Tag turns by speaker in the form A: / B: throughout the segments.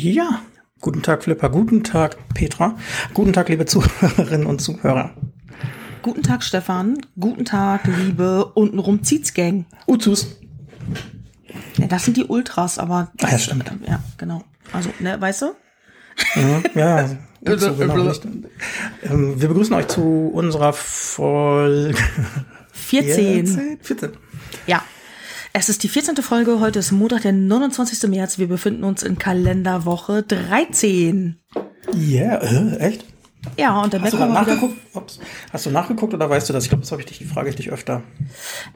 A: Ja, guten Tag Flipper, guten Tag Petra, guten Tag liebe Zuhörerinnen und Zuhörer.
B: Guten Tag Stefan, guten Tag liebe untenrum Zietz Gang.
A: Uzus.
B: Ja, das sind die Ultras, aber
A: Ah, ja, stimmt.
B: ja, genau. Also, ne, weißt du?
A: Mhm, ja, Uzu, genau. Ähm, wir begrüßen euch zu unserer Folge
B: 14.
A: 14.
B: Ja. Es ist die 14. Folge, heute ist Montag, der 29. März. Wir befinden uns in Kalenderwoche 13.
A: Ja, yeah, äh, echt?
B: Ja, und dann
A: Hast du, nachgeguckt? Ups. Hast du nachgeguckt oder weißt du das? Ich glaube, das habe ich dich, die frage ich dich öfter.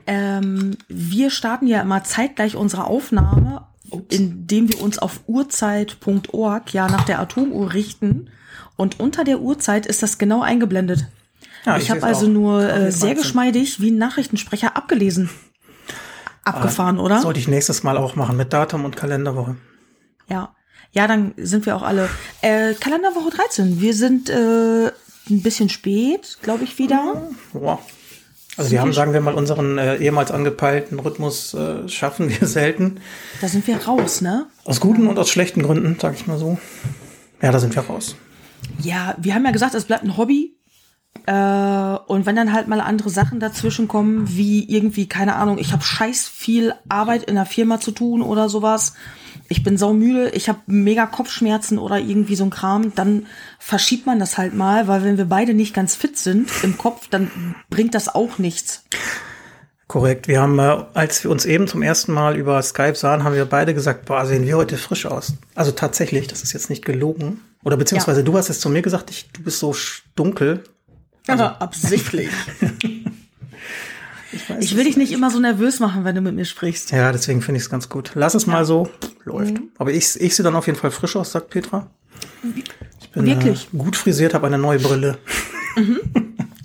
B: ähm, wir starten ja immer zeitgleich unsere Aufnahme, indem wir uns auf uhrzeit.org ja nach der Atomuhr richten. Und unter der Uhrzeit ist das genau eingeblendet.
A: Ja,
B: ich
A: ich
B: habe also
A: auch.
B: nur äh, sehr geschmeidig wie ein Nachrichtensprecher abgelesen. Abgefahren, oder?
A: Sollte ich nächstes Mal auch machen mit Datum und Kalenderwoche.
B: Ja. Ja, dann sind wir auch alle. Äh, Kalenderwoche 13. Wir sind äh, ein bisschen spät, glaube ich, wieder.
A: Boah. Also wir haben, sagen wir mal, unseren äh, ehemals angepeilten Rhythmus äh, schaffen wir selten.
B: Da sind wir raus, ne?
A: Aus guten und aus schlechten Gründen, sag ich mal so. Ja, da sind wir raus.
B: Ja, wir haben ja gesagt, es bleibt ein Hobby. Äh, und wenn dann halt mal andere Sachen dazwischen kommen, wie irgendwie, keine Ahnung, ich habe scheiß viel Arbeit in der Firma zu tun oder sowas. Ich bin saumüde, ich habe mega Kopfschmerzen oder irgendwie so ein Kram, dann verschiebt man das halt mal, weil wenn wir beide nicht ganz fit sind im Kopf, dann bringt das auch nichts.
A: Korrekt. Wir haben, äh, als wir uns eben zum ersten Mal über Skype sahen, haben wir beide gesagt, boah, sehen wir heute frisch aus. Also tatsächlich, das ist jetzt nicht gelogen. Oder beziehungsweise du hast es zu mir gesagt, ich, du bist so dunkel.
B: Also, absichtlich.
A: Ich, weiß,
B: Ich will dich nicht immer so nervös machen, wenn du mit mir sprichst.
A: Ja, deswegen finde ich es ganz gut. Lass es mal so. Läuft.
B: Mhm.
A: Aber ich, ich sehe dann auf jeden Fall frisch aus, sagt Petra. Ich bin
B: Wirklich?
A: Äh, gut frisiert, habe eine neue Brille.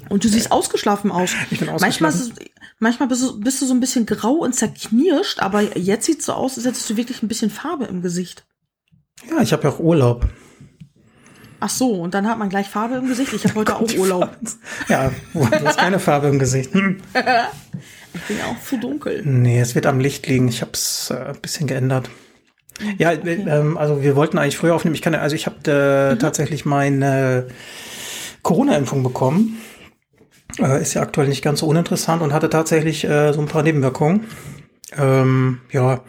B: Und du siehst ausgeschlafen aus.
A: Ich bin
B: Manchmal,
A: ausgeschlafen.
B: ist es, manchmal bist, du, bist du so ein bisschen grau und zerknirscht, aber jetzt sieht es so aus, als hättest du wirklich ein bisschen Farbe im Gesicht.
A: Ja, ich habe ja auch Urlaub.
B: Ach so, und dann hat man gleich Farbe im Gesicht. Ich habe heute auch Urlaub.
A: Ja, du hast keine Farbe im Gesicht. Hm.
B: Ich bin ja auch zu dunkel.
A: Nee, es wird am Licht liegen. Ich habe es äh, ein bisschen geändert. Ja, ähm, also wir wollten eigentlich früher aufnehmen. Ich kann, ja- also ich habe äh,
B: Mhm.
A: tatsächlich meine Corona-Impfung bekommen. Äh, ist ja aktuell nicht ganz so uninteressant und hatte tatsächlich äh, so ein paar Nebenwirkungen, ähm, ja,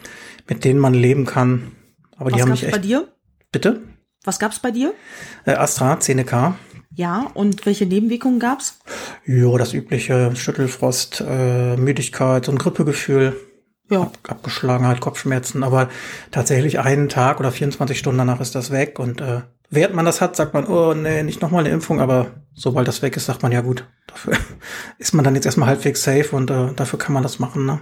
A: mit denen man leben kann. Aber die
B: Was
A: haben
B: gab's
A: mich
B: bei
A: echt.
B: dir?
A: Bitte?
B: Was gab's bei dir?
A: Äh, AstraZeneca.
B: Ja, und welche Nebenwirkungen gab's?
A: Ja, das übliche Schüttelfrost, äh, Müdigkeit, so ein Grippegefühl.
B: Ja,
A: Abgeschlagenheit, Kopfschmerzen, aber tatsächlich einen Tag oder 24 Stunden danach ist das weg und äh, während man das hat, sagt man, oh nee, nicht nochmal eine Impfung, aber sobald das weg ist, sagt man, ja gut, dafür ist man dann jetzt erstmal halbwegs safe und äh, dafür kann man das machen, ne?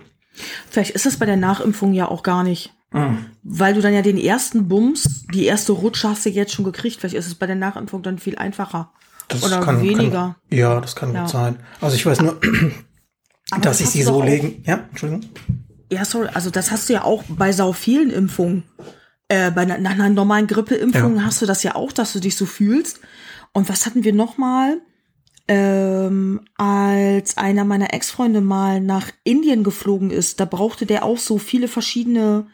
B: vielleicht ist es bei der Nachimpfung ja auch gar nicht.
A: Mhm.
B: Weil du dann ja den ersten Bums, die erste Rutsche hast du jetzt schon gekriegt. Vielleicht ist es bei der Nachimpfung dann viel einfacher.
A: Das
B: Oder
A: kann,
B: weniger.
A: Kann, ja, das kann
B: Ja.
A: gut sein. Also ich weiß nur,
B: Aber
A: dass
B: das
A: ich sie so
B: auch-
A: legen. Ja, Entschuldigung.
B: Ja, sorry, also das hast du ja auch bei sau vielen Impfungen. Äh, bei einer, nach einer normalen Grippeimpfung
A: Ja.
B: hast du das ja auch, dass du dich so fühlst. Und was hatten wir noch mal? Ähm, als einer meiner Ex-Freunde mal nach Indien geflogen ist, da brauchte der auch so viele verschiedene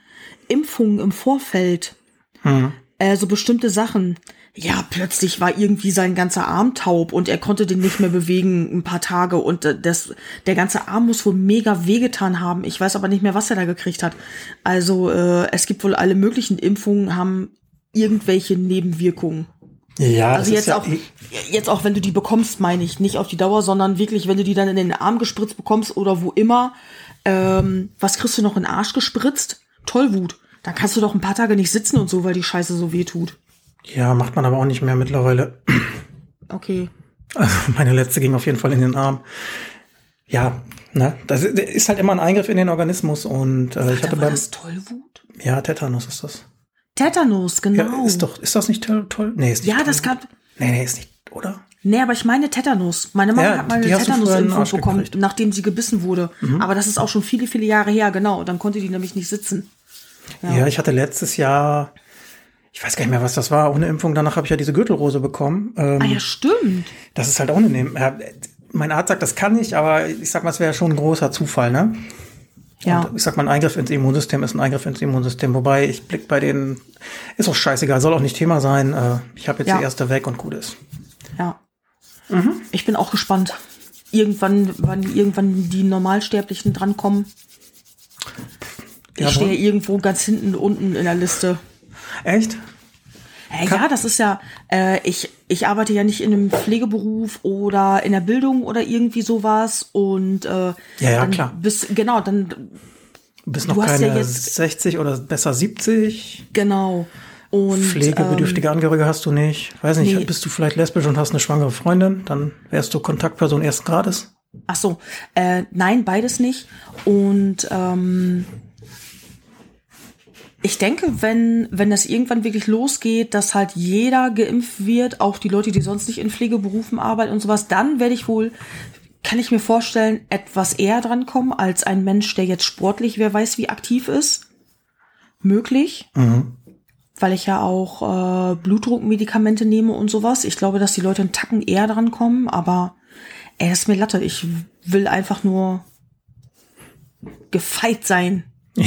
B: Impfungen im Vorfeld.
A: Hm.
B: Äh, so bestimmte Sachen. Ja, plötzlich war irgendwie sein ganzer Arm taub und er konnte den nicht mehr bewegen ein paar Tage und äh, das, der ganze Arm muss wohl mega wehgetan haben. Ich weiß aber nicht mehr, was er da gekriegt hat. Also äh, es gibt wohl alle möglichen Impfungen haben irgendwelche Nebenwirkungen.
A: Ja,
B: Also
A: das
B: jetzt
A: ja,
B: auch, jetzt auch, wenn du die bekommst, meine ich, nicht auf die Dauer, sondern wirklich, wenn du die dann in den Arm gespritzt bekommst oder wo immer. Ähm, was kriegst du noch in den Arsch gespritzt? Tollwut. Dann kannst du doch ein paar Tage nicht sitzen und so, weil die Scheiße so weh tut.
A: ja, macht man aber auch nicht mehr mittlerweile.
B: Okay.
A: Also meine letzte ging auf jeden Fall in den Arm. Ja, ne, das ist- ist halt immer ein Eingriff in den Organismus und äh, ich hatte
B: Da
A: beim
B: das Tollwut?
A: ja Tetanus ist das.
B: Tetanus,
A: Ja,
B: genau.
A: ist doch, ist das nicht toll? toll? Nee, ist nicht
B: ja,
A: toll.
B: das kann.
A: Nee, nee, ist nicht, oder?
B: Nee, aber ich meine Tetanus. Meine Mama
A: Ja,
B: hat mal eine Tetanus-Impfung bekommen,
A: gekriegt. Mhm.
B: nachdem sie gebissen wurde. Aber das ist auch schon viele, viele Jahre her, genau. Dann konnte die nämlich nicht sitzen.
A: Ja. ich hatte letztes Jahr, ich weiß gar nicht mehr, was das war, eine Impfung. Danach habe ich ja diese Gürtelrose bekommen. Ähm,
B: Ah ja, stimmt.
A: Das ist halt auch eine. Ja, mein Arzt sagt, das kann ich, aber ich sag mal, es wäre schon ein großer Zufall, ne?
B: Ja.
A: Und ich sag mal, ein Eingriff ins Immunsystem ist ein Eingriff ins Immunsystem. Wobei ich blick bei denen, ist auch scheißegal, soll auch nicht Thema sein. Äh, ich habe jetzt
B: Ja.
A: die erste weg und gut ist.
B: Ja. Ich bin auch gespannt. Irgendwann, wann irgendwann die Normalsterblichen drankommen. Ich
A: Ja,
B: stehe
A: wo-
B: irgendwo ganz hinten unten in der Liste.
A: Echt?
B: Äh, ja, das ist ja, äh, ich, ich arbeite ja nicht in einem Pflegeberuf oder in der Bildung oder irgendwie sowas. Und äh,
A: Ja, ja,
B: dann
A: klar.
B: Bis, genau, dann
A: Du bist
B: Du
A: noch
B: ja
A: keine
B: jetzt-
A: 60 oder besser 70.
B: genau. Und
A: Pflegebedürftige Angehörige hast du nicht. Weiß nicht,
B: nee.
A: bist du vielleicht lesbisch und hast eine schwangere Freundin, dann wärst du Kontaktperson ersten Grades.
B: Ach so, äh, nein, beides nicht. Und ähm, ich denke, wenn, wenn das irgendwann wirklich losgeht, dass halt jeder geimpft wird, auch die Leute, die sonst nicht in Pflegeberufen arbeiten und sowas, dann werde ich wohl, kann ich mir vorstellen, etwas eher dran kommen als ein Mensch, der jetzt sportlich, wer weiß, wie aktiv ist. Möglich. Weil ich ja auch äh, Blutdruckmedikamente nehme und sowas. Ich glaube, dass die Leute einen Tacken eher dran kommen, aber ey, das ist mir Latte. Ich will einfach nur gefeit sein.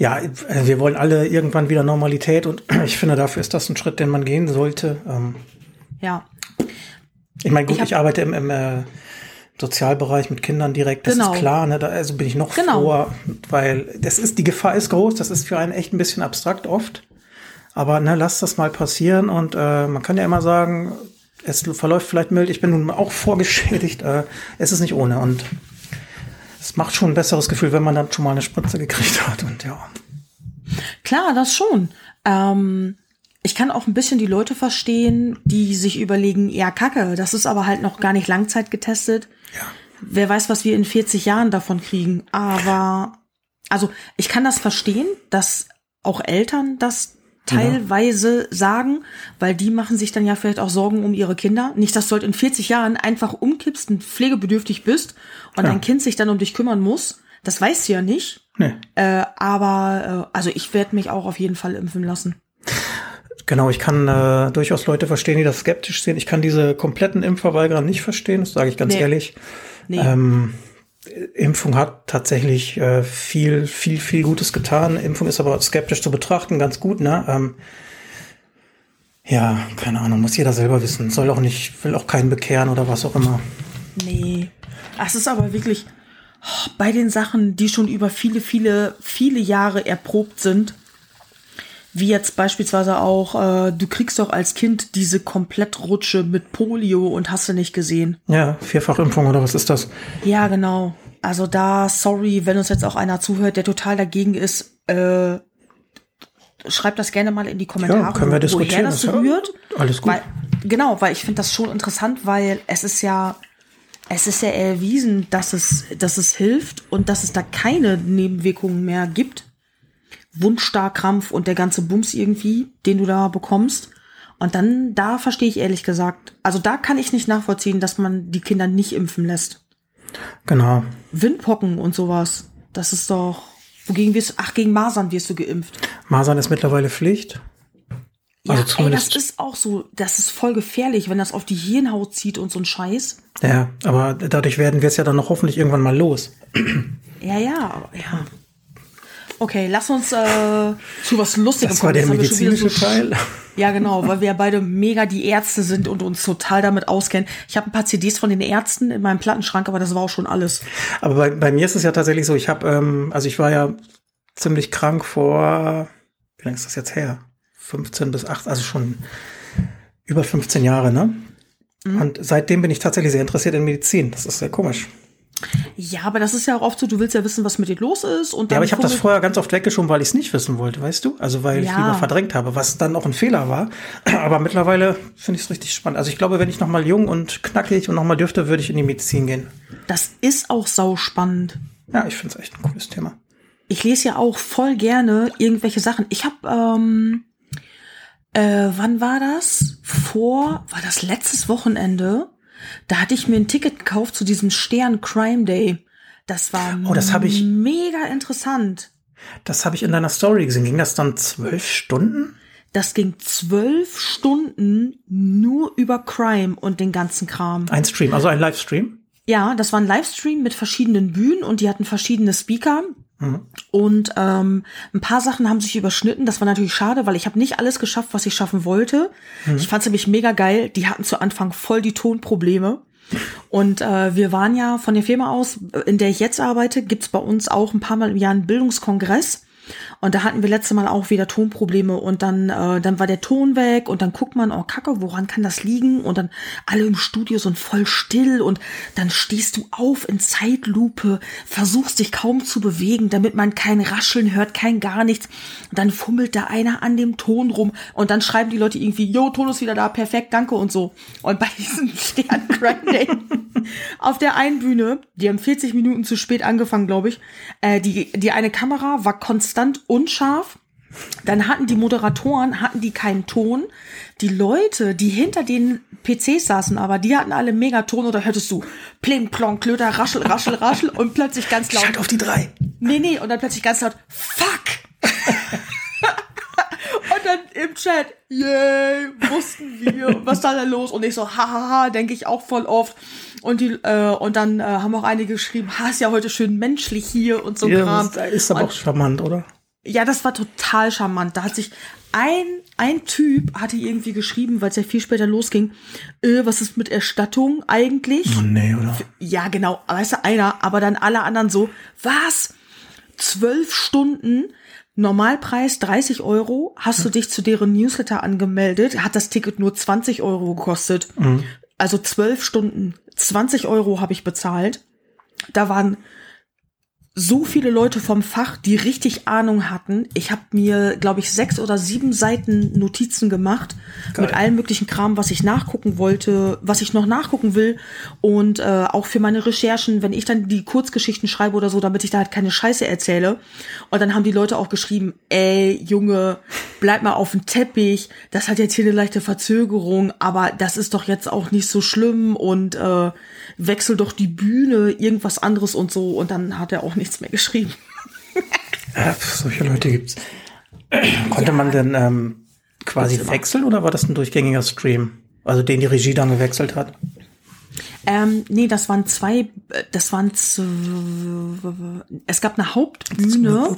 A: Ja, äh, wir wollen alle irgendwann wieder Normalität und ich finde, dafür ist das ein Schritt, den man gehen sollte. Ähm,
B: Ja.
A: ich meine, gut,
B: Ich
A: ich, arbeite im, im äh, Sozialbereich mit Kindern direkt, das
B: Genau.
A: ist klar, ne? da, also bin ich noch
B: Genau.
A: froher, weil das ist, die Gefahr ist groß, das ist für einen echt ein bisschen abstrakt oft. Aber ne, lass das mal passieren und äh, man kann ja immer sagen, es verläuft vielleicht mild, ich bin nun auch vorgeschädigt, äh, es ist nicht ohne und es macht schon ein besseres Gefühl, wenn man dann schon mal eine Spritze gekriegt hat und ja.
B: Klar, das schon. Ähm, ich kann auch ein bisschen die Leute verstehen, die sich überlegen, ja, kacke, das ist aber halt noch gar nicht Langzeit getestet.
A: Ja.
B: Wer weiß, was wir in 40 Jahren davon kriegen. Aber, also, ich kann das verstehen, dass auch Eltern das teilweise sagen, weil die machen sich dann ja vielleicht auch Sorgen um ihre Kinder. Nicht, dass du halt in 40 Jahren einfach umkippst und pflegebedürftig bist und
A: Ja.
B: dein Kind sich dann um dich kümmern muss. Das weißt du ja nicht.
A: Nee.
B: Äh, aber, äh, also ich werde mich auch auf jeden Fall impfen lassen.
A: Genau, ich kann äh, durchaus Leute verstehen, die das skeptisch sehen. Ich kann diese kompletten Impfverweigerer nicht verstehen, das sage ich ganz
B: Nee.
A: ehrlich.
B: Nee.
A: Ähm, Impfung hat tatsächlich äh, viel, viel, viel Gutes getan. Impfung ist aber skeptisch zu betrachten, ganz gut, ne? Ähm, ja, keine Ahnung, muss jeder selber wissen. Soll auch nicht, will auch keinen bekehren oder was auch immer.
B: Nee. Es ist aber wirklich oh, bei den Sachen, die schon über viele, viele, viele Jahre erprobt sind, wie jetzt beispielsweise auch, äh, du kriegst doch als Kind diese Komplettrutsche mit Polio und hast du nicht gesehen.
A: Ja, Vierfachimpfung oder was ist das?
B: Ja, genau. Also da, sorry, wenn uns jetzt auch einer zuhört, der total dagegen ist, äh, schreibt das gerne mal in die Kommentare,
A: Ja, können wir diskutieren,
B: woher das
A: ist ja
B: rührt.
A: alles gut.
B: Weil, genau, weil ich finde das schon interessant, weil es ist ja, es ist ja erwiesen, dass es, dass es hilft und dass es da keine Nebenwirkungen mehr gibt. Wundstarkrampf und der ganze Bums irgendwie, den du da bekommst. Und dann, da verstehe ich ehrlich gesagt, also da kann ich nicht nachvollziehen, dass man die Kinder nicht impfen lässt.
A: Genau.
B: Windpocken und sowas, das ist doch, wogegen wirst du, ach, gegen Masern wirst du geimpft.
A: Masern ist mittlerweile Pflicht.
B: Ja,
A: Also
B: ey, das
A: zumindest-
B: ist auch so, das ist voll gefährlich, wenn das auf die Hirnhaut zieht und so ein Scheiß.
A: Ja, aber dadurch werden wir es ja dann noch hoffentlich irgendwann mal los.
B: Ja, ja, ja. Okay, lass uns äh, zu was Lustigem
A: Das war der medizinische
B: so
A: Teil.
B: Ja, genau, weil wir ja beide mega die Ärzte sind und uns total damit auskennen. Ich habe ein paar CDs von den Ärzten in meinem Plattenschrank, aber das war auch schon alles.
A: Aber bei, bei mir ist es ja tatsächlich so, ich habe, ähm, also ich war ja ziemlich krank vor, wie lange ist das jetzt her? 15 bis 8, also schon über 15 Jahre, ne?
B: Mhm.
A: Und seitdem bin ich tatsächlich sehr interessiert in Medizin. Das ist sehr komisch.
B: Ja, aber das ist ja auch oft so, du willst ja wissen, was mit dir los ist. Und
A: Ja, aber ich habe das vorher ganz oft weggeschoben, weil ich es nicht wissen wollte, weißt du? Also weil ich
B: Ja.
A: lieber verdrängt habe, was dann auch ein Fehler war. Aber mittlerweile finde ich es richtig spannend. Also ich glaube, wenn ich noch mal jung und knackig und noch mal dürfte, würde ich in die Medizin gehen.
B: Das ist auch sau spannend.
A: Ja, ich finde es echt ein cooles Thema.
B: Ich lese ja auch voll gerne irgendwelche Sachen. Ich habe, ähm, äh, wann war das? Vor, war das letztes Wochenende? Da hatte ich mir ein Ticket gekauft zu diesem Stern Crime Day. Das war
A: Oh, das ich-
B: mega interessant.
A: Das habe ich in deiner Story gesehen. Ging das dann zwölf Stunden?
B: Das ging zwölf Stunden nur über Crime und den ganzen Kram.
A: Ein Stream, also ein Livestream?
B: Ja, das war ein Livestream mit verschiedenen Bühnen und die hatten verschiedene Speaker. Und ähm, ein paar Sachen haben sich überschnitten. Das war natürlich schade, weil ich habe nicht alles geschafft, was ich schaffen wollte. Ich fand es nämlich mega geil. Die hatten zu Anfang voll die Tonprobleme. Und äh, wir waren ja von der Firma aus, in der ich jetzt arbeite, gibt's bei uns auch ein paar Mal im Jahr einen Bildungskongress. Und da hatten wir letzte Mal auch wieder Tonprobleme und dann, äh, dann war der Ton weg und dann guckt man, oh Kacke, woran kann das liegen? Und dann alle im Studio sind voll still und dann stehst du auf in Zeitlupe, versuchst dich kaum zu bewegen, damit man kein Rascheln hört, kein gar nichts. Dann fummelt da einer an dem Ton rum und dann schreiben die Leute irgendwie, yo, Ton ist wieder da, perfekt, danke und so. Und bei diesem Stern auf der einen Bühne, die haben 40 Minuten zu spät angefangen, glaube ich, äh, die, die eine Kamera war konstant unscharf. Dann hatten die Moderatoren, hatten die keinen Ton. Die Leute, die hinter den PCs saßen, aber die hatten alle Megaton oder hörtest du pling, plong, klöter, raschel, raschel, raschel und plötzlich ganz laut.
A: Schalt auf die drei.
B: Nee, nee, und dann plötzlich ganz laut, fuck! und dann im Chat, yay, wussten wir, was da denn los? Und ich so, hahaha, denke ich auch voll oft. Und die, äh, und dann äh, haben auch einige geschrieben, ha, ist ja heute schön menschlich hier und so
A: Ja,
B: Kram.
A: ist aber
B: Und-
A: auch charmant, oder?
B: Ja, das war total charmant. Da hat sich ein, ein Typ hatte irgendwie geschrieben, weil es ja viel später losging, äh, was ist mit Erstattung eigentlich?
A: Oh, nee, oder?
B: Ja, genau, weißt du, einer, aber dann alle anderen so, was? Zwölf Stunden, Normalpreis 30 Euro, hast du dich zu deren Newsletter angemeldet, hat das Ticket nur 20 Euro gekostet. Also zwölf Stunden, 20 Euro habe ich bezahlt. Da waren so viele Leute vom Fach, die richtig Ahnung hatten. Ich habe mir, glaube ich, sechs oder sieben Seiten Notizen gemacht
A: Geil.
B: mit allem möglichen Kram, was ich nachgucken wollte, was ich noch nachgucken will und äh, auch für meine Recherchen, wenn ich dann die Kurzgeschichten schreibe oder so, damit ich da halt keine Scheiße erzähle. Und dann haben die Leute auch geschrieben, ey Junge, bleib mal auf dem Teppich. Das hat jetzt hier eine leichte Verzögerung, aber das ist doch jetzt auch nicht so schlimm und äh, wechsel doch die Bühne, irgendwas anderes und so. Und dann hat er auch nichts mehr geschrieben.
A: Ja, solche Leute gibt's. Konnte man denn ähm, quasi wechseln oder war das ein durchgängiger Stream? Also den die Regie dann gewechselt hat?
B: Ähm, nee, das waren zwei, äh, das waren z es gab eine Hauptbühne.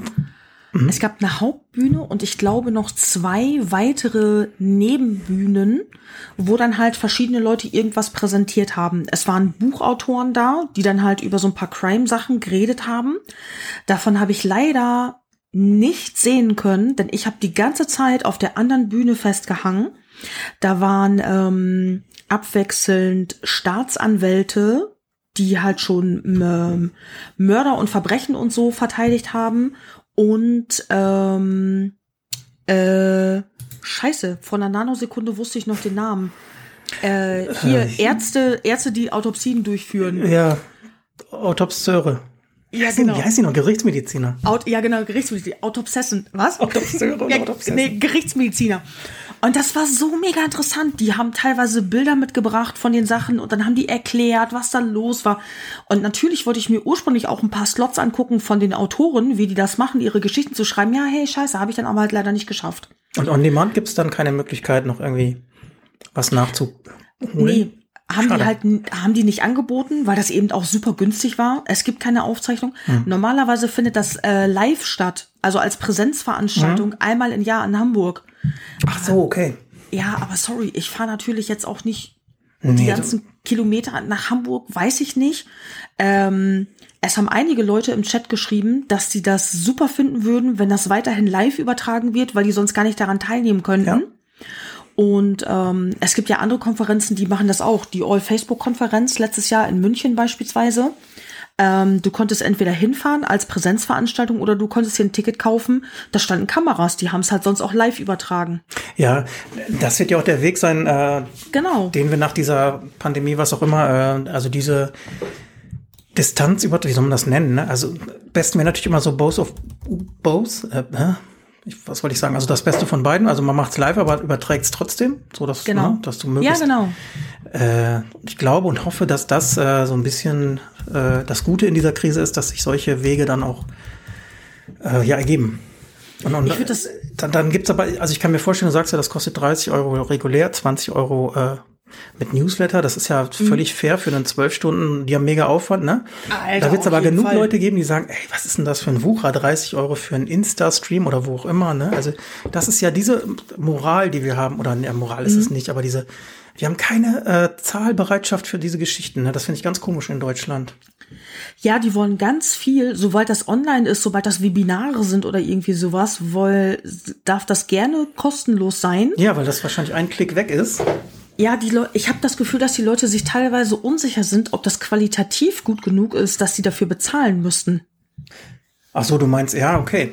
B: Es gab eine Hauptbühne und ich glaube noch zwei weitere Nebenbühnen, wo dann halt verschiedene Leute irgendwas präsentiert haben. Es waren Buchautoren da, die dann halt über so ein paar Crime-Sachen geredet haben. Davon habe ich leider nicht sehen können, denn ich habe die ganze Zeit auf der anderen Bühne festgehangen. Da waren ähm, abwechselnd Staatsanwälte, die halt schon ähm, Mörder und Verbrechen und so verteidigt haben und ähm, äh, Scheiße, von einer Nanosekunde wusste ich noch den Namen. Äh, hier, Ärzte, Ärzte, die Autopsien durchführen.
A: Ja, Autopseure. Wie
B: Ja,
A: heißt
B: genau.
A: Wie heißt die noch? Gerichtsmediziner.
B: Aut ja, genau, Gerichtsmediziner. Autopsessen. Was?
A: Autopseure und
B: ja,
A: Autopsessen.
B: Nee, Gerichtsmediziner. Und das war so mega interessant. Die haben teilweise Bilder mitgebracht von den Sachen und dann haben die erklärt, was da los war. Und natürlich wollte ich mir ursprünglich auch ein paar Slots angucken von den Autoren, wie die das machen, ihre Geschichten zu schreiben. Ja, hey, scheiße, habe ich dann aber halt leider nicht geschafft.
A: Und on demand gibt's dann keine Möglichkeit, noch irgendwie was nachzuholen?
B: Nee, haben
A: Schade.
B: die halt haben die nicht angeboten, weil das eben auch super günstig war. Es gibt keine Aufzeichnung.
A: Hm.
B: Normalerweise findet das äh, live statt, also als Präsenzveranstaltung einmal im Jahr in Hamburg.
A: Ach so, okay.
B: Ja, aber sorry, ich fahre natürlich jetzt auch nicht die
A: Nee,
B: ganzen Kilometer nach Hamburg, weiß ich nicht. Ähm, es haben einige Leute im Chat geschrieben, dass sie das super finden würden, wenn das weiterhin live übertragen wird, weil die sonst gar nicht daran teilnehmen könnten.
A: Ja.
B: Und ähm, es gibt ja andere Konferenzen, die machen das auch. Die All-Facebook-Konferenz letztes Jahr in München beispielsweise. Ähm, du konntest entweder hinfahren als Präsenzveranstaltung oder du konntest dir ein Ticket kaufen. Da standen Kameras, die haben es halt sonst auch live übertragen.
A: Ja, das wird ja auch der Weg sein, äh,
B: Genau.
A: den wir nach dieser Pandemie, was auch immer, äh, also diese Distanz über, wie soll man das nennen? Ne? Also besten wäre natürlich immer so both of both. Äh? Ich, was wollte ich sagen? Also das Beste von beiden. Also man macht's live, aber überträgt's trotzdem, so dass,
B: Genau.
A: ne, dass du
B: Ja,
A: möglichst.
B: genau.
A: äh, ich glaube und hoffe, dass das äh, so ein bisschen äh, das Gute in dieser Krise ist, dass sich solche Wege dann auch äh, ja ergeben. Und, und
B: Ich würd das-
A: dann, dann gibt's aber, also ich kann mir vorstellen, du sagst ja, das kostet 30 Euro regulär, 20 Euro äh, mit Newsletter, das ist ja völlig fair für einen zwölf Stunden, die haben mega Aufwand, ne?
B: Alter,
A: da wird es aber genug
B: Fall.
A: Leute geben, die sagen, ey, was ist denn das für ein Wucher? 30 Euro für einen Insta-Stream oder wo auch immer, ne? Also das ist ja diese Moral, die wir haben, oder ne, Moral ist es
B: Mhm.
A: nicht, aber diese, wir haben keine äh, Zahlbereitschaft für diese Geschichten, ne? Das finde ich ganz komisch in Deutschland.
B: Ja, die wollen ganz viel, sobald das online ist, sobald das Webinare sind oder irgendwie sowas, woll, darf das gerne kostenlos sein.
A: Ja, weil das wahrscheinlich ein Klick weg ist.
B: Ja, die Leu ich habe das Gefühl, dass die Leute sich teilweise unsicher sind, ob das qualitativ gut genug ist, dass sie dafür bezahlen müssten.
A: Ach so, du meinst, ja, okay.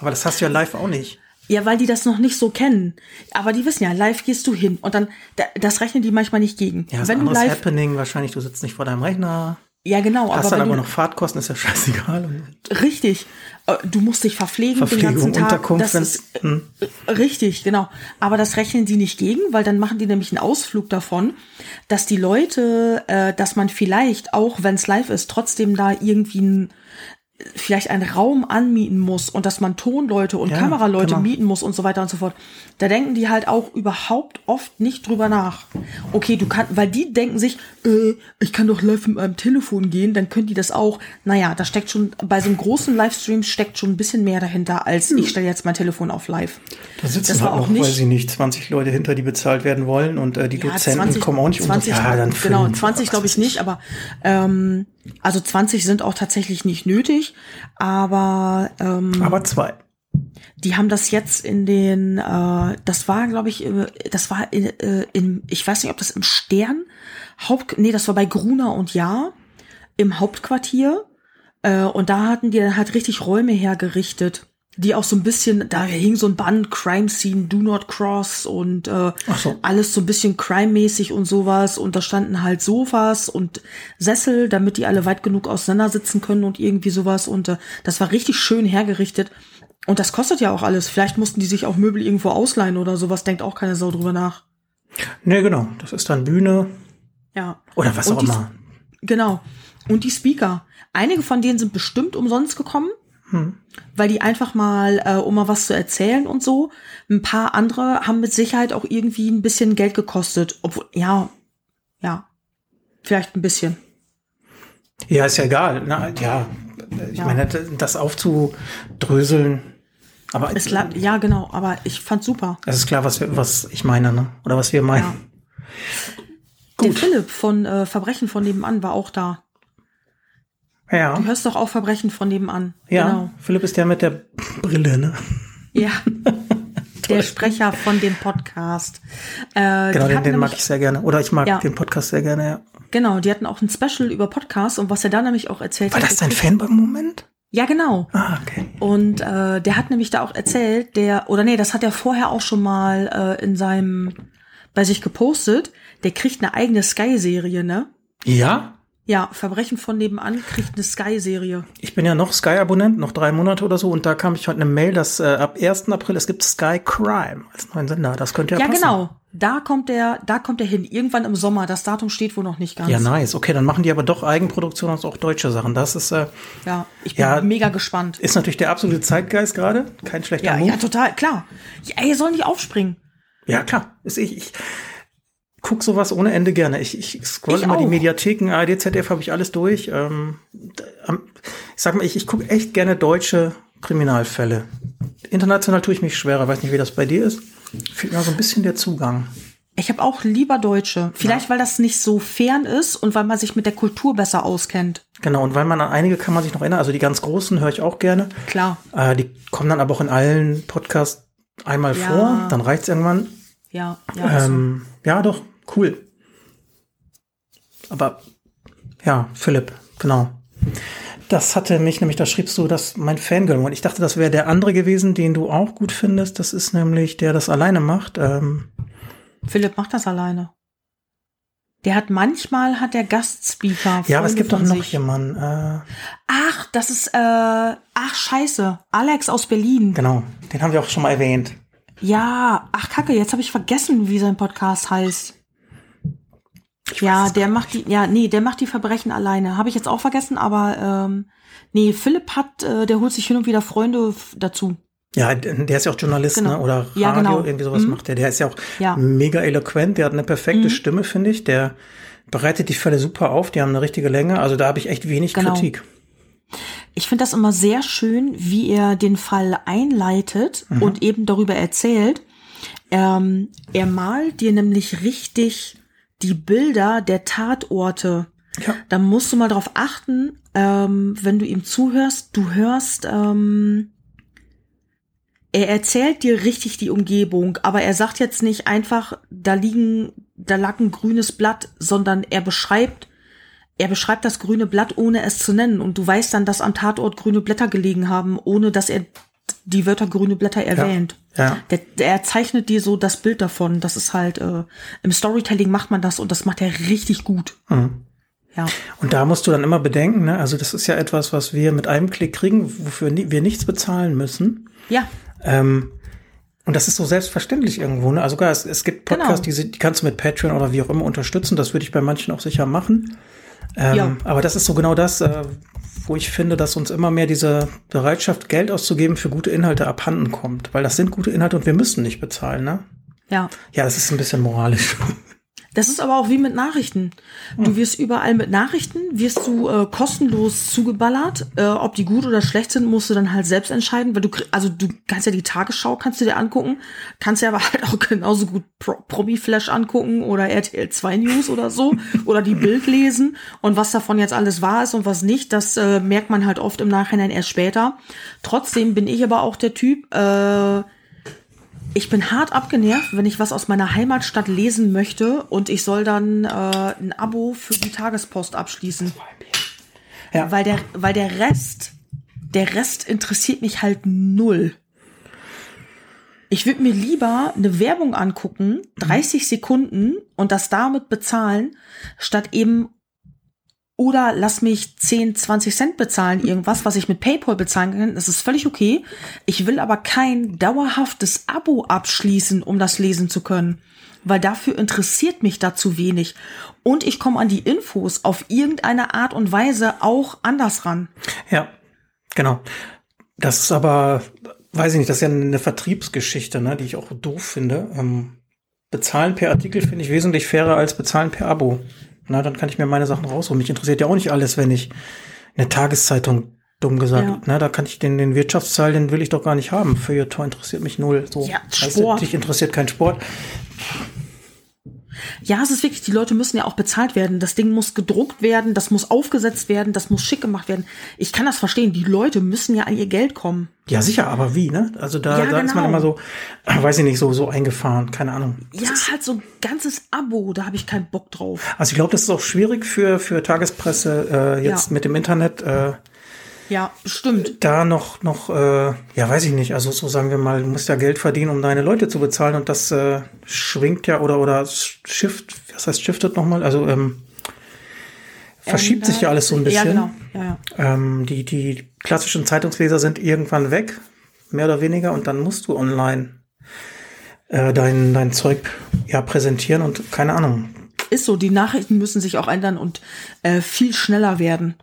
A: Aber das hast du ja live auch nicht.
B: Ja, weil die das noch nicht so kennen. Aber die wissen ja, live gehst du hin und dann, da- das rechnen die manchmal nicht gegen.
A: Ja, ist
B: wenn du
A: anderes
B: live,
A: Happening, wahrscheinlich, du sitzt nicht vor deinem Rechner.
B: Ja genau,
A: Hast
B: aber
A: dann aber noch Fahrtkosten, ist ja scheißegal.
B: Richtig, äh, du musst dich verpflegen, den
A: Verpflegung,
B: ganzen Tag.
A: Unterkunft,
B: das ist,
A: hm.
B: äh, richtig, genau. Aber das rechnen die nicht gegen, weil dann machen die nämlich einen Ausflug davon, dass die Leute, äh, dass man vielleicht auch, wenn es live ist, trotzdem da irgendwie ein vielleicht einen Raum anmieten muss und dass man Tonleute und
A: Ja,
B: Kameraleute
A: genau.
B: mieten muss und so weiter und so fort. Da denken die halt auch überhaupt oft nicht drüber nach. Okay, du kannst, weil die denken sich, äh, ich kann doch live mit meinem Telefon gehen, dann können die das auch. Naja, da steckt schon, bei so einem großen Livestream steckt schon ein bisschen mehr dahinter, als ich stelle jetzt mein Telefon auf live.
A: Da sitzen
B: Das
A: halt
B: auch
A: noch,
B: nicht-
A: weiß ich nicht, 20 Leute hinter, die bezahlt werden wollen und äh, die
B: Ja,
A: Dozenten kommen auch nicht
B: 20,
A: unter. Ja, dann
B: genau,
A: fünf,
B: 20
A: was
B: glaube ich nicht, aber ähm, also 20 sind auch tatsächlich nicht nötig, aber ähm,
A: Aber zwei.
B: die haben das jetzt in den, äh, das war glaube ich, äh, das war in, äh, in, ich weiß nicht, ob das im Stern Haupt, nee, das war bei Gruner und Ja im Hauptquartier äh, und da hatten die dann halt richtig Räume hergerichtet. Die auch so ein bisschen, da hing so ein Band, Crime Scene, Do Not Cross und äh,
A: so.
B: alles so ein bisschen crime-mäßig und sowas. Und da standen halt Sofas und Sessel, damit die alle weit genug auseinandersitzen können und irgendwie sowas. Und äh, das war richtig schön hergerichtet. Und das kostet ja auch alles. Vielleicht mussten die sich auch Möbel irgendwo ausleihen oder sowas. Denkt auch keine Sau drüber nach.
A: Nee, genau. Das ist dann Bühne
B: Ja.
A: oder was
B: Und
A: auch immer.
B: Genau. Und die Speaker. Einige von denen sind bestimmt umsonst gekommen,
A: Hm.
B: weil die einfach mal, äh, um mal was zu erzählen und so. Ein paar andere haben mit Sicherheit auch irgendwie ein bisschen Geld gekostet. Obwohl, ja, ja, vielleicht ein bisschen.
A: Ja, ist ja egal. Na, ja, ich
B: Ja.
A: meine, das aufzudröseln. Aber
B: Es la- ja, genau, aber ich fand's super.
A: es ist klar, was, wir, was ich meine, ne? Oder was wir meinen.
B: Ja. Der Philipp von äh, Verbrechen von nebenan war auch da.
A: Ja.
B: Du hörst doch auch Verbrechen von nebenan.
A: Ja.
B: Genau.
A: Philipp ist der mit der Brille, ne?
B: Ja. Der Sprecher von dem Podcast. Äh,
A: Genau, den, den mag ich sehr gerne. Oder ich mag
B: Ja.
A: den Podcast sehr gerne, ja.
B: Genau, die hatten auch ein Special über Podcasts und was er da nämlich auch erzählt
A: War
B: hat.
A: das dein Fanboy-Moment?
B: Ja, genau.
A: Ah, okay.
B: Und äh, der hat nämlich da auch erzählt, der, oder nee, das hat er vorher auch schon mal äh, in seinem, bei sich gepostet, der kriegt eine eigene Sky-Serie, ne?
A: Ja?
B: Ja, Verbrechen von nebenan kriegt eine Sky-Serie.
A: Ich bin ja noch Sky-Abonnent, noch drei Monate oder so, und da kam ich heute eine Mail, dass äh, ab 1. April es gibt Sky Crime als neuen Sender. Das könnte ja,
B: Ja,
A: passen.
B: genau. Da kommt der, da kommt er hin. Irgendwann im Sommer. Das Datum steht wohl noch nicht ganz.
A: Ja, nice. Okay, dann machen die aber doch Eigenproduktion und auch deutsche Sachen. Das ist, äh,
B: Ja, ich bin
A: Ja.
B: mega gespannt.
A: ist natürlich der absolute Zeitgeist gerade. Kein schlechter
B: Ja,
A: Move.
B: ja, total, klar. Ja, ihr sollen nicht aufspringen.
A: Ja, klar. Ist ich, ich guck sowas ohne Ende gerne. Ich, ich scroll
B: Ich
A: immer die
B: auch.
A: Mediatheken, ARD, ZDF habe ich alles durch. Ähm, ich sag mal, ich, ich gucke echt gerne deutsche Kriminalfälle. International tue ich mich schwerer. Weiß nicht, wie das bei dir ist. Fehlt mir so ein bisschen der Zugang.
B: Ich habe auch lieber Deutsche. Vielleicht, weil das nicht so fern ist und weil man sich mit der Kultur besser auskennt.
A: Genau, und weil man an einige kann man sich noch erinnern. Also die ganz großen höre ich auch gerne.
B: Klar.
A: Äh, die kommen dann aber auch in allen Podcasts einmal
B: Ja.
A: vor. Dann reicht's irgendwann.
B: Ja, ja. ist so.
A: Ähm, ja, doch, cool. Aber ja, Philipp, genau. Das hatte mich nämlich, da schriebst du, dass mein Fangirl und ich dachte, das wäre der andere gewesen, den du auch gut findest. Das ist nämlich, der das alleine macht. Ähm,
B: Philipp macht das alleine. Der hat manchmal hat der Gastspeaker.
A: ja, aber es gibt doch noch
B: sich.
A: jemanden. Äh,
B: Ach, das ist äh, ach scheiße, Alex aus Berlin.
A: genau, den haben wir auch schon mal erwähnt.
B: Ja, ach Kacke, jetzt habe ich vergessen, wie sein Podcast heißt. Ja, der macht die, ja, nee, der macht die Verbrechen alleine. Habe ich jetzt auch vergessen, aber ähm, nee, Philipp hat, äh, der holt sich hin und wieder Freunde dazu.
A: Ja, der ist ja auch Journalist,
B: Genau.
A: ne? Oder Radio,
B: Ja, genau.
A: irgendwie sowas
B: Mhm.
A: macht der. Der ist ja auch
B: Ja.
A: mega eloquent, der hat eine perfekte
B: Mhm.
A: Stimme, finde ich. Der bereitet die Fälle super auf, die haben eine richtige Länge. Also da habe ich echt wenig
B: Genau.
A: Kritik.
B: Ich finde das immer sehr schön, wie er den Fall einleitet
A: Mhm.
B: und eben darüber erzählt. Ähm, er malt dir nämlich richtig die Bilder der Tatorte.
A: Ja.
B: Da musst du mal drauf achten, ähm, wenn du ihm zuhörst, du hörst, ähm, er erzählt dir richtig die Umgebung, aber er sagt jetzt nicht einfach, da liegen, da lag ein grünes Blatt, sondern er beschreibt, er beschreibt das grüne Blatt, ohne es zu nennen. Und du weißt dann, dass am Tatort grüne Blätter gelegen haben, ohne dass er die Wörter grüne Blätter erwähnt.
A: Ja.
B: Der, der er zeichnet dir so das Bild davon. Das ist halt, äh, im Storytelling macht man das und das macht er richtig gut.
A: Mhm.
B: Ja.
A: Und da musst du dann immer bedenken, ne? also das ist ja etwas, was wir mit einem Klick kriegen, wofür ni- wir nichts bezahlen müssen.
B: Ja,
A: Ähm, und das ist so selbstverständlich irgendwo. Ne? Also klar, es, es gibt Podcasts,
B: Genau.
A: die, die kannst du mit Patreon oder wie auch immer unterstützen. Das würde ich bei manchen auch sicher machen. Ähm,
B: Ja.
A: Aber das ist so genau das, äh, wo ich finde, dass uns immer mehr diese Bereitschaft, Geld auszugeben für gute Inhalte abhanden kommt. Weil das sind gute Inhalte und wir müssen nicht bezahlen. Ne?
B: ja.
A: Ja, das ist ein bisschen moralisch.
B: Das ist aber auch wie mit Nachrichten. Du wirst überall mit Nachrichten, wirst du äh, kostenlos zugeballert. Äh, ob die gut oder schlecht sind, musst du dann halt selbst entscheiden, weil du, also du kannst ja die Tagesschau, kannst du dir angucken, kannst ja aber halt auch genauso gut Pro Promi-Flash angucken oder RTL 2 News oder so oder die Bild lesen und was davon jetzt alles wahr ist und was nicht, das äh, merkt man halt oft im Nachhinein erst später. Trotzdem bin ich aber auch der Typ, äh, ich bin hart abgenervt, wenn ich was aus meiner Heimatstadt lesen möchte und ich soll dann äh, ein Abo für die Tagespost abschließen.
A: Ja.
B: Weil der, weil der Rest, der Rest interessiert mich halt null. Ich würde mir lieber eine Werbung angucken, 30 Sekunden und das damit bezahlen, statt eben oder lass mich 10, 20 Cent bezahlen, irgendwas, was ich mit PayPal bezahlen kann. Das ist völlig okay. Ich will aber kein dauerhaftes Abo abschließen, um das lesen zu können. Weil dafür interessiert mich da zu wenig. Und ich komme an die Infos auf irgendeine Art und Weise auch anders ran.
A: Ja, genau. Das ist aber, weiß ich nicht, das ist ja eine Vertriebsgeschichte, ne, die ich auch doof finde. Ähm, bezahlen per Artikel finde ich wesentlich fairer als bezahlen per Abo. Na, dann kann ich mir meine Sachen rausholen. Mich interessiert ja auch nicht alles, wenn ich eine Tageszeitung, dumm gesagt,
B: Ja.
A: ne, da kann ich den, den Wirtschaftsteil, den will ich doch gar nicht haben. Feuilleton interessiert mich null. So,
B: Ja,
A: Weißt du,
B: Sport.
A: dich interessiert kein Sport.
B: Ja, es ist wirklich, die Leute müssen ja auch bezahlt werden. Das Ding muss gedruckt werden, das muss aufgesetzt werden, das muss schick gemacht werden. Ich kann das verstehen. Die Leute müssen ja an ihr Geld kommen.
A: Ja, sicher, aber wie, ne? Also da,
B: Ja,
A: da ist man
B: genau.
A: immer so, weiß ich nicht, so, so eingefahren, keine Ahnung.
B: Ja, halt so ein ganzes Abo, da habe ich keinen Bock drauf.
A: Also ich glaube, das ist auch schwierig für, für Tagespresse äh, jetzt
B: Ja.
A: mit dem Internet. Äh,
B: Ja, bestimmt.
A: da noch, noch, äh, ja, weiß ich nicht, also so sagen wir mal, du musst ja Geld verdienen, um deine Leute zu bezahlen und das äh, schwingt ja oder oder shift, was heißt shiftet nochmal? Also ähm, verschiebt sich ja alles so ein bisschen.
B: Ja, genau. Ja, ja.
A: Ähm, die, die klassischen Zeitungsleser sind irgendwann weg, mehr oder weniger, und dann musst du online äh, dein, dein Zeug ja präsentieren und keine Ahnung.
B: Ist so, die Nachrichten müssen sich auch ändern und äh, viel schneller werden.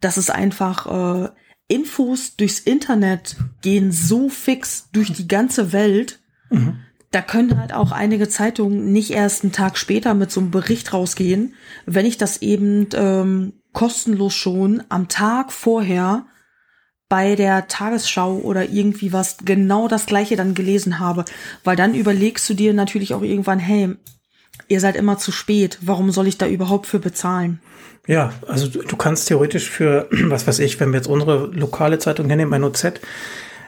B: Das ist einfach, äh, Infos durchs Internet gehen so fix durch die ganze Welt. Da können halt auch einige Zeitungen nicht erst einen Tag später mit so einem Bericht rausgehen, wenn ich das eben ähm, kostenlos schon am Tag vorher bei der Tagesschau oder irgendwie was genau das gleiche dann gelesen habe. Weil dann überlegst du dir natürlich auch irgendwann, hey, ihr seid immer zu spät, warum soll ich da überhaupt für bezahlen?
A: Ja, also du, du kannst theoretisch für, was weiß ich, wenn wir jetzt unsere lokale Zeitung hernehmen, ein OZ,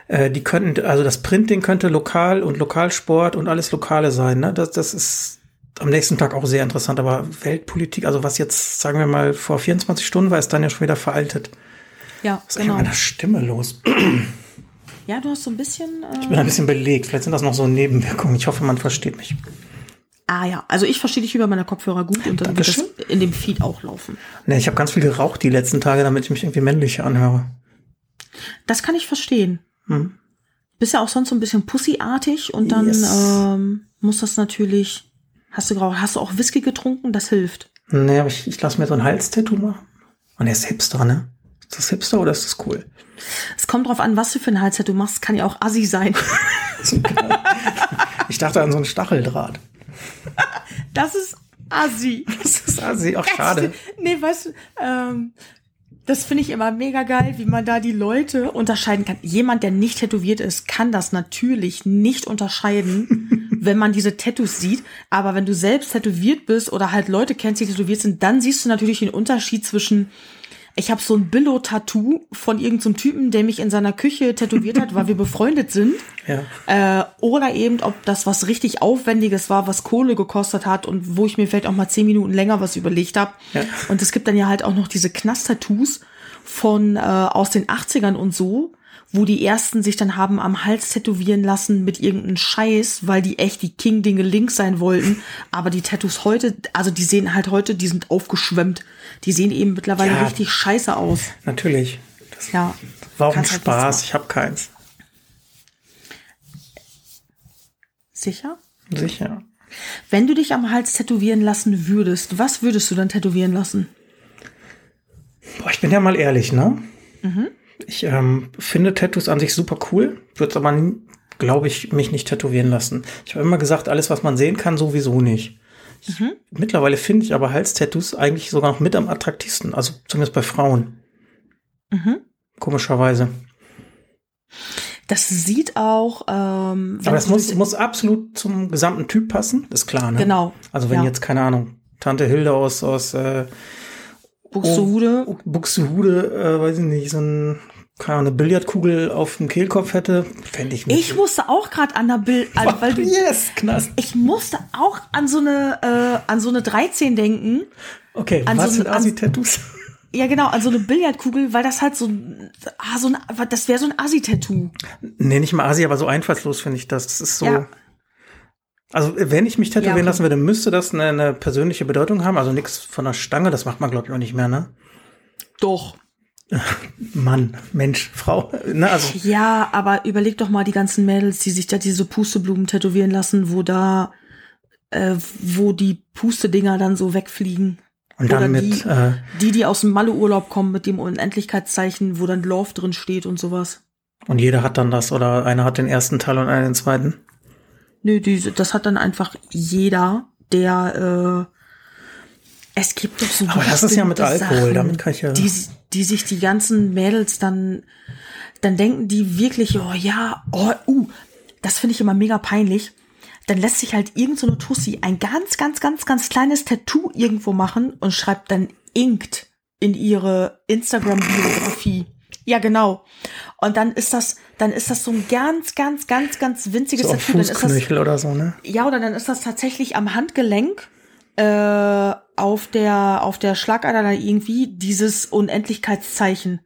A: äh, die könnten, also das Printing könnte lokal und Lokalsport und alles Lokale sein. Ne? Das, das ist am nächsten Tag auch sehr interessant. Aber Weltpolitik, also was jetzt, sagen wir mal, vor 24 Stunden war, ist dann ja schon wieder veraltet.
B: Ja,
A: Was ist eigentlich mit meiner Stimme los?
B: Ja, du hast so ein bisschen. Äh,
A: Ich bin ein bisschen belegt. Vielleicht sind das noch so Nebenwirkungen. Ich hoffe, man versteht mich.
B: Ah ja, also ich verstehe dich über meine Kopfhörer gut und dann wird das
A: Dankeschön.
B: in dem Feed auch laufen.
A: Ne, ich habe ganz viel geraucht die letzten Tage, damit ich mich irgendwie männlicher anhöre.
B: Das kann ich verstehen.
A: Hm.
B: Bist ja auch sonst so ein bisschen pussyartig und dann
A: Yes.
B: ähm, muss das natürlich. Hast du grau, hast du auch Whisky getrunken? Das hilft.
A: Nee, aber ich, ich lasse mir so ein Halstattoo machen. Und er ist Hipster, ne? Ist das Hipster oder ist das cool?
B: Es kommt drauf an, was du für ein Halstattoo machst. Kann ja auch assi sein.
A: ich dachte an so einen Stacheldraht.
B: Das ist assi.
A: Das ist assi, auch schade.
B: Nee, weißt du, ähm, das finde ich immer mega geil, wie man da die Leute unterscheiden kann. Jemand, der nicht tätowiert ist, kann das natürlich nicht unterscheiden, wenn man diese Tattoos sieht. Aber wenn du selbst tätowiert bist oder halt Leute kennst, die tätowiert sind, dann siehst du natürlich den Unterschied zwischen ich habe so ein Billo-Tattoo von irgendeinem so Typen, der mich in seiner Küche tätowiert hat, weil wir befreundet sind. Ja. Äh, oder eben, ob das was richtig Aufwendiges war, was Kohle gekostet hat und wo ich mir vielleicht auch mal zehn Minuten länger was überlegt habe. Ja. Und es gibt dann ja halt auch noch diese Knast-Tattoos von äh, aus den 80ern und so, wo die ersten sich dann haben am Hals tätowieren lassen mit irgendeinem Scheiß, weil die echt die King-Dinge links sein wollten. Aber die Tattoos heute, also die sehen halt heute, die sind aufgeschwemmt. Die sehen eben mittlerweile ja, richtig scheiße aus.
A: Natürlich. Das ja. War auch ein halt Spaß, ich habe keins.
B: Sicher?
A: Sicher.
B: Wenn du dich am Hals tätowieren lassen würdest, was würdest du dann tätowieren lassen?
A: Boah, ich bin ja mal ehrlich, ne? Mhm. Ich ähm, finde Tattoos an sich super cool, würde aber, glaube ich, mich nicht tätowieren lassen. Ich habe immer gesagt, alles, was man sehen kann, sowieso nicht. Mhm. Mittlerweile finde ich aber Halstattoos eigentlich sogar noch mit am attraktivsten, also zumindest bei Frauen. Mhm. Komischerweise.
B: Das sieht auch. Ähm,
A: aber das muss, muss absolut zum gesamten Typ passen, ist klar, ne?
B: Genau.
A: Also wenn ja. jetzt, keine Ahnung, Tante Hilde aus, aus äh,
B: Buxtehude.
A: Oh, Buxtehude, äh, weiß ich nicht, so ein keine Ahnung, eine Billardkugel auf dem Kehlkopf hätte, fände ich nicht.
B: Ich musste auch gerade an der Bild,
A: also, weil du, yes, Knast.
B: Ich musste auch an so eine, äh, an so eine 13 denken.
A: Okay, an was so sind Assi-Tattoos?
B: Ja, genau, an so eine Billardkugel, weil das halt so, ah, so ein, das wäre so ein Assi-Tattoo.
A: Nee, nicht mal Assi, aber so einfallslos finde ich das. Das ist so. Ja. Also, wenn ich mich tätowieren ja, okay. lassen würde, müsste das eine, eine persönliche Bedeutung haben. Also nichts von der Stange, das macht man, glaube ich, auch nicht mehr, ne?
B: Doch.
A: Mann, Mensch, Frau. Ne, also.
B: Ja, aber überleg doch mal die ganzen Mädels, die sich da diese Pusteblumen tätowieren lassen, wo da, äh, wo die Pustedinger dann so wegfliegen.
A: Und dann Oder mit,
B: die, äh, die, die aus dem Malle-Urlaub kommen mit dem Unendlichkeitszeichen, wo dann Love drin steht und sowas.
A: Und jeder hat dann das, oder einer hat den ersten Teil und einer den zweiten?
B: Nö, diese, das hat dann einfach jeder, der, äh, es gibt doch so
A: Aber das ist ja mit Alkohol, Sachen, damit kann ich ja.
B: Die, die sich die ganzen Mädels dann, dann denken die wirklich, oh ja, oh, uh, das finde ich immer mega peinlich. Dann lässt sich halt irgend so eine Tussi ein ganz, ganz, ganz, ganz kleines Tattoo irgendwo machen und schreibt dann inkt in ihre Instagram-Biografie. Ja, genau. Und dann ist das, dann ist das so ein ganz, ganz, ganz, ganz winziges
A: so Tattoo. Fußknöchel
B: das,
A: oder so, ne?
B: Ja, oder dann ist das tatsächlich am Handgelenk äh, auf der auf der Schlagader da irgendwie dieses Unendlichkeitszeichen.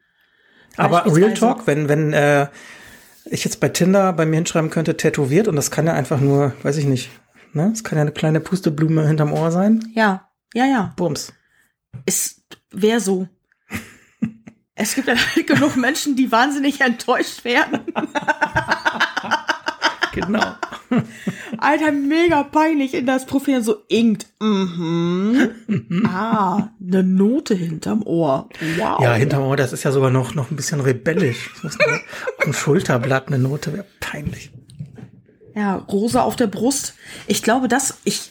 A: Aber Real Talk, wenn wenn äh, ich jetzt bei Tinder bei mir hinschreiben könnte tätowiert und das kann ja einfach nur, weiß ich nicht, ne? Es kann ja eine kleine Pusteblume hinterm Ohr sein.
B: Ja, ja, ja.
A: Bums.
B: Es wäre so. es gibt ja halt genug Menschen, die wahnsinnig enttäuscht werden.
A: genau.
B: Alter, mega peinlich in das Profil so inkt. Mhm. ah, eine Note hinterm Ohr. Wow.
A: Ja, hinterm Ohr, das ist ja sogar noch, noch ein bisschen rebellisch. ein Schulterblatt, eine Note wäre peinlich.
B: Ja, Rosa auf der Brust. Ich glaube, das, ich,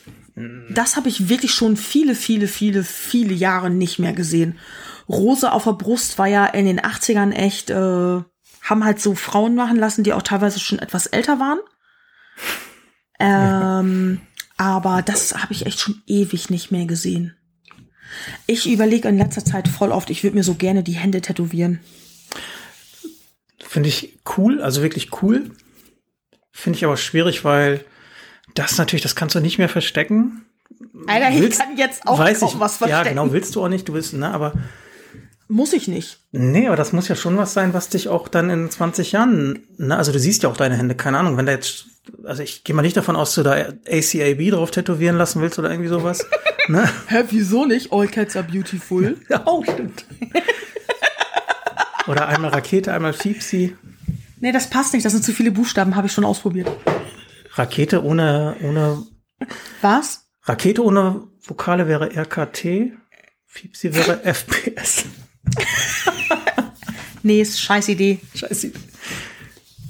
B: das habe ich wirklich schon viele, viele, viele, viele Jahre nicht mehr gesehen. Rose auf der Brust war ja in den 80ern echt, äh, haben halt so Frauen machen lassen, die auch teilweise schon etwas älter waren. Ähm, aber das habe ich echt schon ewig nicht mehr gesehen. Ich überlege in letzter Zeit voll oft, ich würde mir so gerne die Hände tätowieren.
A: Finde ich cool, also wirklich cool. Finde ich aber schwierig, weil das natürlich, das kannst du nicht mehr verstecken.
B: Alter, willst, ich kann jetzt auch
A: weiß
B: ich, was verstecken.
A: Ja, genau, willst du auch nicht, du willst, ne, aber
B: muss ich nicht.
A: Nee, aber das muss ja schon was sein, was dich auch dann in 20 Jahren, ne, also du siehst ja auch deine Hände, keine Ahnung, wenn da jetzt also ich gehe mal nicht davon aus, dass du da ACAB drauf tätowieren lassen willst oder irgendwie sowas. ne?
B: Hä, wieso nicht? All cats are beautiful.
A: ja, oh, stimmt. oder einmal Rakete, einmal Fiepsi.
B: Nee, das passt nicht. Das sind zu viele Buchstaben, habe ich schon ausprobiert.
A: Rakete ohne, ohne.
B: Was?
A: Rakete ohne Vokale wäre RKT. Fiepsi wäre FPS.
B: Nee, ist scheiß Idee.
A: Scheiße.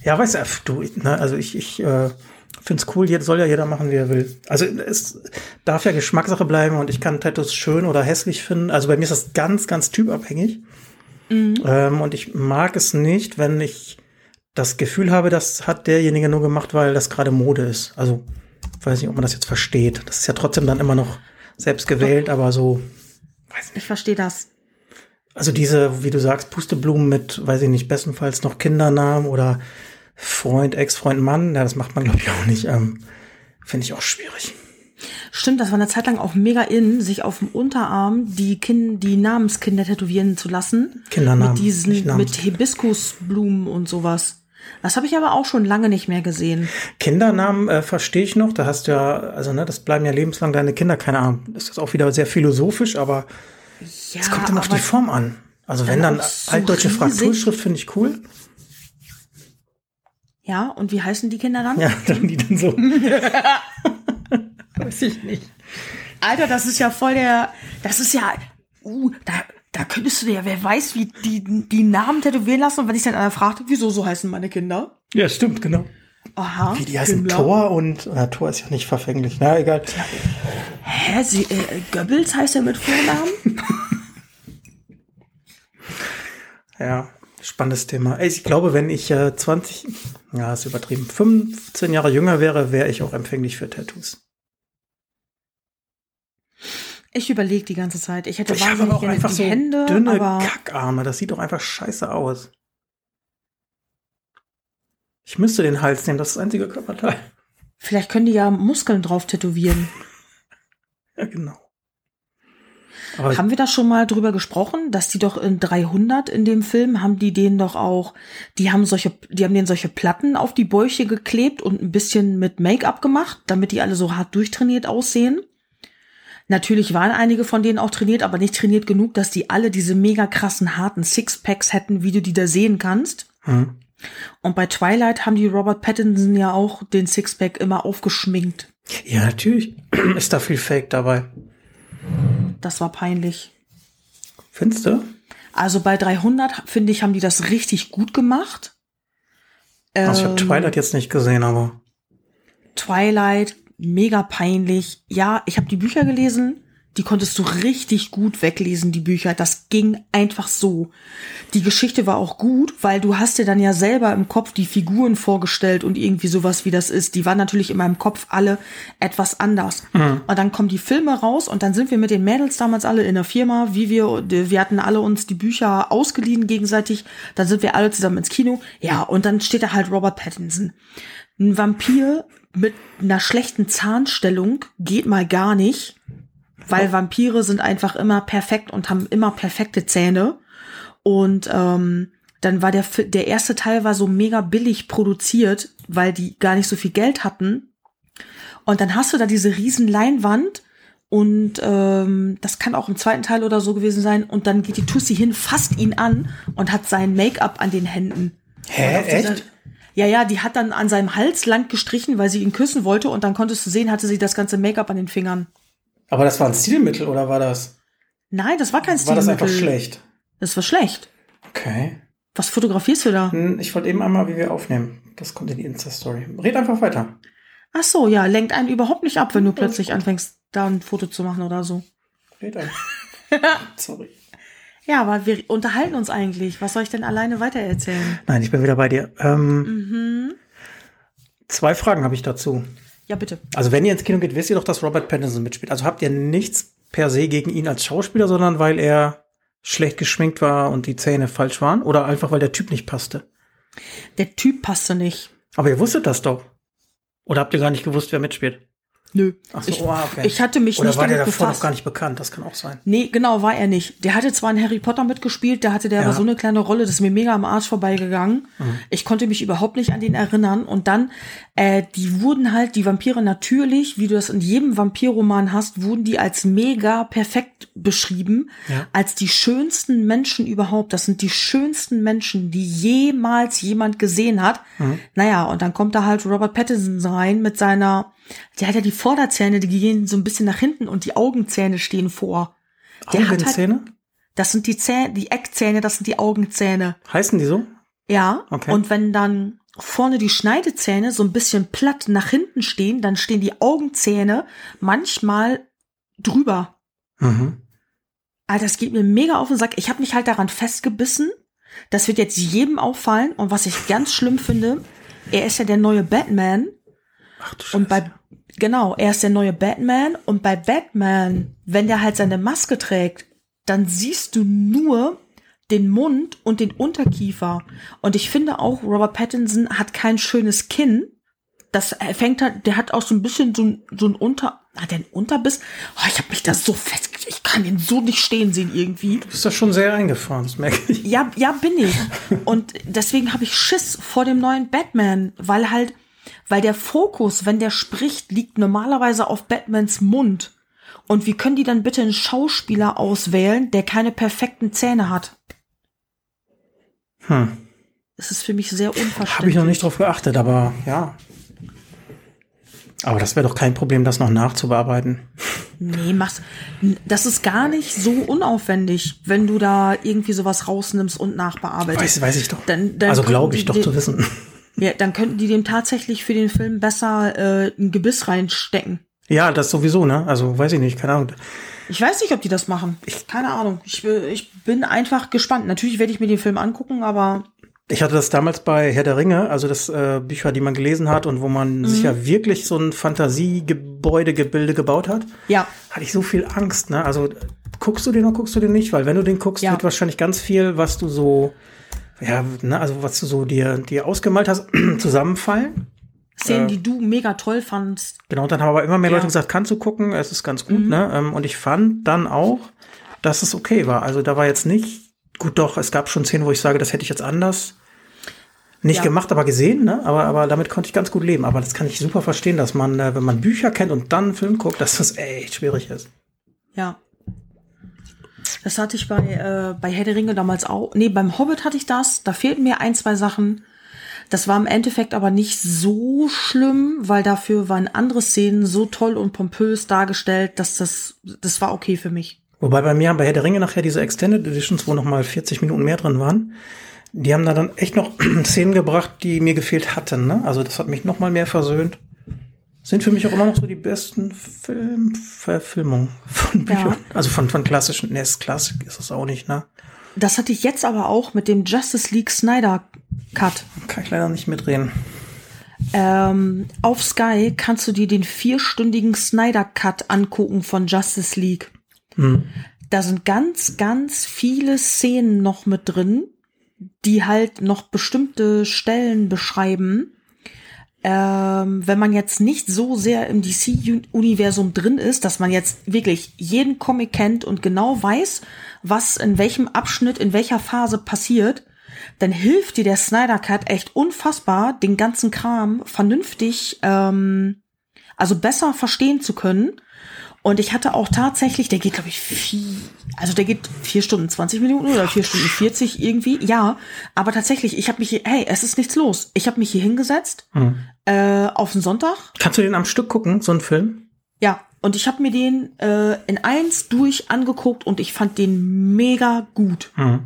A: Ja, weißt du, du, ne, also ich, ich äh, finde es cool, jeder soll ja jeder machen, wie er will. Also es darf ja Geschmackssache bleiben und ich kann Tattoos schön oder hässlich finden. Also bei mir ist das ganz, ganz typabhängig. Mhm. Ähm, und ich mag es nicht, wenn ich das Gefühl habe, das hat derjenige nur gemacht, weil das gerade Mode ist. Also weiß nicht, ob man das jetzt versteht. Das ist ja trotzdem dann immer noch selbst gewählt, aber so.
B: Weiß nicht. Ich verstehe das.
A: Also diese, wie du sagst, Pusteblumen mit, weiß ich nicht, bestenfalls noch Kindernamen oder Freund, Ex-Freund, Mann, ja, das macht man, glaube ich, auch nicht. Ähm, Finde ich auch schwierig.
B: Stimmt, das war eine Zeit lang auch mega in, sich auf dem Unterarm die, kind, die Namenskinder tätowieren zu lassen.
A: Kindernamen.
B: Mit diesen, mit Hibiskusblumen und sowas. Das habe ich aber auch schon lange nicht mehr gesehen.
A: Kindernamen äh, verstehe ich noch. Da hast du ja, also ne, das bleiben ja lebenslang deine Kinder, keine Ahnung. Das ist auch wieder sehr philosophisch, aber es ja, kommt dann auf die Form an. Also wenn dann, dann so altdeutsche riesig. Frakturschrift finde ich cool.
B: Ja, und wie heißen die Kinder dann?
A: Ja, dann die dann so. Weiß ich nicht.
B: Alter, das ist ja voll der, das ist ja, uh, da, da könntest du dir ja, wer weiß, wie die, die Namen tätowieren lassen. Und wenn ich dann einer fragte, wieso so heißen meine Kinder?
A: Ja, stimmt, genau.
B: Aha.
A: Wie die heißen genau. Thor und, na, Thor ist ja nicht verfänglich, na, egal.
B: Hä, Sie, äh, Goebbels heißt er mit Vornamen?
A: ja, spannendes Thema. Ich glaube, wenn ich äh, 20, ja, ist übertrieben, 15 Jahre jünger wäre, wäre ich auch empfänglich für Tattoos.
B: Ich überlege die ganze Zeit. Ich hätte
A: ich wahnsinnig
B: auch
A: einfach die so Hände, dünne Kackarme. Das sieht doch einfach scheiße aus. Ich müsste den Hals nehmen, das ist das einzige Körperteil.
B: Vielleicht können die ja Muskeln drauf tätowieren.
A: ja, genau.
B: Aber haben wir da schon mal drüber gesprochen, dass die doch in 300 in dem Film haben die denen doch auch, die haben solche, die haben denen solche Platten auf die Bäuche geklebt und ein bisschen mit Make-up gemacht, damit die alle so hart durchtrainiert aussehen. Natürlich waren einige von denen auch trainiert, aber nicht trainiert genug, dass die alle diese mega krassen harten Sixpacks hätten, wie du die da sehen kannst. Hm. Und bei Twilight haben die Robert Pattinson ja auch den Sixpack immer aufgeschminkt.
A: Ja, natürlich ist da viel Fake dabei.
B: Das war peinlich.
A: Findest du?
B: Also bei 300, finde ich, haben die das richtig gut gemacht.
A: Also ich habe ähm, Twilight jetzt nicht gesehen, aber.
B: Twilight mega peinlich. Ja, ich habe die Bücher gelesen, die konntest du richtig gut weglesen, die Bücher. Das ging einfach so. Die Geschichte war auch gut, weil du hast dir dann ja selber im Kopf die Figuren vorgestellt und irgendwie sowas wie das ist. Die waren natürlich in meinem Kopf alle etwas anders. Mhm. Und dann kommen die Filme raus und dann sind wir mit den Mädels damals alle in der Firma, wie wir, wir hatten alle uns die Bücher ausgeliehen gegenseitig. Dann sind wir alle zusammen ins Kino. Ja, und dann steht da halt Robert Pattinson. Ein Vampir mit einer schlechten Zahnstellung geht mal gar nicht, weil Vampire sind einfach immer perfekt und haben immer perfekte Zähne. Und ähm, dann war der, der erste Teil war so mega billig produziert, weil die gar nicht so viel Geld hatten. Und dann hast du da diese riesen Leinwand und ähm, das kann auch im zweiten Teil oder so gewesen sein. Und dann geht die Tussi hin, fasst ihn an und hat sein Make-up an den Händen.
A: Hä, echt?
B: Ja, ja, die hat dann an seinem Hals lang gestrichen, weil sie ihn küssen wollte und dann konntest du sehen, hatte sie das ganze Make-up an den Fingern.
A: Aber das war ein Stilmittel oder war das?
B: Nein, das war kein
A: Stilmittel. War das einfach schlecht?
B: Das war schlecht.
A: Okay.
B: Was fotografierst du da?
A: Hm, ich wollte eben einmal, wie wir aufnehmen. Das kommt in die Insta-Story. Red einfach weiter.
B: Ach so, ja, lenkt einen überhaupt nicht ab, wenn du plötzlich anfängst, da ein Foto zu machen oder so.
A: Red einfach. Sorry.
B: Ja, aber wir unterhalten uns eigentlich. Was soll ich denn alleine weitererzählen?
A: Nein, ich bin wieder bei dir. Ähm, mhm. Zwei Fragen habe ich dazu.
B: Ja, bitte.
A: Also wenn ihr ins Kino geht, wisst ihr doch, dass Robert Pattinson mitspielt. Also habt ihr nichts per se gegen ihn als Schauspieler, sondern weil er schlecht geschminkt war und die Zähne falsch waren? Oder einfach, weil der Typ nicht passte?
B: Der Typ passte nicht.
A: Aber ihr wusstet das doch. Oder habt ihr gar nicht gewusst, wer mitspielt?
B: Nö.
A: Ach so,
B: ich,
A: oh, okay.
B: ich hatte mich
A: Oder
B: nicht
A: war
B: damit
A: der davor
B: befasst.
A: noch gar nicht bekannt? Das kann auch sein.
B: Nee, genau, war er nicht. Der hatte zwar in Harry Potter mitgespielt, da hatte der
A: Ja.
B: aber so eine kleine Rolle, das ist mir mega am Arsch vorbeigegangen.
A: Mhm.
B: Ich konnte mich überhaupt nicht an den erinnern. Und dann, äh, die wurden halt, die Vampire natürlich, wie du das in jedem Vampirroman hast, wurden die als mega perfekt beschrieben,
A: Ja.
B: als die schönsten Menschen überhaupt. Das sind die schönsten Menschen, die jemals jemand gesehen hat.
A: Mhm.
B: Naja, und dann kommt da halt Robert Pattinson rein mit seiner, der hat ja die Vorderzähne, die gehen so ein bisschen nach hinten und die Augenzähne stehen vor. Der hat halt,
A: Augenzähne?
B: Das sind die Zähne, die Eckzähne, das sind die Augenzähne.
A: Heißen die so?
B: Ja.
A: Okay.
B: Und wenn dann vorne die Schneidezähne so ein bisschen platt nach hinten stehen, dann stehen die Augenzähne manchmal drüber.
A: Mhm.
B: Alter, das geht mir mega auf den Sack. Ich habe mich halt daran festgebissen. Das wird jetzt jedem auffallen. Und was ich ganz schlimm finde, er ist ja der neue Batman.
A: Ach du
B: Und bei, genau, er ist der neue Batman. Und bei Batman, wenn der halt seine Maske trägt, dann siehst du nur den Mund und den Unterkiefer. Und ich finde auch, Robert Pattinson hat kein schönes Kinn. Das er fängt halt, der hat auch so ein bisschen so ein, so ein Unter, hat der einen Unterbiss? Oh, ich habe mich da so fest, ich kann ihn so nicht stehen sehen irgendwie.
A: Du bist da schon sehr eingefahren, das merke ich.
B: Ja, ja, bin ich. Und deswegen habe ich Schiss vor dem neuen Batman, weil halt, weil der Fokus, wenn der spricht, liegt normalerweise auf Batmans Mund. Und wie können die dann bitte einen Schauspieler auswählen, der keine perfekten Zähne hat?
A: Hm.
B: Das ist für mich sehr unverständlich.
A: Habe ich noch nicht drauf geachtet, aber ja. Aber das wäre doch kein Problem, das noch nachzubearbeiten.
B: Nee, mach's. Das ist gar nicht so unaufwendig, wenn du da irgendwie sowas rausnimmst und nachbearbeitest.
A: Weiß, weiß ich doch.
B: Dann, dann
A: also glaube ich doch zu wissen.
B: Ja, dann könnten die dem tatsächlich für den Film besser äh, ein Gebiss reinstecken.
A: Ja, das sowieso, ne? Also weiß ich nicht, keine Ahnung.
B: Ich weiß nicht, ob die das machen. Ich, keine Ahnung. Ich, will- ich bin einfach gespannt. Natürlich werde ich mir den Film angucken, aber
A: Ich hatte das damals bei Herr der Ringe, also das äh, Bücher, die man gelesen hat und wo man sich ja wirklich so ein Fantasiegebäudegebilde gebaut hat,
B: ja,
A: hatte ich so viel Angst, ne? Also guckst du den oder guckst du den nicht? Weil wenn du den guckst,
B: Ja.
A: wird wahrscheinlich ganz viel, was du so, ja, ne, also was du so dir, dir ausgemalt hast, zusammenfallen.
B: Szenen,
A: Äh.
B: die du mega toll fandst.
A: Genau, und dann haben aber immer mehr
B: Ja.
A: Leute gesagt, kannst du gucken, es ist ganz gut, ne? Ähm, Und ich fand dann auch, dass es okay war. Also da war jetzt nicht, gut doch, es gab schon Szenen, wo ich sage, das hätte ich jetzt anders nicht
B: Ja.
A: gemacht, aber gesehen, ne? Aber, aber damit konnte ich ganz gut leben. Aber das kann ich super verstehen, dass man, äh, wenn man Bücher kennt und dann einen Film guckt, dass das echt schwierig ist.
B: Ja. Das hatte ich bei, äh, bei Herr der Ringe damals auch. Nee, beim Hobbit hatte ich das. Da fehlten mir ein, zwei Sachen. Das war im Endeffekt aber nicht so schlimm, weil dafür waren andere Szenen so toll und pompös dargestellt, dass das, das war okay für mich.
A: Wobei bei mir haben bei Herr der Ringe nachher diese Extended Editions, wo noch mal 40 Minuten mehr drin waren, die haben da dann echt noch Szenen gebracht, die mir gefehlt hatten. Ne? Also das hat mich noch mal mehr versöhnt. Sind für mich auch immer noch so die besten Film Verfilmungen von
B: Ja.
A: Büchern. Also von, von klassischen, ne, Klassik ist es auch nicht, ne?
B: Das hatte ich jetzt aber auch mit dem Justice League Snyder Cut.
A: Kann ich leider nicht mitreden.
B: Ähm, auf Sky kannst du dir den vierstündigen Snyder Cut angucken von Justice League.
A: Hm.
B: Da sind ganz, ganz viele Szenen noch mit drin, die halt noch bestimmte Stellen beschreiben. Ähm, wenn man jetzt nicht so sehr im DC-Universum drin ist, dass man jetzt wirklich jeden Comic kennt und genau weiß, was in welchem Abschnitt, in welcher Phase passiert, dann hilft dir der Snyder Cut echt unfassbar, den ganzen Kram vernünftig, ähm, also besser verstehen zu können. Und ich hatte auch tatsächlich, der geht, glaube ich, vier, also der geht vier Stunden 20 Minuten oder vier Stunden 40 irgendwie, ja. Aber tatsächlich, ich habe mich hier, hey, es ist nichts los. Ich habe mich hier hingesetzt
A: Hm.
B: äh, auf den Sonntag.
A: Kannst du den am Stück gucken, so einen Film?
B: Ja, und ich habe mir den äh, in eins durch angeguckt und ich fand den mega gut.
A: Hm.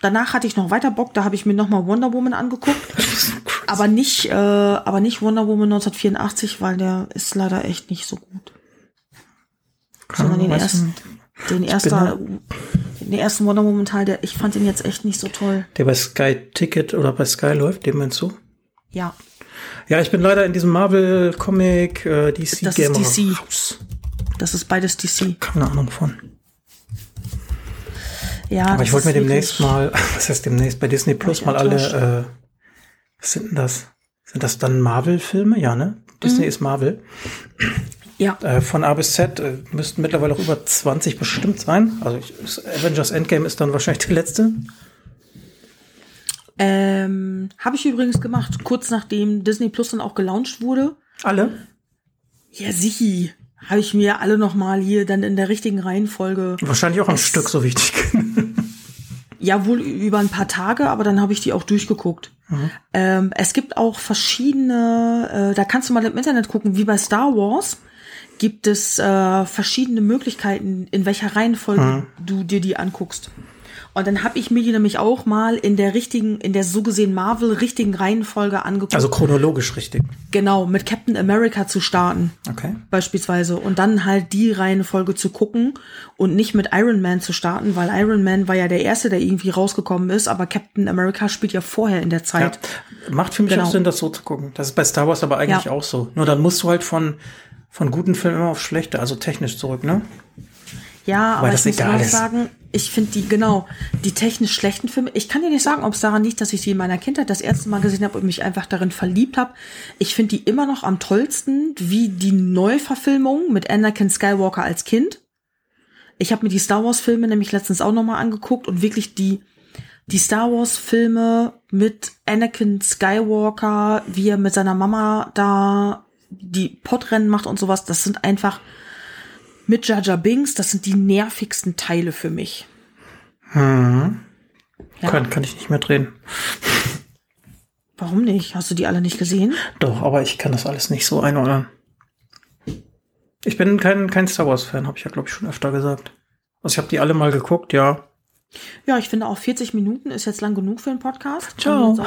B: Danach hatte ich noch weiter Bock, da habe ich mir noch mal Wonder Woman angeguckt, aber nicht, äh, aber nicht Wonder Woman 1984, weil der ist leider echt nicht so gut. Sondern den ersten, den ersten, den ersten Wonder Woman Teil, der, ich fand den jetzt echt nicht so toll.
A: Der bei Sky Ticket oder bei Sky läuft, den meinst du?
B: Ja,
A: Ja, ich bin leider in diesem Marvel Comic äh, DC
B: Das ist
A: Gamer
B: DC.
A: raus.
B: das ist beides DC.
A: Keine Ahnung von.
B: Ja,
A: Aber ich wollte mir
B: ist
A: demnächst mal, was heißt demnächst, bei Disney Plus mal alle, äh, was sind denn das? Sind das dann Marvel-Filme? Ja, ne?
B: Mhm.
A: Disney ist Marvel.
B: Ja,
A: Äh, von A bis Z äh, müssten mittlerweile auch über 20 bestimmt sein. Also ich, Avengers Endgame ist dann wahrscheinlich der letzte.
B: ähm, habe ich übrigens gemacht, kurz nachdem Disney Plus dann auch gelauncht wurde.
A: Alle?
B: Ja, sichi. Habe ich mir alle noch mal hier dann in der richtigen Reihenfolge.
A: Wahrscheinlich auch am Stück, so wichtig.
B: Ja, wohl über ein paar Tage, aber dann habe ich die auch durchgeguckt. Ähm, es gibt auch verschiedene, äh, da kannst du mal im Internet gucken, wie bei Star Wars gibt es äh, verschiedene Möglichkeiten, in welcher Reihenfolge
A: Mhm.
B: du dir die anguckst. Und dann habe ich mir die nämlich auch mal in der richtigen, in der so gesehen Marvel richtigen Reihenfolge angeguckt.
A: Also chronologisch richtig.
B: genau, mit Captain America zu starten
A: Okay.
B: beispielsweise und dann halt die Reihenfolge zu gucken und nicht mit Iron Man zu starten, weil Iron Man war ja der erste, der irgendwie rausgekommen ist, aber Captain America spielt ja vorher in der
A: Ja.
B: Zeit.
A: Macht für mich
B: Genau.
A: auch Sinn, das so zu gucken. Das ist bei Star Wars aber eigentlich
B: Ja.
A: auch so. Nur dann musst du halt von, von guten Filmen immer auf schlechte, also technisch zurück, ne?
B: Ja, aber
A: das
B: ich muss auch
A: ist.
B: sagen, ich finde die, genau, die technisch schlechten Filme, ich kann dir nicht sagen, ob es daran liegt, dass ich die in meiner Kindheit das erste Mal gesehen habe und mich einfach darin verliebt habe. Ich finde die immer noch am tollsten, wie die Neuverfilmung mit Anakin Skywalker als Kind. Ich habe mir die Star Wars Filme nämlich letztens auch noch mal angeguckt und wirklich die die Star Wars Filme mit Anakin Skywalker, wie er mit seiner Mama da die Podrennen macht und sowas, das sind einfach mit Jar Binks, das sind die nervigsten Teile für mich. Ja.
A: Kann, kann ich nicht mehr drehen.
B: Warum nicht? Hast du die alle nicht gesehen?
A: Doch, aber ich kann das alles nicht so einordnen. Ich bin kein, kein Star Wars-Fan, habe ich ja, glaube ich, schon öfter gesagt. Also ich habe die alle mal geguckt, ja.
B: Ja, ich finde auch 40 Minuten ist jetzt lang genug für einen Podcast.
A: Ciao.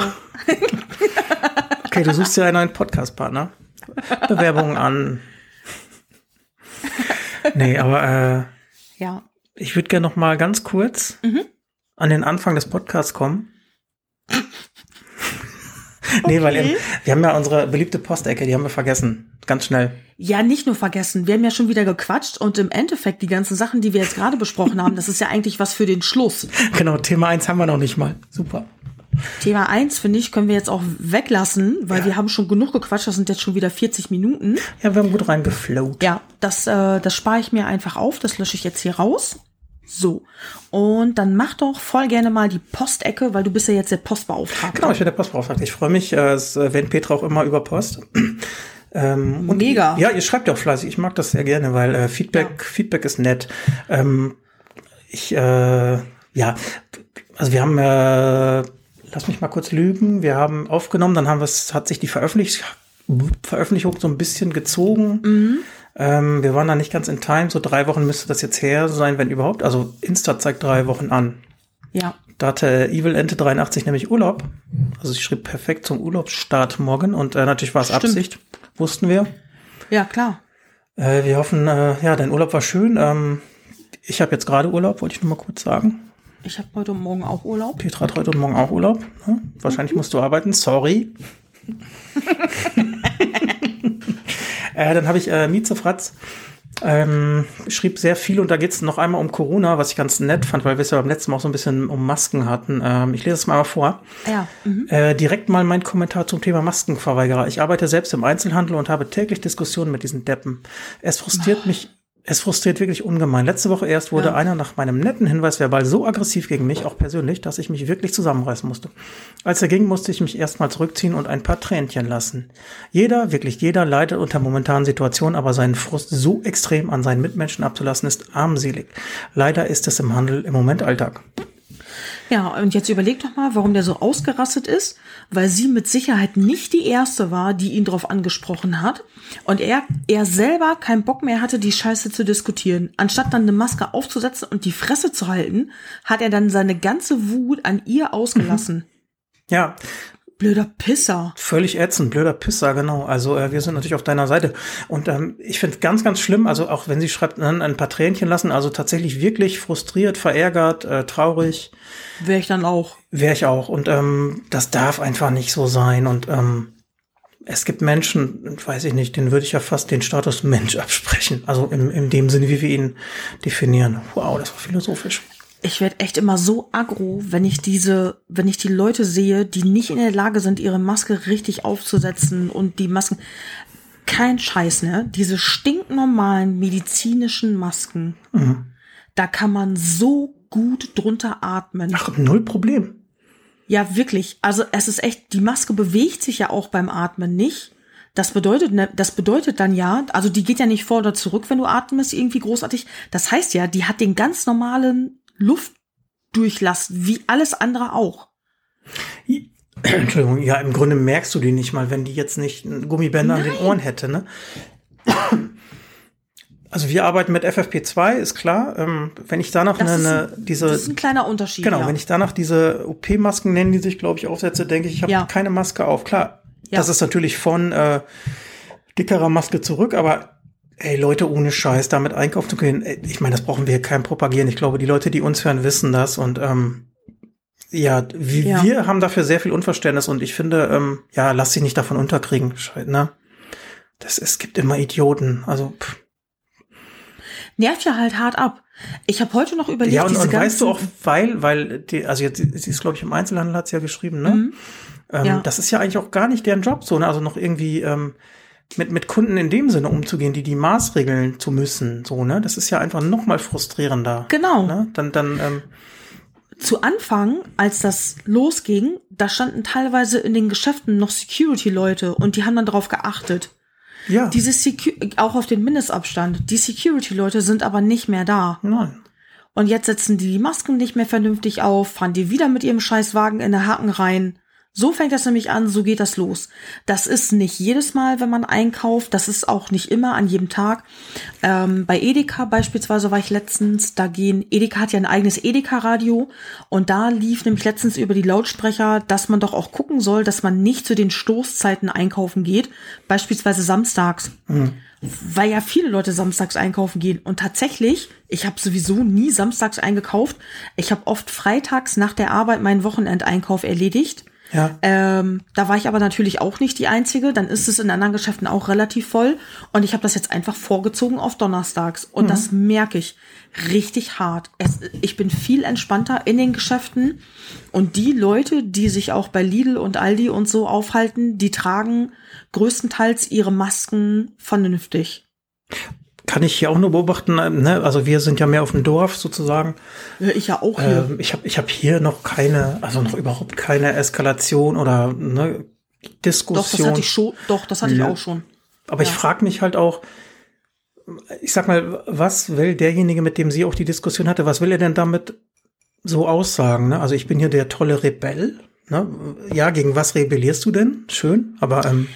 A: Okay, du suchst dir einen neuen Podcast-Partner. Bewerbungen an. Nee, aber äh,
B: Ja.
A: ich würde gerne noch mal ganz kurz an den Anfang des Podcasts kommen. nee, weil
B: Okay.
A: im, wir haben ja unsere beliebte Postecke, die haben wir vergessen. Ganz schnell.
B: Ja, nicht nur vergessen. Wir haben ja schon wieder gequatscht und im Endeffekt die ganzen Sachen, die wir jetzt gerade besprochen haben, das ist ja eigentlich was für den Schluss.
A: Genau, Thema 1 haben wir noch nicht mal. Super.
B: Thema eins finde ich, können wir jetzt auch weglassen, weil
A: Ja.
B: wir haben schon genug gequatscht, das sind jetzt schon wieder 40 Minuten.
A: Ja, wir haben gut reingeflowt.
B: Ja, das, äh, das spare ich mir einfach auf, das lösche ich jetzt hier raus. So. Und dann mach doch voll gerne mal die Postecke, weil du bist ja jetzt der Postbeauftragte.
A: Genau, ich bin der Postbeauftragte. Ich freue mich, äh, es erwähnt Petra auch immer über Post. Ähm, und
B: Mega.
A: Ja, ihr schreibt ja auch fleißig. Ich mag das sehr gerne, weil äh, Feedback, Feedback ist nett. Ähm, ich, äh, ja, also wir haben, äh, lass mich mal kurz lügen, wir haben aufgenommen, dann haben wir es, hat sich die Veröffentlich Veröffentlichung so ein bisschen gezogen. Ähm, wir waren da nicht ganz in Time, so drei Wochen müsste das jetzt her sein, wenn überhaupt. Also Insta zeigt drei Wochen an.
B: Ja.
A: Da hatte Evil Ente 83 nämlich Urlaub. Also sie schrieb perfekt zum Urlaubsstart morgen und äh, natürlich war es. Absicht, wussten wir.
B: Ja, klar.
A: Äh, wir hoffen, äh, ja, dein Urlaub war schön. Ähm, ich habe jetzt gerade Urlaub, wollte ich nur mal kurz sagen.
B: Ich habe heute und morgen auch Urlaub.
A: Petra hat heute und morgen auch Urlaub. Ne? Wahrscheinlich musst du arbeiten. Sorry. äh, dann habe ich äh, Mieze Fratz. Ähm, schrieb sehr viel und da geht es noch einmal um Corona, was ich ganz nett fand, weil wir es ja beim letzten Mal auch so ein bisschen um Masken hatten. Ähm, ich lese es mal vor.
B: Ja. Mhm.
A: Äh, direkt mal mein Kommentar zum Thema Maskenverweigerer. Ich arbeite selbst im Einzelhandel und habe täglich Diskussionen mit diesen Deppen. Es frustriert mich, es frustriert wirklich ungemein. Letzte Woche erst wurde
B: Ja.
A: einer nach meinem netten Hinweis verbal so aggressiv gegen mich, auch persönlich, dass ich mich wirklich zusammenreißen musste. Als er ging, musste ich mich erstmal zurückziehen und ein paar Tränchen lassen. Jeder, wirklich jeder leidet unter momentanen Situationen, aber seinen Frust so extrem an seinen Mitmenschen abzulassen, ist armselig. Leider ist es im Handel im Moment Alltag.
B: Ja, und jetzt überleg doch mal, warum der so ausgerastet ist, weil sie mit Sicherheit nicht die erste war, die ihn drauf angesprochen hat und er, er selber keinen Bock mehr hatte, die Scheiße zu diskutieren. Anstatt dann eine Maske aufzusetzen und die Fresse zu halten, hat er dann seine ganze Wut an ihr ausgelassen.
A: Ja,
B: Blöder Pisser.
A: Völlig ätzend, blöder Pisser, genau. Also äh, wir sind natürlich auf deiner Seite. Und ähm, ich finde ganz, ganz schlimm, also auch wenn sie schreibt, dann ein paar Tränchen lassen, also tatsächlich wirklich frustriert, verärgert, äh, traurig,
B: Wäre ich dann auch.
A: wäre ich auch. Und ähm, das darf einfach nicht so sein. Und ähm, es gibt Menschen, weiß ich nicht, denen würde ich ja fast den Status Mensch absprechen. Also in, in dem Sinne, wie wir ihn definieren. Wow, das war philosophisch.
B: Ich werde echt immer so aggro, wenn ich diese, wenn ich die Leute sehe, die nicht in der Lage sind, ihre Maske richtig aufzusetzen und die Masken. Kein Scheiß, ne? Diese stinknormalen medizinischen Masken. Da kann man so gut drunter atmen.
A: Ach, null Problem.
B: Ja, wirklich. Also es ist echt, die Maske bewegt sich ja auch beim Atmen nicht. Das bedeutet, ne, das bedeutet dann ja, also die geht ja nicht vor oder zurück, wenn du atmest, irgendwie großartig. Das heißt ja, die hat den ganz normalen Luftdurchlass, wie alles andere auch.
A: Entschuldigung, ja, im Grunde merkst du die nicht mal, wenn die jetzt nicht ein Gummibänder an den
B: Nein.
A: Ohren hätte, ne? Also wir arbeiten mit FFP2, ist klar. Ähm, wenn ich danach
B: Das
A: eine, eine
B: ein-
A: diese
B: Das ist ein kleiner Unterschied.
A: genau,
B: ja.
A: wenn ich danach diese OP-Masken nennen, die sich glaube ich aufsetze, denke ich, ich habe
B: Ja.
A: keine Maske auf. Klar,
B: Ja.
A: das ist natürlich von äh, dickerer Maske zurück, aber ey Leute ohne Scheiß damit einkaufen zu können, ey, ich meine, das brauchen wir kein propagieren. Ich glaube, die Leute, die uns hören, wissen das und ähm, ja, wie,
B: Ja.
A: wir haben dafür sehr viel Unverständnis und ich finde, ähm, ja, lass dich nicht davon unterkriegen, ne? Das, es gibt immer Idioten, also pff.
B: Nervt ja halt hart ab. Ich habe heute noch überlegt,
A: Ja, und,
B: diese
A: und weißt du auch, weil, weil, die, also jetzt, sie ist, glaube ich, im Einzelhandel hat sie ja geschrieben, ne?
B: Mhm.
A: Ähm,
B: Ja.
A: Das ist ja eigentlich auch gar nicht deren Job, so, ne? Also noch irgendwie ähm, mit, mit Kunden in dem Sinne umzugehen, die die Maßregeln zu müssen, so, ne? Das ist ja einfach noch mal frustrierender.
B: Genau.
A: Ne? Dann, dann, ähm,
B: Zu Anfang, als das losging, da standen teilweise in den Geschäften noch Security-Leute und die haben dann darauf geachtet.
A: ja,
B: Diese Secu auch auf den Mindestabstand. Die Security-Leute sind aber nicht mehr da.
A: nein.
B: Und jetzt setzen die die Masken nicht mehr vernünftig auf, fahren die wieder mit ihrem Scheißwagen in den Haken rein. So fängt das nämlich an, so geht das los. Das ist nicht jedes Mal, wenn man einkauft, das ist auch nicht immer an jedem Tag. Ähm, bei Edeka beispielsweise war ich letztens, da gehen, Edeka hat ja ein eigenes Edeka-Radio und da lief nämlich letztens über die Lautsprecher, dass man doch auch gucken soll, dass man nicht zu den Stoßzeiten einkaufen geht, beispielsweise samstags weil ja viele Leute samstags einkaufen gehen. Und tatsächlich, ich habe sowieso nie samstags eingekauft. Ich habe oft freitags nach der Arbeit meinen Wochenendeinkauf erledigt.
A: Ja.
B: Ähm, da war ich aber natürlich auch nicht die Einzige. Dann ist es in anderen Geschäften auch relativ voll. Und ich habe das jetzt einfach vorgezogen auf Donnerstags. Und das merke ich richtig hart. Es, ich bin viel entspannter in den Geschäften. Und die Leute, die sich auch bei Lidl und Aldi und so aufhalten, die tragen größtenteils ihre Masken vernünftig.
A: Kann ich hier auch nur beobachten, ne? Also wir sind ja mehr auf dem Dorf sozusagen.
B: Ja, ich ja auch hier.
A: Ähm, ich habe ich hab hier noch keine, also noch überhaupt keine Eskalation oder ne,
B: doch, das
A: Diskussion.
B: hatte ich schon. Doch, das hatte ich
A: Ja.
B: auch schon.
A: Aber ich
B: Ja.
A: frage mich halt auch, ich sag mal, was will derjenige, mit dem sie auch die Diskussion hatte, was will er denn damit so aussagen? Ne? Also ich bin hier der tolle Rebell. Ne? Ja, gegen was rebellierst du denn? Schön, aber ähm,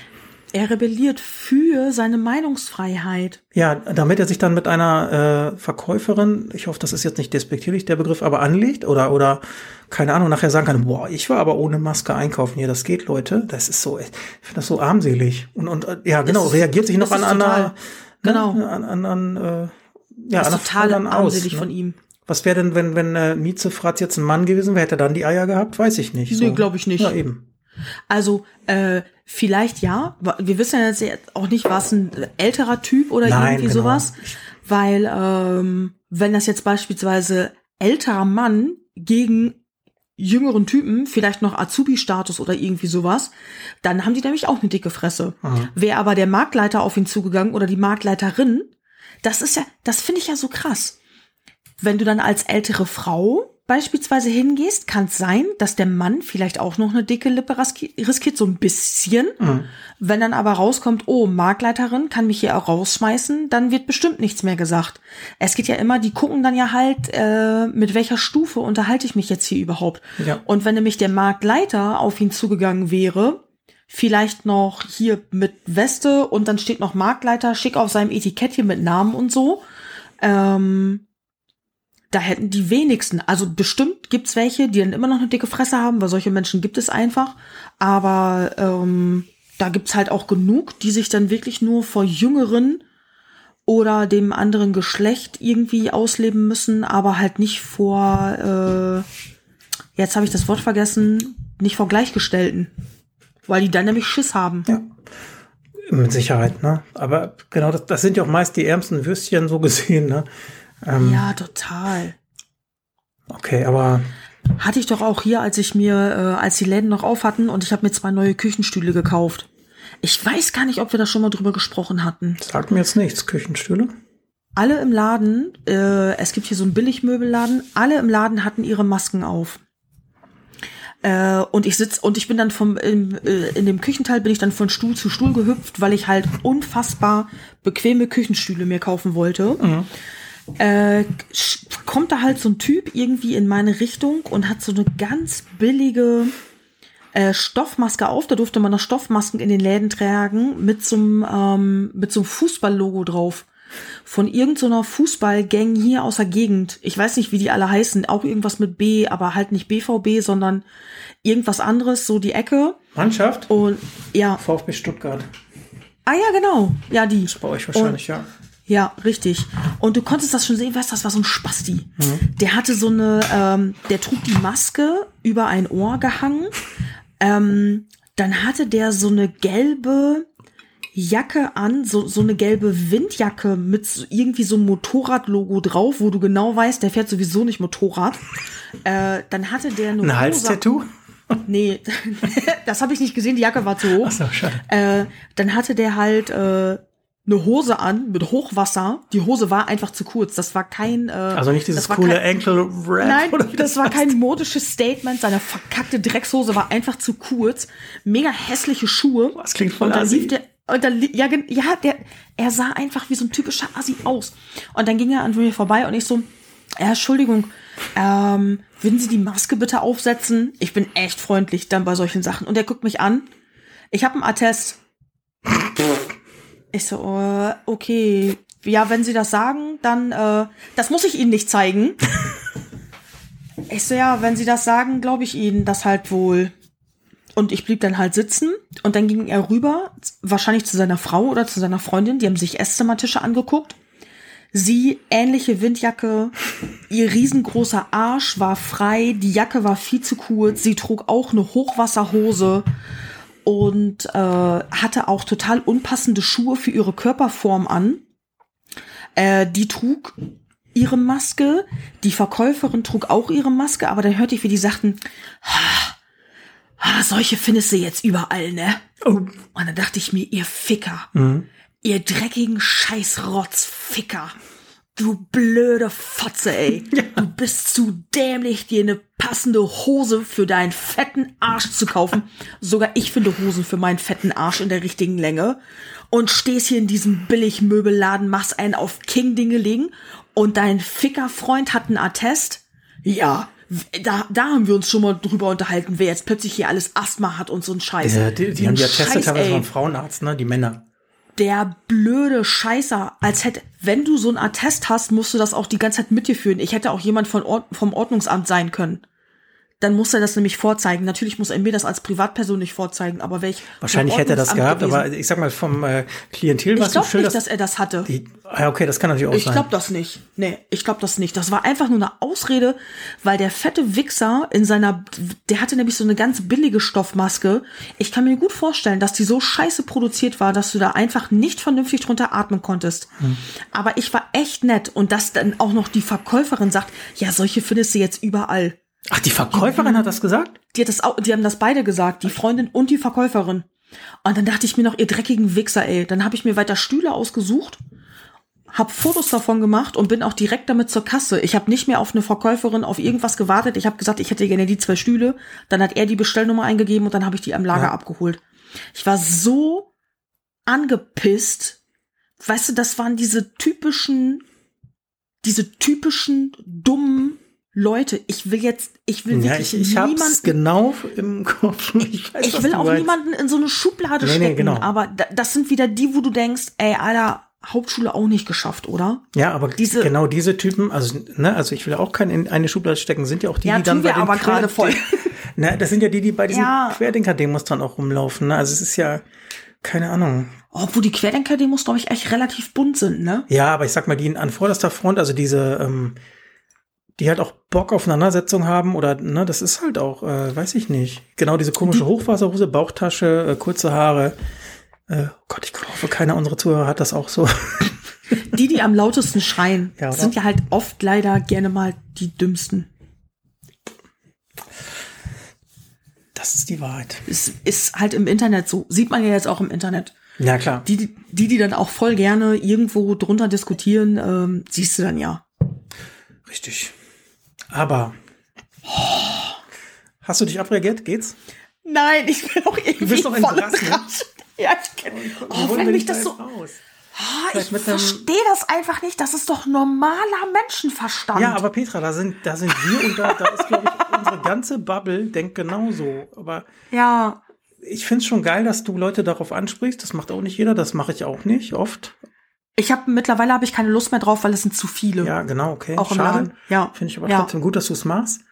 B: Er rebelliert für seine Meinungsfreiheit.
A: ja, damit er sich dann mit einer äh, Verkäuferin, ich hoffe, das ist jetzt nicht despektierlich der Begriff, aber anlegt oder oder keine Ahnung, nachher sagen kann, boah, ich war aber ohne Maske einkaufen hier, das geht, Leute. Das ist so, ich finde das so armselig und und äh, ja, genau,
B: ist-
A: reagiert sich noch an einer
B: total- genau.
A: ne, an, an, an äh, ja,
B: Das
A: an
B: ist total
A: dann
B: armselig
A: ne?
B: von ihm.
A: Was wäre denn, wenn, wenn äh, Mieze Fratz jetzt ein Mann gewesen wäre, hätte er dann die Eier gehabt? Weiß ich nicht.
B: Nee, glaub ich nicht.
A: Ja, eben.
B: Also, äh, vielleicht ja. Wir wissen ja jetzt auch nicht, war es ein älterer Typ oder
A: Nein,
B: irgendwie
A: genau.
B: sowas. Weil, ähm, wenn das jetzt beispielsweise älterer Mann gegen jüngeren Typen, vielleicht noch Azubi-Status oder irgendwie sowas, dann haben die nämlich auch eine dicke Fresse.
A: Mhm.
B: Wäre aber der Marktleiter auf ihn zugegangen oder die Marktleiterin, das ist ja, das finde ich ja so krass. Wenn du dann als ältere Frau beispielsweise hingehst, kann es sein, dass der Mann vielleicht auch noch eine dicke Lippe riski- riskiert, so ein bisschen.
A: Mhm.
B: Wenn dann aber rauskommt, oh, Marktleiterin kann mich hier auch rausschmeißen, dann wird bestimmt nichts mehr gesagt. Es geht ja immer, die gucken dann ja halt, äh, mit welcher Stufe unterhalte ich mich jetzt hier überhaupt.
A: Ja.
B: Und wenn nämlich der Marktleiter auf ihn zugegangen wäre, vielleicht noch hier mit Weste und dann steht noch Marktleiter schick auf seinem Etikettchen mit Namen und so, ähm, da hätten die wenigsten, also bestimmt gibt's welche, die dann immer noch eine dicke Fresse haben, weil solche Menschen gibt es einfach. Aber ähm, da gibt's halt auch genug, die sich dann wirklich nur vor Jüngeren oder dem anderen Geschlecht irgendwie ausleben müssen, aber halt nicht vor, äh, jetzt habe ich das Wort vergessen, nicht vor Gleichgestellten. Weil die dann nämlich Schiss haben.
A: Ja. Mit Sicherheit, ne? Aber genau, das, das sind ja auch meist die ärmsten Würstchen so gesehen, ne? Ähm,
B: Ja, total.
A: Okay, aber
B: Hatte ich doch auch hier, als ich mir, äh, als die Läden noch auf hatten und ich habe mir zwei neue Küchenstühle gekauft. Ich weiß gar nicht, ob wir da schon mal drüber gesprochen hatten.
A: sagt mir jetzt nichts. Küchenstühle?
B: Alle im Laden, äh, es gibt hier so einen Billigmöbelladen, alle im Laden hatten ihre Masken auf. Äh, und ich sitz und ich bin dann vom im, äh, in dem Küchenteil bin ich dann von Stuhl zu Stuhl gehüpft, weil ich halt unfassbar bequeme Küchenstühle mir kaufen wollte. Äh, kommt da halt so ein Typ irgendwie in meine Richtung und hat so eine ganz billige äh, Stoffmaske auf. Da durfte man noch Stoffmasken in den Läden tragen mit so einem ähm, mit so einem Fußballlogo drauf. von irgendeiner Fußballgang hier aus der Gegend. Ich weiß nicht, wie die alle heißen. Auch irgendwas mit B, aber halt nicht BVB, sondern irgendwas anderes, so die Ecke.
A: Mannschaft?
B: Und ja.
A: VfB Stuttgart.
B: Ah ja, genau. Ja, die.
A: Ist bei euch wahrscheinlich,
B: Und-
A: ja.
B: Ja, richtig. Und du konntest das schon sehen, weißt du, das war so ein Spasti. Der hatte so eine, ähm, der trug die Maske über ein Ohr gehangen. Ähm, dann hatte der so eine gelbe Jacke an, so, so eine gelbe Windjacke mit irgendwie so einem Motorradlogo drauf, wo du genau weißt, der fährt sowieso nicht Motorrad. Äh, dann hatte der eine
A: Ein Halstattoo?
B: Nee, das habe ich nicht gesehen, die Jacke war zu hoch.
A: Ach so, schade.
B: Äh, dann hatte der halt äh, eine Hose an mit Hochwasser. Die Hose war einfach zu kurz. Das war kein. Äh,
A: Also nicht dieses
B: das
A: coole
B: kein,
A: Ankle Rap
B: Nein,
A: wie
B: das war kein modisches Statement. Seine verkackte Dreckshose war einfach zu kurz. Mega hässliche Schuhe.
A: Das klingt voll
B: Und dann lief der. Und dann, ja, ja, der, er sah einfach wie so ein typischer Assi aus. Und dann ging er an mir vorbei und ich so, ja, Entschuldigung, ähm, würden Sie die Maske bitte aufsetzen? Ich bin echt freundlich dann bei solchen Sachen. Und er guckt mich an. Ich habe einen Attest. Ich so, äh, okay. Ja, wenn Sie das sagen, dann, äh, das muss ich Ihnen nicht zeigen. ich so, ja, wenn Sie das sagen, glaube ich Ihnen das halt wohl. Und ich blieb dann halt sitzen und dann ging er rüber, wahrscheinlich zu seiner Frau oder zu seiner Freundin, die haben sich Esszimmertische angeguckt. Sie, ähnliche Windjacke, ihr riesengroßer Arsch war frei, die Jacke war viel zu kurz, sie trug auch eine Hochwasserhose und äh, hatte auch total unpassende Schuhe für ihre Körperform an. Äh, die trug ihre Maske, die Verkäuferin trug auch ihre Maske, aber dann hörte ich, wie die sagten, "Ha, solche findest du jetzt überall, ne?
A: Oh.
B: Und dann dachte ich mir, ihr Ficker, ihr dreckigen Scheißrotzficker, du blöde Fotze, ey. Du bist zu dämlich, dir eine passende Hose für deinen fetten Arsch zu kaufen. Sogar ich finde Hosen für meinen fetten Arsch in der richtigen Länge. Und stehst hier in diesem Billigmöbelladen, machst einen auf King-Dinge legen und dein Fickerfreund hat einen Attest. Ja, da, da haben wir uns schon mal drüber unterhalten, wer jetzt plötzlich hier alles Asthma hat und so ein Scheiß.
A: Ja, die, die haben die Atteste teilweise beim Frauenarzt, ne? Die Männer.
B: Der blöde Scheißer, als hätte, wenn du so ein Attest hast, musst du das auch die ganze Zeit mit dir führen. Ich hätte auch jemand von Ord vom Ordnungsamt sein können. Dann muss er das nämlich vorzeigen. Natürlich muss er mir das als Privatperson nicht vorzeigen, aber welch
A: Wahrscheinlich hätte er das gehabt, aber ich sag mal, vom äh, Klientel,
B: ich
A: was du
B: glaube nicht, dass er das hatte.
A: die, ah, okay, das kann natürlich auch
B: Ich
A: sein.
B: glaube das nicht. Nee, ich glaube das nicht. Das war einfach nur eine Ausrede, weil der fette Wichser in seiner, der hatte nämlich so eine ganz billige Stoffmaske. Ich kann mir gut vorstellen, dass die so scheiße produziert war, dass du da einfach nicht vernünftig drunter atmen konntest.
A: Hm.
B: Aber ich war echt nett und dass dann auch noch die Verkäuferin sagt, ja, solche findest du jetzt überall.
A: Ach, die Verkäuferin hat das gesagt?
B: Die, hat das auch, die haben das beide gesagt, die Freundin und die Verkäuferin. Und dann dachte ich mir noch, ihr dreckigen Wichser, ey. Dann habe ich mir weiter Stühle ausgesucht, hab Fotos davon gemacht und bin auch direkt damit zur Kasse. Ich habe nicht mehr auf eine Verkäuferin, auf irgendwas gewartet. Ich habe gesagt, ich hätte gerne die zwei Stühle. Dann hat er die Bestellnummer eingegeben und dann habe ich die am Lager
A: Ja.
B: abgeholt. Ich war so angepisst. Weißt du, das waren diese typischen, diese typischen dummen Leute. Ich will jetzt, ich will
A: Ja,
B: wirklich
A: ich, ich hab's
B: niemanden
A: genau im Kopf. Ich, weiß,
B: ich will auch
A: meinst.
B: niemanden in so eine Schublade
A: Nee, nee,
B: stecken,
A: genau.
B: aber da, das sind wieder die, wo du denkst, ey, Alter, Hauptschule auch nicht geschafft, oder?
A: Ja, aber
B: Diese-
A: genau diese Typen, also, ne, also ich will auch keinen in eine Schublade stecken, sind ja auch die,
B: Ja,
A: die dann
B: wir
A: bei den
B: aber gerade voll.
A: Ne, das sind ja die, die bei diesen
B: Ja.
A: Querdenker-Demos dann auch rumlaufen. Ne? Also es ist ja, keine Ahnung.
B: Obwohl die Querdenker-Demos, glaube ich, echt relativ bunt sind, ne?
A: Ja, aber ich sag mal, die an vorderster Front, also diese, ähm, die halt auch Bock auf Auseinandersetzung haben oder, ne, das ist halt auch, äh, weiß ich nicht. Genau diese komische Hochwasserhose, Bauchtasche, äh, kurze Haare. Äh, oh Gott, ich hoffe, keiner unserer Zuhörer hat das auch so.
B: Die, die am lautesten schreien,
A: Ja,
B: sind ja halt oft leider gerne mal die dümmsten.
A: Das ist die Wahrheit.
B: Es ist halt im Internet so. Sieht man ja jetzt auch im Internet.
A: Ja, klar.
B: Die, die, die, die dann auch voll gerne irgendwo drunter diskutieren, ähm, siehst du dann ja.
A: Richtig. Aber. Hast du dich abreagiert? Geht's?
B: Nein, ich bin auch irgendwie
A: bist doch
B: voll
A: ne?
B: Rage. Ja, ich kenn, oh, wenn mich das
A: da
B: so,
A: raus?
B: Ah, ich verstehe das einfach nicht. Das ist doch normaler Menschenverstand.
A: Ja, aber Petra, da sind, da sind wir und da, da ist, glaube ich, unsere ganze Bubble denkt genauso. Aber
B: ja,
A: ich finde es schon geil, dass du Leute darauf ansprichst. Das macht auch nicht jeder, das mache ich auch nicht oft.
B: Ich habe mittlerweile habe ich keine Lust mehr drauf, weil es sind zu viele.
A: Ja, genau, okay.
B: Auch
A: Schade.
B: Ja.
A: Finde ich aber
B: Ja.
A: trotzdem gut, dass du es machst.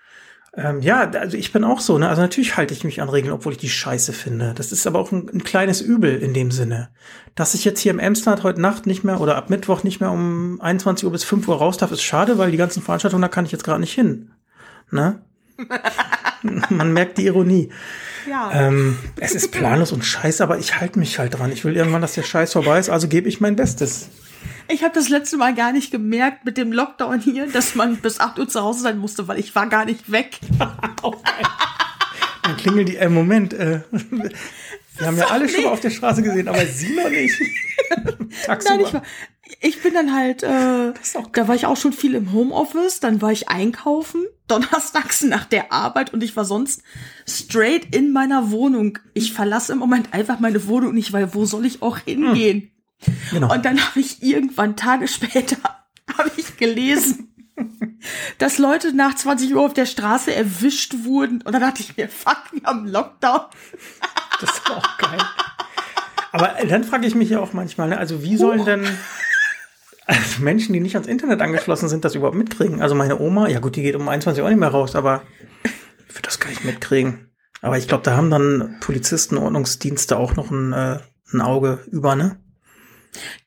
A: Ähm, ja, also ich bin auch so, ne? Also natürlich halte ich mich an Regeln, obwohl ich die scheiße finde. Das ist aber auch ein, ein kleines Übel in dem Sinne. Dass ich jetzt hier im Emsland heute Nacht nicht mehr oder ab Mittwoch nicht mehr um 21 Uhr bis 5 Uhr raus darf, ist schade, weil die ganzen Veranstaltungen, da kann ich jetzt gerade nicht hin. Ne? Man merkt die Ironie.
B: Ja.
A: Ähm, es ist planlos und scheiße, aber ich halte mich halt dran. Ich will irgendwann, dass der Scheiß vorbei ist, also gebe ich mein Bestes.
B: Ich habe das letzte Mal gar nicht gemerkt mit dem Lockdown hier, dass man bis 8 Uhr zu Hause sein musste, weil ich war gar nicht weg.
A: Dann klingeln die, äh, Moment, äh, wir haben ja alle schon mal auf der Straße gesehen, aber sie noch nicht. Tagsüber.
B: Nein, ich, war, ich bin dann halt, äh, da war ich auch schon viel im Homeoffice, dann war ich einkaufen, donnerstags nach der Arbeit und ich war sonst straight in meiner Wohnung. Ich verlasse im Moment einfach meine Wohnung nicht, weil wo soll ich auch hingehen?
A: Genau.
B: Und dann habe ich irgendwann Tage später habe ich gelesen, dass Leute nach 20 Uhr auf der Straße erwischt wurden. Und dann dachte ich mir, fuck, wir haben Lockdown.
A: Das ist auch geil. Aber dann frage ich mich ja auch manchmal, ne, also wie sollen denn also Menschen, die nicht ans Internet angeschlossen sind, das überhaupt mitkriegen? Also meine Oma, ja gut, die geht um 21 Uhr auch nicht mehr raus, aber ich würde das gar nicht mitkriegen. Aber ich glaube, da haben dann Polizisten, Ordnungsdienste auch noch ein, äh, ein Auge über, ne?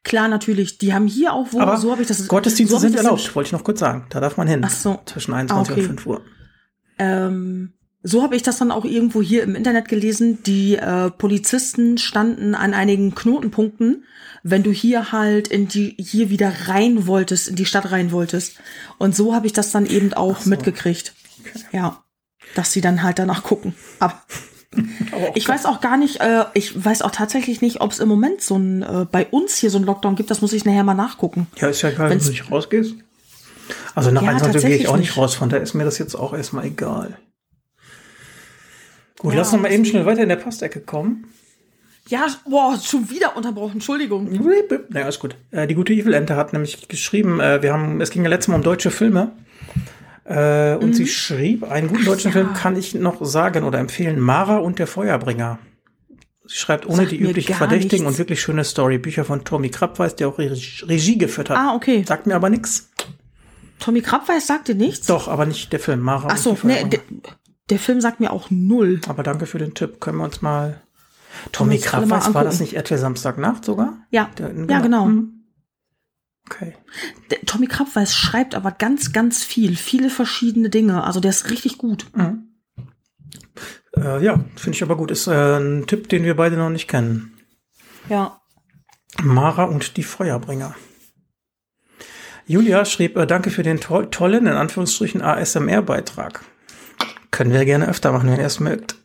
B: Klar, natürlich. Die haben hier auch wo,
A: Aber
B: so habe ich das.
A: Gottesdienste
B: so
A: sind erlaubt, wollte ich noch kurz sagen. Da darf man hin.
B: Ach so.
A: Zwischen 21
B: Ah, okay.
A: und 5 Uhr.
B: Ähm, so habe ich das dann auch irgendwo hier im Internet gelesen. Die äh, Polizisten standen an einigen Knotenpunkten, wenn du hier halt in die hier wieder rein wolltest, in die Stadt rein wolltest. Und so habe ich das dann eben auch
A: so.
B: mitgekriegt. Ja, dass sie dann halt danach gucken. Aber ich weiß auch gar nicht, äh, ich weiß auch tatsächlich nicht, ob es im Moment so ein äh, bei uns hier so ein Lockdown gibt. Das muss ich nachher mal nachgucken.
A: Ja, ist ja egal, wenn du nicht rausgehst. Also nach
B: Ja,
A: 21 Uhr gehe ich auch nicht
B: nicht.
A: raus, von daher ist mir das jetzt auch erstmal egal. Gut,
B: Ja,
A: lass noch mal eben schnell weiter in der Postecke kommen.
B: Ja, boah, schon wieder unterbrochen. Entschuldigung.
A: Naja, ist gut. Äh, die gute Evil-Ente hat nämlich geschrieben, äh, wir haben, es ging ja letztes Mal um deutsche Filme. Äh, und sie schrieb, einen guten deutschen
B: Mhm. ja.
A: Film kann ich noch sagen oder empfehlen, Mara und der Feuerbringer. Sie schreibt ohne
B: Sagt
A: die üblichen Verdächtigen
B: nichts.
A: und wirklich schöne Story. Bücher von Tommy Krabweis, der auch Regie, geführt hat.
B: Ah, okay.
A: Sagt mir aber nichts.
B: Tommy Krabweis sagt dir nichts?
A: Doch, aber nicht der Film, Mara
B: Ach
A: und
B: so,
A: die
B: nee,
A: Feuerbringer.
B: der, der Film sagt mir auch null.
A: Aber danke für den Tipp. Können wir uns mal. Tommy Krabweis, war das nicht RTL Samstagnacht sogar?
B: Ja,
A: Der-
B: ja, genau.
A: Mhm. Okay.
B: Der, Tommy Krabweis schreibt aber ganz, ganz viel, viele verschiedene Dinge. Also der ist richtig gut.
A: Mhm. Äh, ja, finde ich aber gut. Ist äh, ein Tipp, den wir beide noch nicht kennen.
B: Ja.
A: Mara und die Feuerbringer. Julia schrieb, äh, danke für den to tollen, in Anführungsstrichen, ASMR-Beitrag. Können wir gerne öfter machen, wenn ihr es mögt.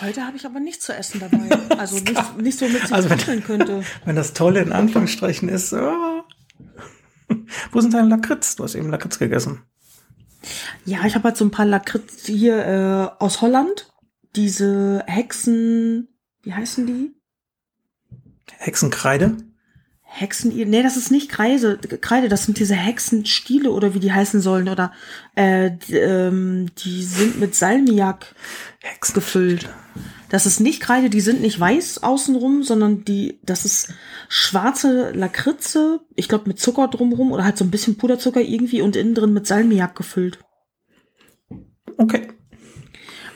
B: Heute habe ich aber nichts zu essen dabei. Also nicht, nicht so mit sich
A: Also wenn-
B: könnte.
A: Wenn das Tolle in Anführungsstrichen ist, oh. Wo sind deine Lakritz? Du hast eben Lakritz gegessen.
B: Ja, ich habe halt so ein paar Lakritz hier äh, aus Holland. Diese Hexen, wie heißen die?
A: Hexenkreide.
B: Hexen, nee, das ist nicht Kreise, Kreide, das sind diese Hexenstiele oder wie die heißen sollen oder äh, die, ähm, die sind mit Salmiak gefüllt. Das ist nicht Kreide, die sind nicht weiß außenrum, sondern die, das ist schwarze Lakritze, ich glaube mit Zucker drumrum oder halt so ein bisschen Puderzucker irgendwie und innen drin mit Salmiak gefüllt.
A: Okay.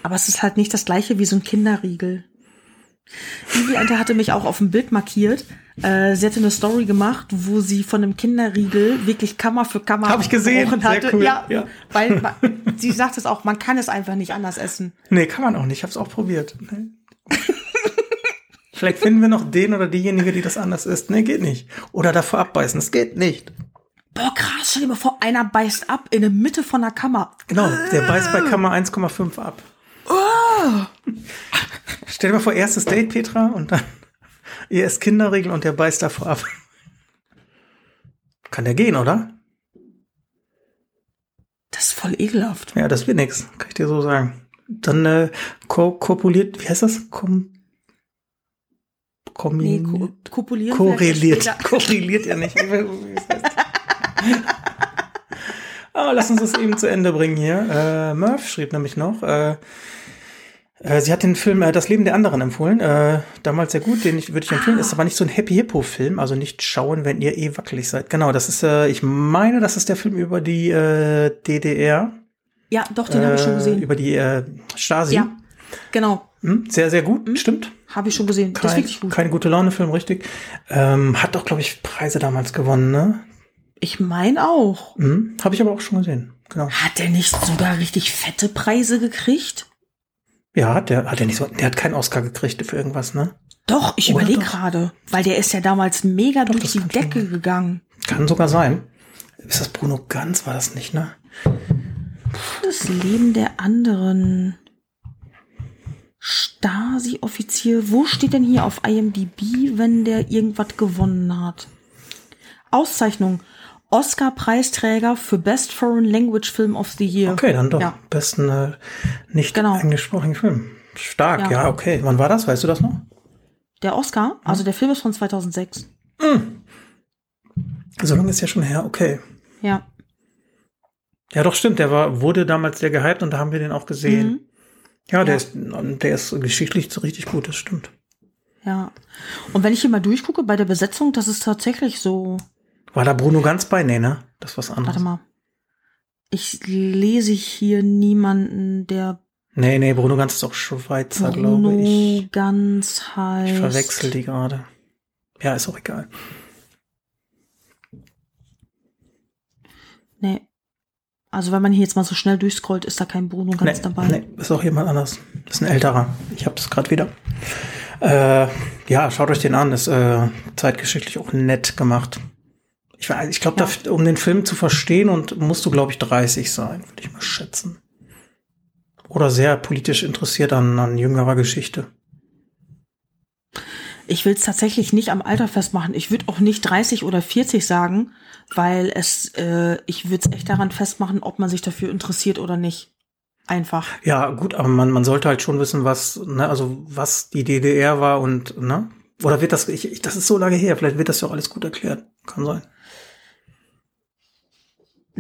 B: Aber es ist halt nicht das gleiche wie so ein Kinderriegel. Die Ente hatte mich auch auf dem Bild markiert. Äh, sie hatte eine Story gemacht, wo sie von einem Kinderriegel wirklich Kammer für Kammer
A: Hab ich gesehen. Sehr
B: hatte.
A: cool.
B: Ja,
A: Ja.
B: weil sie sagt es auch, man kann es einfach nicht anders essen.
A: Nee, kann man auch nicht. Ich habe es auch probiert. Nee. Vielleicht finden wir noch den oder diejenige, die das anders isst. Nee, geht nicht. Oder davor abbeißen. Das geht nicht.
B: Boah, krass, stell dir mal vor, einer beißt ab in der Mitte von der Kammer.
A: Genau, der beißt bei Kammer 1,5 ab. Stell dir mal vor, erstes Date, Petra, und dann ihr esst Kinderriegel und der beißt davor ab. Kann der gehen, oder?
B: Das ist voll ekelhaft.
A: Ja, das wird nix, kann ich dir so sagen. Dann äh, ko kopuliert, wie heißt das? Kom
B: Nee,
A: Kommin
B: ko kopulieren
A: korreliert. Korreliert ja nicht. Aber lass uns das eben zu Ende bringen hier. Äh, Murph schrieb nämlich noch, Äh, sie hat den Film äh, Das Leben der anderen empfohlen. Äh, damals sehr gut, den ich, würde ich empfehlen. Ist aber nicht so ein Happy Hippo Film, also nicht schauen, wenn ihr eh wackelig seid. Genau, das ist, äh, ich meine, das ist der Film über die äh, DDR.
B: Ja, doch, den habe ich schon gesehen.
A: Über die äh, Stasi.
B: Ja, genau.
A: Hm, sehr, sehr gut, stimmt.
B: Habe ich schon gesehen. das ist
A: Kein,
B: wirklich gut.
A: Keine gute Laune-Film, richtig. Ähm, hat doch, glaube ich, Preise damals gewonnen, ne?
B: Ich meine auch.
A: Hm, Habe ich aber auch schon gesehen. Genau.
B: Hat der nicht sogar richtig fette Preise gekriegt?
A: Ja, hat der, hat der nicht so, der hat keinen Oscar gekriegt für irgendwas, ne?
B: Doch, ich überlege
A: doch?
B: gerade, weil der ist ja damals mega durch
A: das
B: die Decke gegangen.
A: Kann sogar sein. Ist das Bruno Ganz? War das nicht, ne?
B: Das Leben der anderen. Stasi-Offizier. Wo steht denn hier auf IMDb, wenn der irgendwas gewonnen hat? Auszeichnung. Oscar-Preisträger für Best Foreign Language Film of the Year.
A: Okay, dann doch.
B: Ja.
A: Besten äh, nicht
B: Genau.
A: englischsprachigen Film. Stark, ja.
B: Ja.
A: okay. Wann war das? Weißt du das noch?
B: Der Oscar, also der Film ist von 2006.
A: So lange ist ja schon her, okay.
B: Ja.
A: Ja, doch, stimmt. Der war, wurde damals sehr gehypt und da haben wir den auch gesehen.
B: Mhm.
A: Ja, der
B: Ja.
A: ist, der ist geschichtlich so richtig gut, das stimmt.
B: Ja. Und wenn ich hier mal durchgucke bei der Besetzung, das ist tatsächlich so.
A: War da Bruno ganz bei? Nee, ne? Das ist was anderes.
B: Warte mal. Ich lese hier niemanden, der
A: Nee, nee, Bruno Ganz ist auch Schweizer, glaube
B: Bruno
A: ich.
B: ganz heißt.
A: Ich verwechsel die gerade. Ja, ist auch egal.
B: Nee. Also wenn man hier jetzt mal so schnell durchscrollt, ist da kein Bruno ganz
A: nee,
B: dabei.
A: Nee, ist auch jemand anders. Ist ein älterer. Ich habe das gerade wieder. Äh, ja, schaut euch den an. Ist äh, zeitgeschichtlich auch nett gemacht. Ich, weiß- ich glaube,
B: Ja.
A: um den Film zu verstehen, und musst du, glaube ich, 30 sein, würde ich mal schätzen. Oder sehr politisch interessiert an, an jüngerer Geschichte.
B: Ich will es tatsächlich nicht am Alter festmachen. Ich würde auch nicht 30 oder 40 sagen, weil es, äh, ich würde es echt daran festmachen, ob man sich dafür interessiert oder nicht. Einfach.
A: Ja, gut, aber man, man sollte halt schon wissen, was, ne, also was die DDR war und, ne? Oder wird das, ich, ich, das ist so lange her, vielleicht wird das ja auch alles gut erklärt. Kann sein.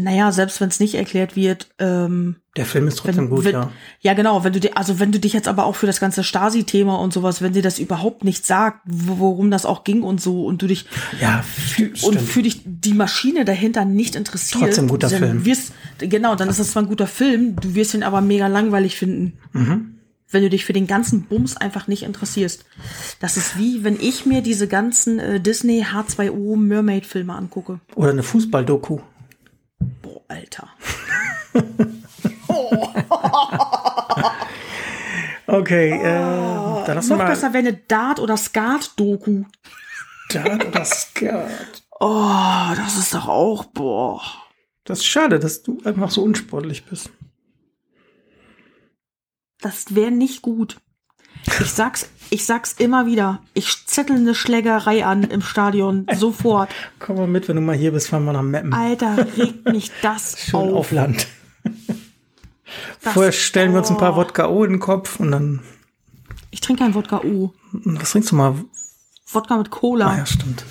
B: Naja, selbst wenn es nicht erklärt wird, ähm,
A: Der Film ist trotzdem
B: wenn,
A: gut,
B: wenn,
A: ja.
B: ja genau, wenn du dir, also wenn du dich jetzt aber auch für das ganze Stasi-Thema und sowas, wenn dir das überhaupt nicht sagt, wo- worum das auch ging und so, und du dich
A: Ja,
B: und
A: stimmt.
B: für dich die Maschine dahinter nicht interessiert,
A: Trotzdem guter
B: dann
A: Film.
B: Wirst, genau, dann ist das zwar ein guter Film, du wirst ihn aber mega langweilig finden.
A: Mhm.
B: Wenn du dich für den ganzen Bums einfach nicht interessierst. Das ist wie, wenn ich mir diese ganzen äh, Disney H2O Mermaid-Filme angucke.
A: Oder eine Fußball-Doku.
B: Boah, Alter.
A: Okay, äh, dann lass
B: Noch
A: mal
B: besser wäre eine Dart- oder Skat-Doku.
A: Dart oder Skat.
B: Oh, das ist doch auch, boah.
A: Das ist schade, dass du einfach so unsportlich bist.
B: Das wäre nicht gut. Ich sag's, ich sag's immer wieder. Ich zettel eine Schlägerei an im Stadion. Sofort.
A: Komm mal mit, wenn du mal hier bist, fahren wir nach Meppen.
B: Alter, regt mich das
A: Schön
B: auf.
A: auf Land.
B: Das-
A: Vorher stellen wir uns ein paar
B: oh.
A: Wodka O in den Kopf und dann,
B: Ich trinke kein Wodka U.
A: was trinkst du mal?
B: Wodka mit Cola.
A: Ah ja, stimmt.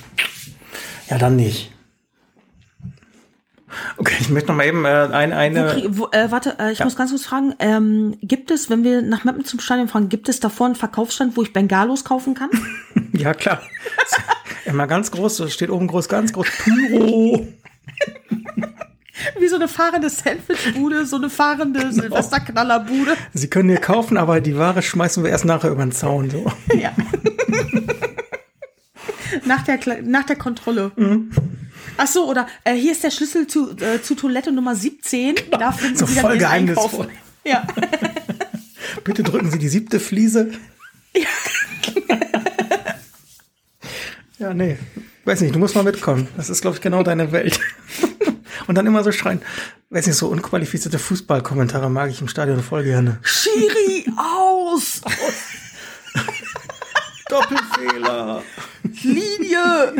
A: Ja, dann nicht. Okay, ich möchte noch mal eben äh, ein,
B: Wo
A: eine.
B: krieg, wo, äh, warte, äh, ich
A: Ja.
B: muss ganz kurz fragen. Ähm, gibt es, wenn wir nach Meppen zum Stadion fahren, gibt es davor einen Verkaufsstand, wo ich Bengalos kaufen kann?
A: Ja, klar. Immer ganz groß, da steht oben groß, ganz groß. Pyro.
B: Wie so eine fahrende Sandwichbude, so eine fahrende
A: Genau.
B: Silvesterknallerbude.
A: Sie können hier kaufen, aber die Ware schmeißen wir erst nachher über den Zaun. So.
B: Ja. nach, der, nach der Kontrolle.
A: Mhm.
B: Ach so, oder äh, hier ist der Schlüssel zu, äh, zu Toilette Nummer 17. Da finden
A: So
B: Sie dann
A: voll
B: Ihren
A: geheimnisvoll.
B: Ja.
A: Bitte drücken Sie die siebte Fliese. Ja, nee. Weiß nicht, du musst mal mitkommen. Das ist, glaube ich, genau deine Welt. Und dann immer so schreien. Weiß nicht, so unqualifizierte Fußballkommentare mag ich im Stadion voll gerne.
B: Schiri, aus!
A: Doppelfehler.
B: Linie!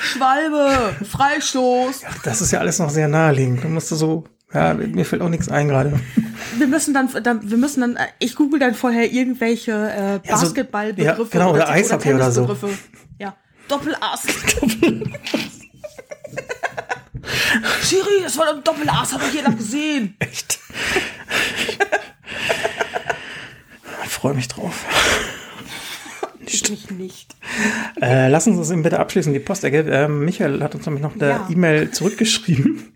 B: Schwalbe! Freistoß!
A: Das ist ja alles noch sehr naheliegend. Du musst so, ja, mir fällt auch nichts ein gerade.
B: Wir müssen dann, dann, wir müssen dann, ich google dann vorher irgendwelche äh,
A: Ja, so-
B: Basketballbegriffe.
A: ja, genau, oder Eishockey oder so.
B: Ja. Doppelast. Siri, das war ein Doppel-A, hat doch jeder gesehen.
A: Echt? ich freue mich drauf.
B: Ich mich nicht.
A: Äh, lassen Sie uns eben bitte abschließen, die Postecke. Äh, Michael hat uns nämlich noch eine
B: Ja.
A: E-Mail zurückgeschrieben.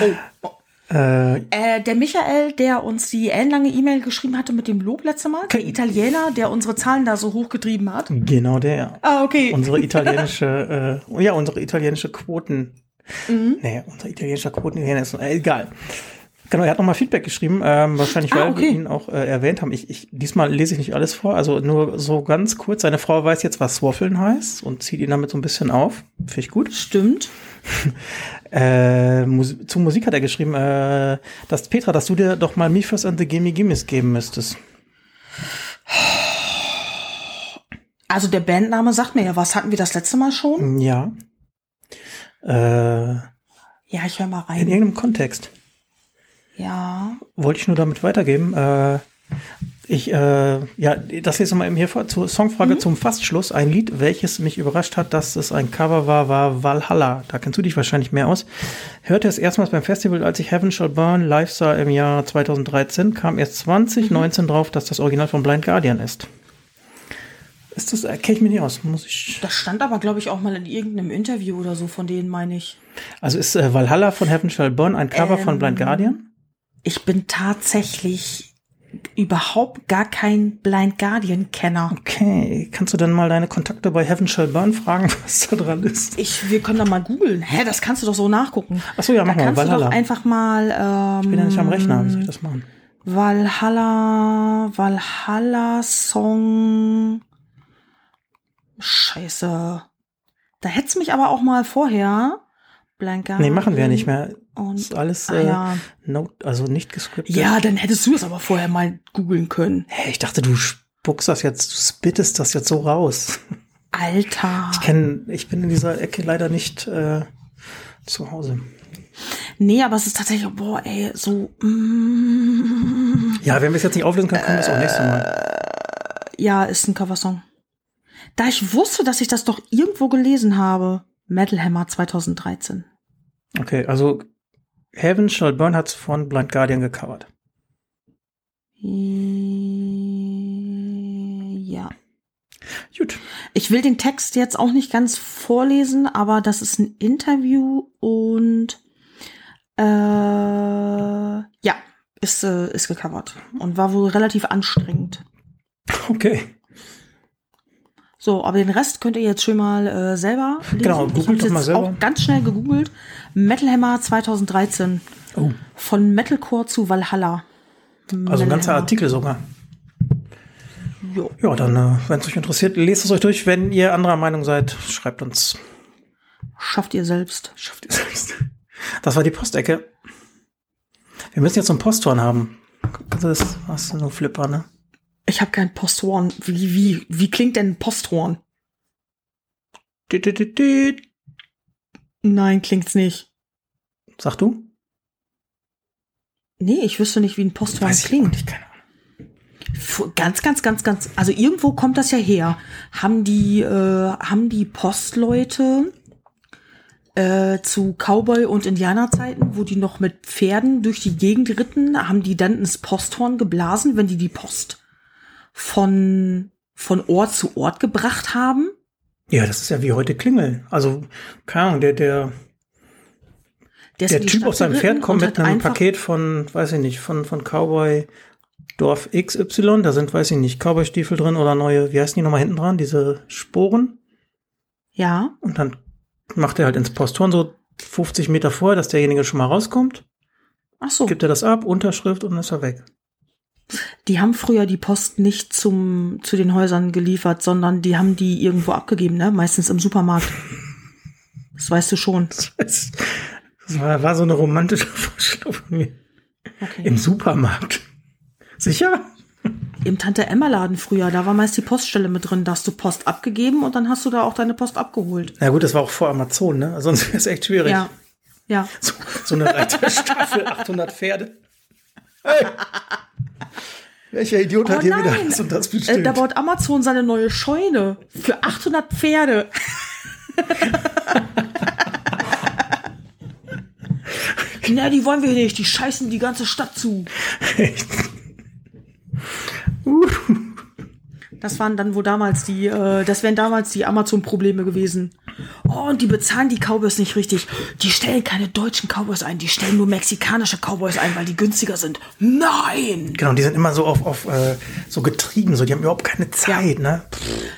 B: Oh, oh.
A: Äh,
B: Äh, der Michael, der uns die ellenlange E-Mail geschrieben hatte mit dem Lob letzte Mal, der Italiener, der unsere Zahlen da so hochgetrieben hat.
A: genau der.
B: Ah, okay.
A: Unsere italienische, äh, ja, unsere italienische Quoten.
B: Mhm.
A: Nee, unser italienischer Quoten ist äh, egal. Genau, er hat nochmal Feedback geschrieben, ähm, wahrscheinlich, weil
B: Ah, okay.
A: wir ihn auch äh, erwähnt haben. Ich, ich, diesmal lese ich nicht alles vor, also nur so ganz kurz. Seine Frau weiß jetzt, was Swaffeln heißt und zieht ihn damit so ein bisschen auf. Finde ich gut.
B: Stimmt.
A: Äh, Mus zu Musik hat er geschrieben, äh, dass Petra, dass du dir doch mal Me First and the Gimme Gimmes geben müsstest.
B: Also der Bandname sagt mir ja was. Hatten wir das letzte Mal schon?
A: Ja. Äh,
B: Ja, ich höre mal
A: in
B: rein.
A: irgendeinem Kontext.
B: Ja.
A: wollte ich nur damit weitergeben. Äh, ich, äh, ja, das ich mal eben hier vor. Zur Songfrage zum Fastschluss. Ein Lied, welches mich überrascht hat, dass es ein Cover war, war Valhalla. Da kennst du dich wahrscheinlich mehr aus. Hörte es erstmals beim Festival, als ich Heaven Shall Burn live sah im Jahr 2013, kam erst 2019 drauf, dass das Original von Blind Guardian ist. Ist das, äh, kenne ich mir nicht aus, muss ich.
B: Das stand aber, glaube ich, auch mal in irgendeinem Interview oder so von denen, meine ich.
A: Also ist äh, Valhalla von Heaven Shall Burn ein Cover von
B: Ähm,
A: Blind Guardian?
B: Ich bin tatsächlich überhaupt gar kein Blind Guardian-Kenner.
A: Okay, kannst du dann mal deine Kontakte bei Heaven Shall Burn fragen, was da dran ist?
B: Ich, wir können da mal googeln. Hä, das kannst du doch so nachgucken.
A: Ach so, ja,
B: da
A: mach mal,
B: kannst du
A: Valhalla.
B: doch einfach mal ähm,
A: Ich bin ja nicht am Rechner, wie soll ich das machen?
B: Valhalla, Valhalla Song. Scheiße. Da hättest mich aber auch mal vorher Blind Guardian.
A: Nee, machen wir ja nicht mehr.
B: Und,
A: ist alles
B: ah,
A: äh,
B: ja.
A: no, also nicht gescriptet.
B: ja, dann hättest du es aber vorher mal googeln können.
A: Hey, ich dachte, du spuckst das jetzt, du spittest das jetzt so raus.
B: Alter.
A: Ich kenn, ich bin in dieser Ecke leider nicht äh, zu Hause.
B: Nee, aber es ist tatsächlich, boah, ey, so, mm,
A: Ja, wenn wir es jetzt nicht auflösen können, können wir es auch nächstes Mal.
B: ja, ist ein Coversong. Da ich wusste, dass ich das doch irgendwo gelesen habe. Metal Hammer 2013.
A: Okay, also Heaven Shall Burn hat's von Blind Guardian gecovert.
B: Ja.
A: Gut.
B: Ich will den Text jetzt auch nicht ganz vorlesen, aber das ist ein Interview und äh, ja, ist, äh, ist gecovert und war wohl relativ anstrengend.
A: Okay.
B: So, aber den Rest könnt ihr jetzt schön mal äh, selber lesen.
A: Genau,
B: ich
A: googelt
B: habe
A: doch mal selber.
B: auch ganz schnell gegoogelt. Metal Hammer 2013.
A: Oh.
B: Von Metalcore zu Valhalla.
A: Also ein
B: Metal
A: ganzer
B: Hammer.
A: Artikel sogar.
B: Jo.
A: Ja, dann, äh, wenn es euch interessiert, lest es euch durch. Wenn ihr anderer Meinung seid, schreibt uns.
B: Schafft ihr selbst.
A: Schafft ihr selbst. Das war die Postecke. Wir müssen jetzt so ein Posthorn haben. Das? Hast du nur Flipper, ne?
B: Ich habe kein Posthorn. Wie, wie, wie klingt denn ein Posthorn?
A: Düt, düt, düt, düt.
B: Nein, klingt's nicht.
A: Sag du?
B: Nee, ich wüsste nicht, wie ein Posthorn
A: Weiß ich
B: klingt.
A: nicht, keine Ahnung.
B: Ganz, ganz, ganz, ganz. Also irgendwo kommt das ja her. Haben die, äh, haben die Postleute äh, zu Cowboy- und Indianerzeiten, wo die noch mit Pferden durch die Gegend ritten, haben die dann ins Posthorn geblasen, wenn die die Post von, von Ort zu Ort gebracht haben?
A: Ja, das ist ja wie heute Klingeln. Also, keine Ahnung, der, der, der
B: die
A: Typ auf seinem Pferd kommt mit einem Paket von, weiß ich nicht, von, von Cowboy Dorf XY. Da sind, weiß ich nicht, Cowboy-Stiefel drin oder neue, wie heißen die nochmal hinten dran? Diese Sporen.
B: Ja,
A: Und dann macht er halt ins Posthorn so 50 Meter vorher, dass derjenige schon mal rauskommt.
B: ach so.
A: Gibt er das ab, Unterschrift und dann ist er weg.
B: Die haben früher die Post nicht zum, zu den Häusern geliefert, sondern die haben die irgendwo abgegeben, ne? Meistens im Supermarkt. Das weißt du schon.
A: Das war, war so eine romantische Vorstellung von mir.
B: Okay.
A: Im Supermarkt. Sicher?
B: Im Tante Emma Laden früher, da war meist die Poststelle mit drin, da hast du Post abgegeben und dann hast du da auch deine Post abgeholt.
A: Na gut, das war auch vor Amazon, ne? Sonst wäre es echt schwierig.
B: Ja. Ja.
A: So, so eine Reiterstaffel, 800 Pferde. Hey. Welcher Idiot hat
B: Oh
A: hier wieder
B: nein,
A: das und das
B: äh,
A: bestimmt?
B: da baut Amazon seine neue Scheune für 800 Pferde. Na, die wollen wir nicht, die scheißen die ganze Stadt zu.
A: Echt?
B: Das waren dann wohl damals die, äh, das wären damals die Amazon-Probleme gewesen. Oh, und die bezahlen die Cowboys nicht richtig. Die stellen keine deutschen Cowboys ein, die stellen nur mexikanische Cowboys ein, weil die günstiger sind. Nein!
A: Genau, die sind immer so auf, auf äh, so getrieben, so die haben überhaupt keine Zeit, ne?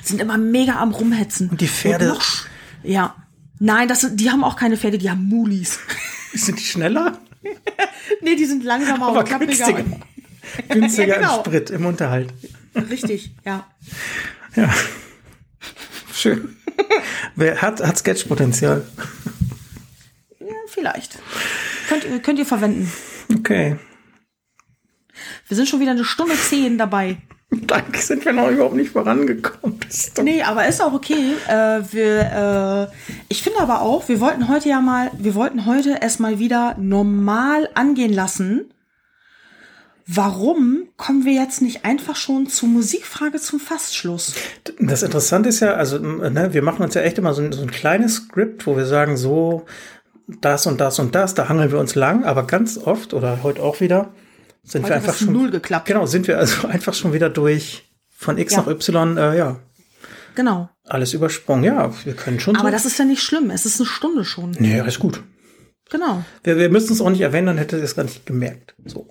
B: Sind immer mega am rumhetzen.
A: Und die Pferde-
B: noch sch- ja. Nein, das, sind- die haben auch keine Pferde, die haben Mulis.
A: Sind die schneller?
B: nee, die sind langsamer
A: Aber
B: und
A: günstiger. Günstiger
B: Ja, genau.
A: im Sprit, im Unterhalt.
B: Richtig, ja.
A: Ja. Schön. Wer hat, hat Sketchpotenzial?
B: ja vielleicht. Könnt, ihr- könnt ihr verwenden.
A: Okay.
B: Wir sind schon wieder eine Stunde zehn dabei.
A: Danke, sind wir noch überhaupt nicht vorangekommen.
B: Nee, aber ist auch okay. Äh, wir, äh, ich finde aber auch, wir wollten heute ja mal, wir wollten heute erstmal wieder normal angehen lassen. Warum kommen wir jetzt nicht einfach schon zur Musikfrage zum Fastschluss?
A: Das Interessante ist ja, also ne, wir machen uns ja echt immer so ein, so ein kleines Skript, wo wir sagen, so das und das und das, da hangeln wir uns lang, aber ganz oft oder heute auch wieder sind
B: Heute
A: wir einfach schon
B: null geklappt.
A: Genau, sind wir also einfach schon wieder durch von X
B: Ja.
A: nach Y, äh, ja,
B: Genau.
A: alles übersprungen. Ja, wir können schon.
B: Aber
A: so.
B: das ist ja nicht schlimm. Es ist eine Stunde schon.
A: nee, ist gut.
B: Genau.
A: Wir, wir müssen es auch nicht erwähnen, dann hätte ihr es gar nicht gemerkt. So.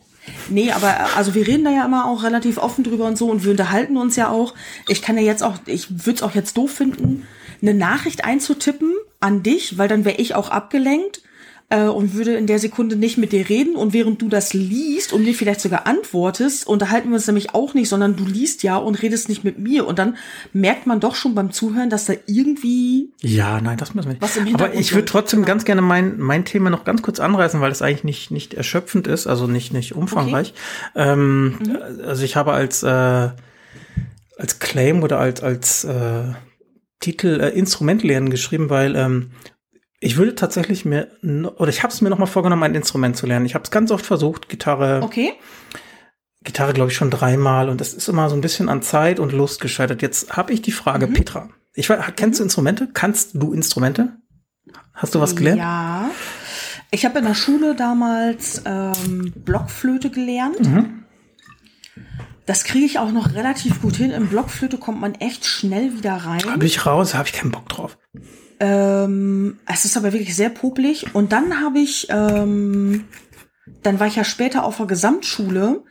B: Nee, aber äh, also wir reden da ja immer auch relativ offen drüber und so und wir unterhalten uns ja auch. Ich kann ja jetzt auch, ich würde es auch jetzt doof finden, eine Nachricht einzutippen an dich, weil dann wäre ich auch abgelenkt äh, und würde in der Sekunde nicht mit dir reden und während du das liest und mir vielleicht sogar antwortest, unterhalten wir uns nämlich auch nicht, sondern du liest ja und redest nicht mit mir und dann merkt man doch schon beim Zuhören, dass da irgendwie
A: Ja, nein, das müssen wir nicht.
B: Was im
A: Aber ich würde trotzdem
B: genau.
A: ganz gerne mein, mein Thema noch ganz kurz anreißen, weil es eigentlich nicht, nicht erschöpfend ist, also nicht, nicht umfangreich. Ähm, Also ich habe als, äh, als Claim oder als, als äh, Titel äh, Instrument lernen geschrieben, weil ähm, ich würde tatsächlich mir, oder ich habe es mir noch mal vorgenommen, ein Instrument zu lernen. Ich habe es ganz oft versucht, Gitarre,
B: okay.
A: Gitarre glaube ich schon dreimal und das ist immer so ein bisschen an Zeit und Lust gescheitert. Jetzt habe ich die Frage,
B: Mhm.
A: Petra. Ich kennst du Instrumente? Kannst du Instrumente? Hast du was gelernt?
B: Ja. Ich habe in der Schule damals ähm, Blockflöte gelernt.
A: Mhm.
B: Das kriege ich auch noch relativ gut hin. In Blockflöte kommt man echt schnell wieder rein.
A: bin ich raus, habe ich keinen Bock drauf.
B: Ähm, es ist aber wirklich sehr popelig. Und dann habe ich, ähm, dann war ich ja später auf der Gesamtschule.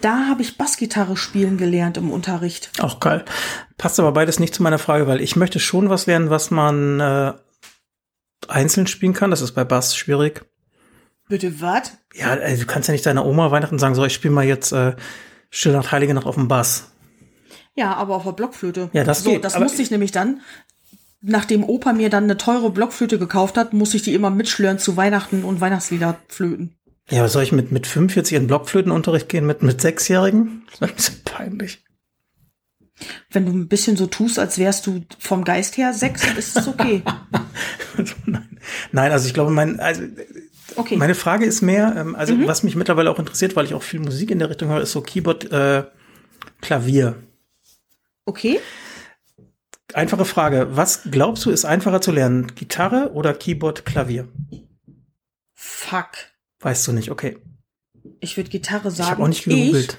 B: Da habe ich Bassgitarre spielen gelernt im Unterricht.
A: Auch geil. Passt aber beides nicht zu meiner Frage, weil ich möchte schon was lernen, was man äh, einzeln spielen kann. Das ist bei Bass schwierig.
B: Bitte was?
A: Ja, also du kannst ja nicht deiner Oma Weihnachten sagen, so, ich spiele mal jetzt äh, Stille Nacht, Heilige Nacht auf dem Bass.
B: Ja, aber auf der Blockflöte.
A: Ja, das
B: so,
A: geht,
B: Das
A: aber-
B: musste ich nämlich dann, nachdem Opa mir dann eine teure Blockflöte gekauft hat, musste ich die immer mitschlören zu Weihnachten und Weihnachtslieder flöten.
A: Ja, was soll ich mit, mit 45 in Blockflötenunterricht gehen mit, mit Sechsjährigen? Das ist ein bisschen peinlich.
B: Wenn du ein bisschen so tust, als wärst du vom Geist her sechs, ist es okay.
A: Nein. nein, also ich glaube, mein, also
B: Okay.
A: Meine Frage ist mehr, ähm, also was mich mittlerweile auch interessiert, weil ich auch viel Musik in der Richtung höre, ist so Keyboard, äh, Klavier.
B: okay.
A: Einfache Frage, was glaubst du ist einfacher zu lernen? Gitarre oder Keyboard, Klavier?
B: Fuck.
A: Weißt du nicht, okay.
B: Ich würde Gitarre sagen.
A: Ich habe auch nicht gegoogelt.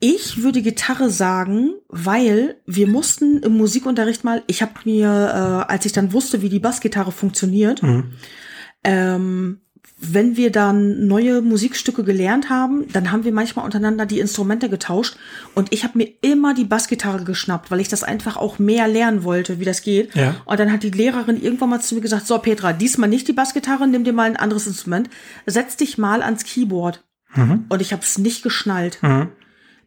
B: Ich, ich würde Gitarre sagen, weil wir mussten im Musikunterricht mal, ich habe mir, äh, als ich dann wusste, wie die Bassgitarre funktioniert,
A: Mhm.
B: ähm, wenn wir dann neue Musikstücke gelernt haben, dann haben wir manchmal untereinander die Instrumente getauscht und ich habe mir immer die Bassgitarre geschnappt, weil ich das einfach auch mehr lernen wollte, wie das geht.
A: Ja.
B: Und dann hat die Lehrerin irgendwann mal zu mir gesagt, so Petra, diesmal nicht die Bassgitarre, nimm dir mal ein anderes Instrument, setz dich mal ans Keyboard.
A: Mhm.
B: Und ich habe es nicht geschnallt.
A: Mhm.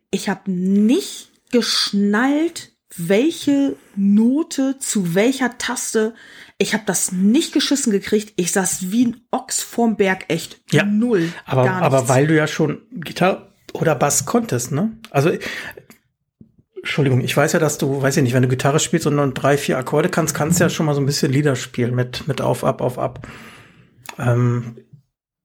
B: Ich habe nicht geschnallt, welche Note zu welcher Taste. Ich habe das nicht geschissen gekriegt. Ich saß wie ein Ochs vorm Berg, echt.
A: Ja,
B: Null.
A: Aber, aber weil du ja schon Gitarre oder Bass konntest, ne? Also, Entschuldigung, ich weiß ja, dass du, weiß ich nicht, wenn du Gitarre spielst und nur drei, vier Akkorde kannst, kannst du ja schon mal so ein bisschen Lieder spielen mit, mit auf, ab, auf, ab. Ähm,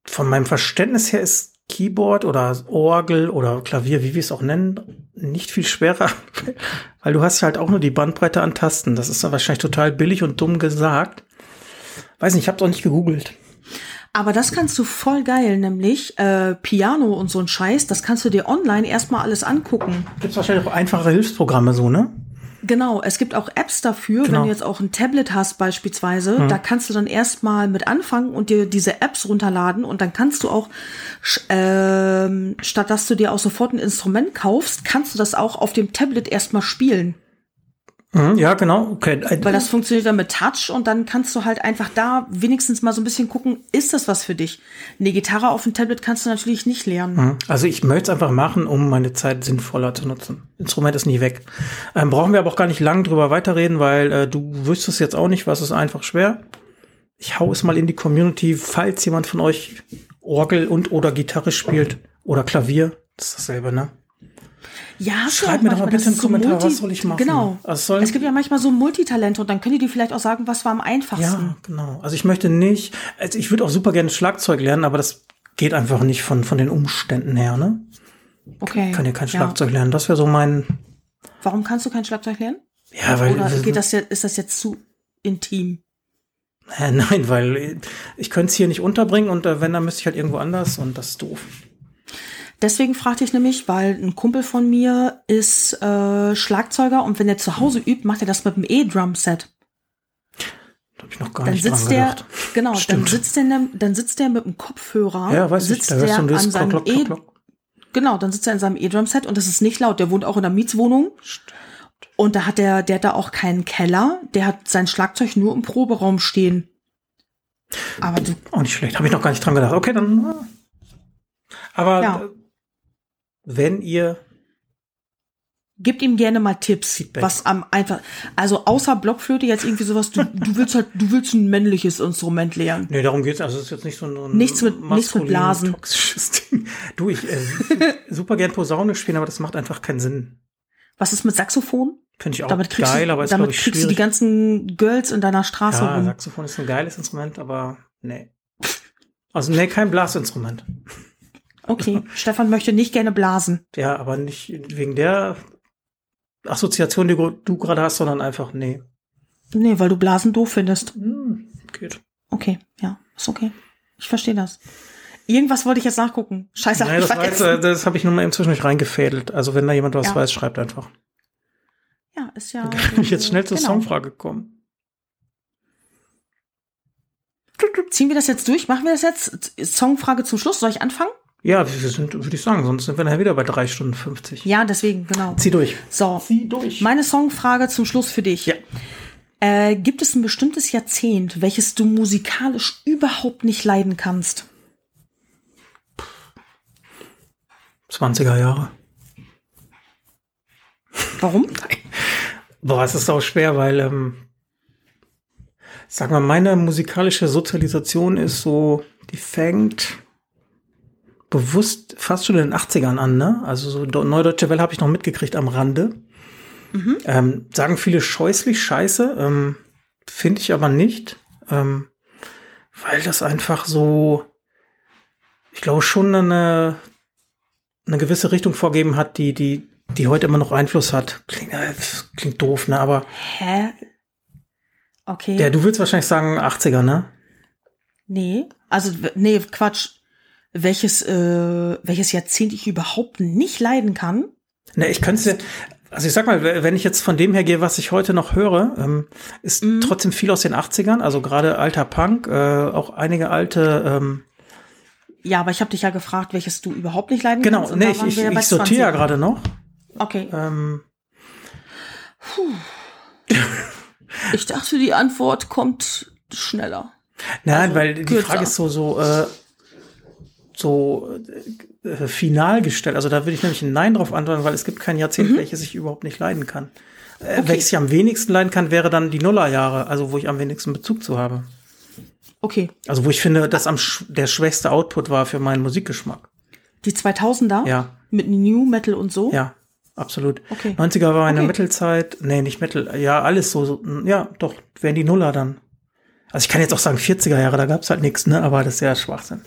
A: von meinem Verständnis her ist Keyboard oder Orgel oder Klavier, wie wir es auch nennen, nicht viel schwerer, weil du hast halt auch nur die Bandbreite an Tasten. Das ist dann wahrscheinlich total billig und dumm gesagt. Weiß nicht, ich habe auch nicht gegoogelt.
B: Aber das kannst du voll geil, nämlich äh, Piano und so ein Scheiß, das kannst du dir online erstmal alles angucken.
A: Gibt wahrscheinlich auch einfache Hilfsprogramme so, ne?
B: Genau, es gibt auch Apps dafür,
A: Genau.
B: wenn du jetzt auch ein Tablet hast beispielsweise, da kannst du dann erstmal mit anfangen und dir diese Apps runterladen und dann kannst du auch, ähm, statt dass du dir auch sofort ein Instrument kaufst, kannst du das auch auf dem Tablet erstmal spielen.
A: Mhm, ja, genau. Okay.
B: Weil das funktioniert dann mit Touch und dann kannst du halt einfach da wenigstens mal so ein bisschen gucken, ist das was für dich? Eine Gitarre auf dem Tablet kannst du natürlich nicht lernen.
A: Mhm. Also ich möchte es einfach machen, um meine Zeit sinnvoller zu nutzen. Instrument ist nie weg. Ähm, brauchen wir aber auch gar nicht lang drüber weiterreden, weil äh, du wüsstest jetzt auch nicht, was ist einfach schwer. Ich hau es mal in die Community, falls jemand von euch Orgel und oder Gitarre spielt oder Klavier. Das ist dasselbe, ne?
B: Ja,
A: Schreib mir doch mal bitte einen
B: so
A: Kommentar,
B: Multi-
A: was soll ich machen?
B: Genau.
A: Also
B: es gibt ja manchmal so Multitalente und dann können die dir vielleicht auch sagen, was war am einfachsten.
A: Ja, genau. Also ich möchte nicht, also ich würde auch super gerne Schlagzeug lernen, aber das geht einfach nicht von, von den Umständen her, ne?
B: Okay.
A: Kann ja kein
B: Ja.
A: Schlagzeug lernen. Das wäre so mein,
B: Warum kannst du kein Schlagzeug lernen?
A: ja, weil,
B: Oder geht das jetzt, ist das jetzt zu intim?
A: Nein, weil ich könnte es hier nicht unterbringen und äh, wenn, dann müsste ich halt irgendwo anders und das ist doof.
B: Deswegen fragte ich nämlich, weil ein Kumpel von mir ist äh, Schlagzeuger und wenn er zu Hause übt, macht er das mit dem E-Drum-Set.
A: Da habe ich noch gar
B: Dann
A: nicht dran
B: sitzt der,
A: gedacht.
B: genau, dann
A: Stimmt.
B: sitzt der, dann sitzt der mit dem Kopfhörer,
A: Ja, weiß ich,
B: sitzt
A: da hörst
B: der
A: du das
B: an
A: Klock, Klock,
B: E,
A: Klock, Klock.
B: genau, dann sitzt er in seinem E-Drum-Set und das ist nicht laut. Der wohnt auch in einer Mietswohnung. Und da hat der, der hat da auch keinen Keller. Der hat sein Schlagzeug nur im Proberaum stehen. Aber du,
A: Auch nicht schlecht, habe ich noch gar nicht dran gedacht. Okay, dann. äh, Aber
B: Ja.
A: Wenn ihr
B: Gib ihm gerne mal Tipps,
A: Feedback.
B: was am einfach, also außer Blockflöte jetzt irgendwie sowas, du, du willst halt, du willst ein männliches Instrument lernen.
A: Nee, darum geht's. Also es ist jetzt nicht so ein
B: Nichts mit- nichts mit Blasen.
A: toxisches Ding. Du, ich äh, super gern Posaune spielen, aber das macht einfach keinen Sinn.
B: Was ist mit Saxophon?
A: Finde ich auch
B: Damit kriegst,
A: geil,
B: du,
A: aber ist
B: damit
A: ich
B: kriegst du die
A: schwierig.
B: ganzen Girls in deiner Straße
A: ja,
B: rum.
A: Saxophon ist ein geiles Instrument, aber nee. Also nee, kein Blasinstrument.
B: Okay, Stefan möchte nicht gerne blasen.
A: Ja, aber nicht wegen der Assoziation, die du gerade hast, sondern einfach nee.
B: Nee, weil du Blasen doof findest.
A: Hm, geht.
B: Okay, ja, ist okay. Ich verstehe das. Irgendwas wollte ich jetzt nachgucken. Scheiße, hab
A: Nein,
B: ich
A: das, jetzt,
B: vergessen.
A: das habe ich nur mal eben zwischendurch reingefädelt. Also wenn da jemand was
B: Ja.
A: weiß, schreibt einfach.
B: Ja, ist ja.
A: Kann ich jetzt schnell zur
B: genau.
A: Songfrage kommen?
B: Ziehen wir das jetzt durch? Machen wir das jetzt? Songfrage zum Schluss. Soll ich anfangen?
A: Ja, wir sind, würde ich sagen, sonst sind wir nachher wieder bei drei Stunden 50.
B: Ja, deswegen, genau.
A: Zieh durch.
B: So,
A: Zieh durch.
B: meine Songfrage zum Schluss für dich.
A: Ja.
B: Äh, gibt es ein bestimmtes Jahrzehnt, welches du musikalisch überhaupt nicht leiden kannst?
A: 20er Jahre.
B: Warum?
A: Boah, es ist auch schwer, weil, ähm, sag mal, meine musikalische Sozialisation ist so, die fängt bewusst fast schon in den 80ern an, ne? Also so Neudeutsche Welle habe ich noch mitgekriegt am Rande. Ähm, sagen viele scheußlich scheiße, ähm, finde ich aber nicht, ähm, weil das einfach so, ich glaube schon eine, eine gewisse Richtung vorgeben hat, die, die, die heute immer noch Einfluss hat. Klingt, äh, klingt doof, ne? Aber
B: Hä? Okay.
A: ja, du willst wahrscheinlich sagen 80er, ne?
B: nee. Also, nee, Quatsch. Welches, äh, welches Jahrzehnt ich überhaupt nicht leiden kann?
A: Ne, ich könnte also ich sag mal, wenn ich jetzt von dem her gehe, was ich heute noch höre, ähm, ist
B: Mhm.
A: trotzdem viel aus den 80ern, also gerade alter Punk, äh, auch einige alte, ähm,
B: Ja, aber ich habe dich ja gefragt, welches du überhaupt nicht leiden
A: genau,
B: kannst. und
A: ne,
B: da
A: ich, ich, ich sortiere ja
B: 20.
A: gerade noch.
B: Okay.
A: Ähm,
B: Ich dachte, die Antwort kommt schneller.
A: nein,
B: Also,
A: weil die
B: kürzer.
A: Frage ist so, so, äh, so äh, final gestellt. Also da würde ich nämlich ein Nein drauf antworten, weil es gibt kein Jahrzehnt,
B: Mhm.
A: welches ich überhaupt nicht leiden kann. Äh, Welches ich am wenigsten leiden kann, wäre dann die Nullerjahre, also wo ich am wenigsten Bezug zu habe.
B: Okay.
A: Also wo ich finde, dass am sch der schwächste Output war für meinen Musikgeschmack.
B: Die 2000er?
A: Ja,
B: Mit New Metal und so?
A: ja, absolut.
B: Okay.
A: 90er war eine
B: Okay.
A: Mittelzeit. Nee, nicht Mittel. Ja, alles so. so ja, doch, wären die Nuller dann. Also ich kann jetzt auch sagen 40er Jahre, da gab's halt nichts, ne? Aber das ist ja Schwachsinn.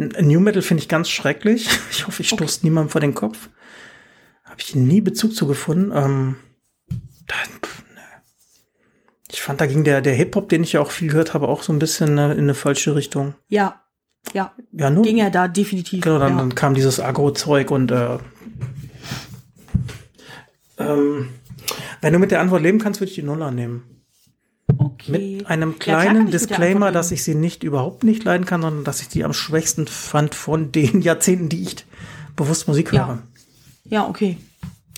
A: New Metal finde ich ganz schrecklich. Ich hoffe, ich stoße niemandem vor den Kopf. Habe ich nie Bezug zu gefunden. Ähm, ne. Ich fand, da ging der, der Hip-Hop, den ich ja auch viel gehört habe, auch so ein bisschen äh, in eine falsche Richtung.
B: Ja, ja.
A: Ja, nur.
B: Ging ja da definitiv.
A: Genau, dann,
B: ja.
A: dann kam dieses Agro-Zeug und äh, ähm, wenn du mit der Antwort leben kannst, würde ich die Nuller nehmen.
B: Okay.
A: Mit einem
B: Ja,
A: kleinen
B: der
A: Disclaimer, dass ich sie nicht überhaupt nicht leiden kann, sondern dass ich die am schwächsten fand von den Jahrzehnten, die ich bewusst Musik
B: Ja.
A: höre.
B: Ja, okay.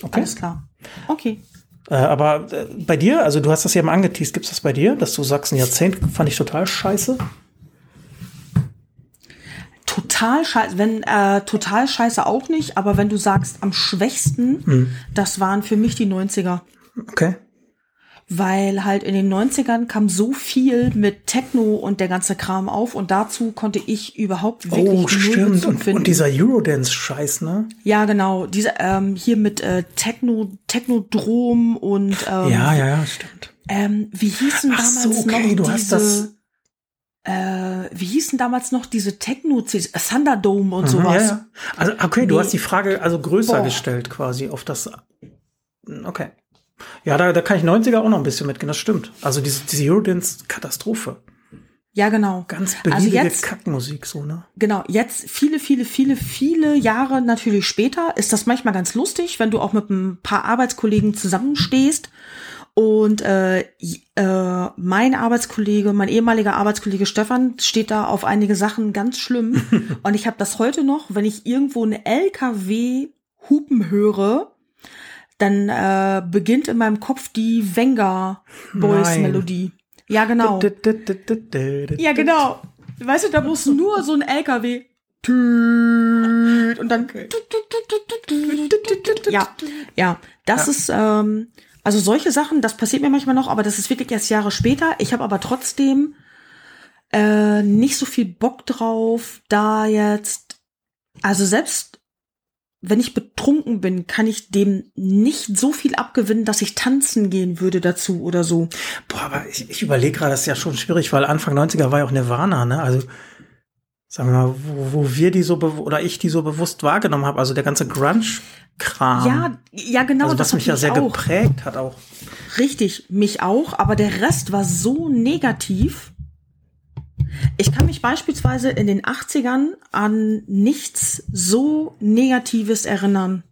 A: Okay.
B: Alles klar. Okay.
A: Äh, aber äh, bei dir, also du hast das ja mal angeteased, gibt's das bei dir, dass du sagst, ein Jahrzehnt fand ich total scheiße?
B: Total scheiße, wenn, äh, total scheiße auch nicht, aber wenn du sagst, am schwächsten,
A: Hm.
B: das waren für mich die 90er.
A: Okay.
B: Weil halt in den 90ern kam so viel mit Techno und der ganze Kram auf und dazu konnte ich überhaupt wirklich
A: Oh, stimmt. Und, und dieser Eurodance-Scheiß, ne?
B: ja, genau. Diese, ähm, hier mit äh, Techno, Technodrom und ähm,
A: ja, ja, ja, stimmt.
B: Ähm, wie hießen
A: Ach
B: damals
A: so, okay,
B: noch
A: du hast
B: diese,
A: das-
B: äh, wie hießen damals noch diese techno Thunderdome und
A: Mhm,
B: sowas?
A: ja, ja. Also, okay, du
B: Nee.
A: hast die Frage also größer
B: Boah.
A: gestellt quasi auf das. Okay. Ja, da, da kann ich 90er auch noch ein bisschen mitgehen, das stimmt. Also diese, diese Eurodance-Katastrophe.
B: Ja, genau.
A: Ganz
B: Also
A: beliebige
B: jetzt,
A: Kackmusik, so, ne?
B: genau, jetzt viele, viele, viele, viele Jahre natürlich später ist das manchmal ganz lustig, wenn du auch mit ein paar Arbeitskollegen zusammenstehst und äh, äh, mein Arbeitskollege, mein ehemaliger Arbeitskollege Stefan steht da auf einige Sachen ganz schlimm. und ich habe das heute noch, wenn ich irgendwo eine LKW hupen höre, dann äh, beginnt in meinem Kopf die Venga Boys. Melodie. Ja, genau. Ja, genau. Weißt du, da muss nur so ein LKW. Tüt, Und dann. Ja, ja. Das
A: Ja.
B: ist, ähm, also solche Sachen, das passiert mir manchmal noch, aber das ist wirklich erst Jahre später. Ich habe aber trotzdem äh, nicht so viel Bock drauf, da jetzt, also selbst wenn ich betrunken bin, kann ich dem nicht so viel abgewinnen, dass ich tanzen gehen würde dazu oder so.
A: Boah, aber ich, ich überlege gerade, das ist ja schon schwierig, weil Anfang 90er war ja auch Nirvana, ne? Also, sagen wir mal, wo, wo wir die so, oder ich die so bewusst wahrgenommen habe, also der ganze Grunge-Kram.
B: Ja, ja, genau.
A: also
B: das
A: was
B: hat
A: mich ja sehr
B: auch.
A: geprägt hat auch.
B: Richtig, mich auch, aber der Rest war so negativ. Ich kann mich beispielsweise in den 80ern an nichts so Negatives erinnern.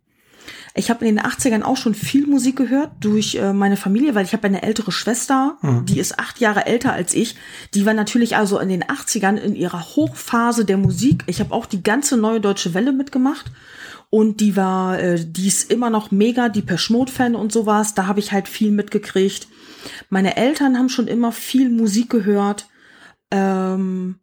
B: Ich habe in den 80ern auch schon viel Musik gehört durch äh, meine Familie, weil ich habe eine ältere Schwester, die ist acht Jahre älter als ich. Die war natürlich also in den 80ern in ihrer Hochphase der Musik. Ich habe auch die ganze neue deutsche Welle mitgemacht. Und die war, äh, die ist immer noch mega die Mode-Fan und sowas. Da habe ich halt viel mitgekriegt. Meine Eltern haben schon immer viel Musik gehört. Ähm,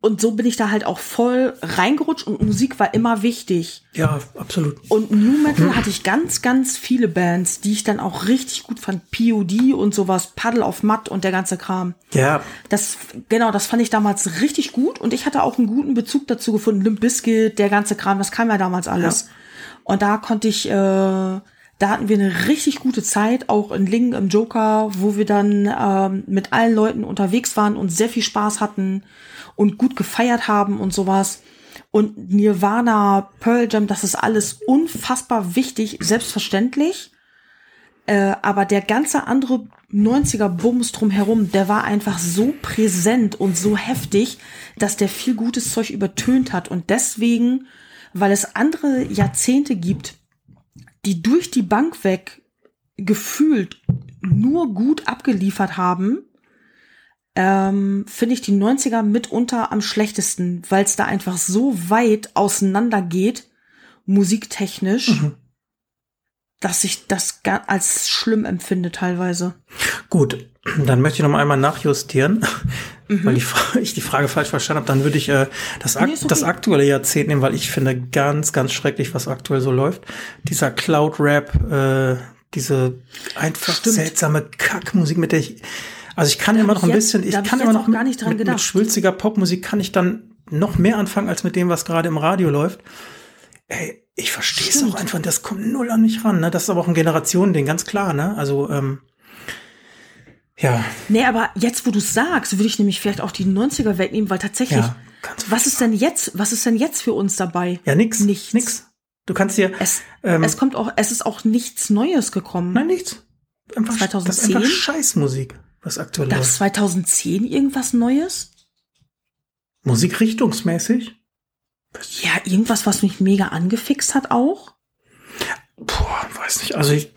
B: und so bin ich da halt auch voll reingerutscht und Musik war immer wichtig.
A: Ja, absolut.
B: Und New Metal hatte ich ganz, ganz viele Bands, die ich dann auch richtig gut fand. POD und sowas, Paddle auf Matt und der ganze Kram.
A: Ja,
B: Das, genau, das fand ich damals richtig gut und ich hatte auch einen guten Bezug dazu gefunden. Limp Bizkit, der ganze Kram, das kam ja damals alles. Und da konnte ich, äh, da hatten wir eine richtig gute Zeit, auch in Lingen im Joker, wo wir dann ähm, mit allen Leuten unterwegs waren und sehr viel Spaß hatten und gut gefeiert haben und sowas. Und Nirvana, Pearl Jam, das ist alles unfassbar wichtig, selbstverständlich. Äh, aber der ganze andere 90er Bums drumherum, der war einfach so präsent und so heftig, dass der viel gutes Zeug übertönt hat. Und deswegen, weil es andere Jahrzehnte gibt, die durch die Bank weg gefühlt nur gut abgeliefert haben, ähm, finde ich die 90er mitunter am schlechtesten, weil es da einfach so weit auseinander geht, musiktechnisch, dass ich das als schlimm empfinde teilweise.
A: gut. Dann möchte ich noch mal einmal nachjustieren, weil die, Fra- ich die Frage falsch verstanden habe. Dann würde ich äh, das,
B: Nee, okay.
A: das aktuelle Jahrzehnt nehmen, weil ich finde ganz, ganz schrecklich, was aktuell so läuft. Dieser Cloud-Rap, äh, diese einfach
B: Stimmt.
A: seltsame Kackmusik, mit der ich also ich kann immer noch ein
B: ich jetzt-
A: bisschen, ich
B: da ich
A: kann
B: jetzt
A: immer noch
B: gar nicht dran
A: mit, mit
B: gedacht.
A: schwülziger Popmusik kann ich dann noch mehr anfangen als mit dem, was gerade im Radio läuft. Ey, ich verstehe es auch einfach, das kommt null an mich ran. Ne? Das ist aber auch ein Generationending, ganz klar. Ne? Also ähm, ja,
B: Nee, aber jetzt, wo du sagst, würde ich nämlich vielleicht auch die 90er wegnehmen, weil tatsächlich,
A: Ja,
B: was ist denn jetzt, was ist denn jetzt für uns dabei?
A: ja nix,
B: Nichts.
A: nix. Du kannst dir
B: Es,
A: ähm,
B: es kommt auch, es ist auch nichts Neues gekommen.
A: nein nichts. einfach,
B: 2010?
A: das ist einfach Scheißmusik, was aktuell
B: Gab
A: läuft.
B: es 2010 irgendwas Neues?
A: Musikrichtungsmäßig?
B: Ja, irgendwas, was mich mega angefixt hat auch.
A: Boah, weiß nicht. Also ich.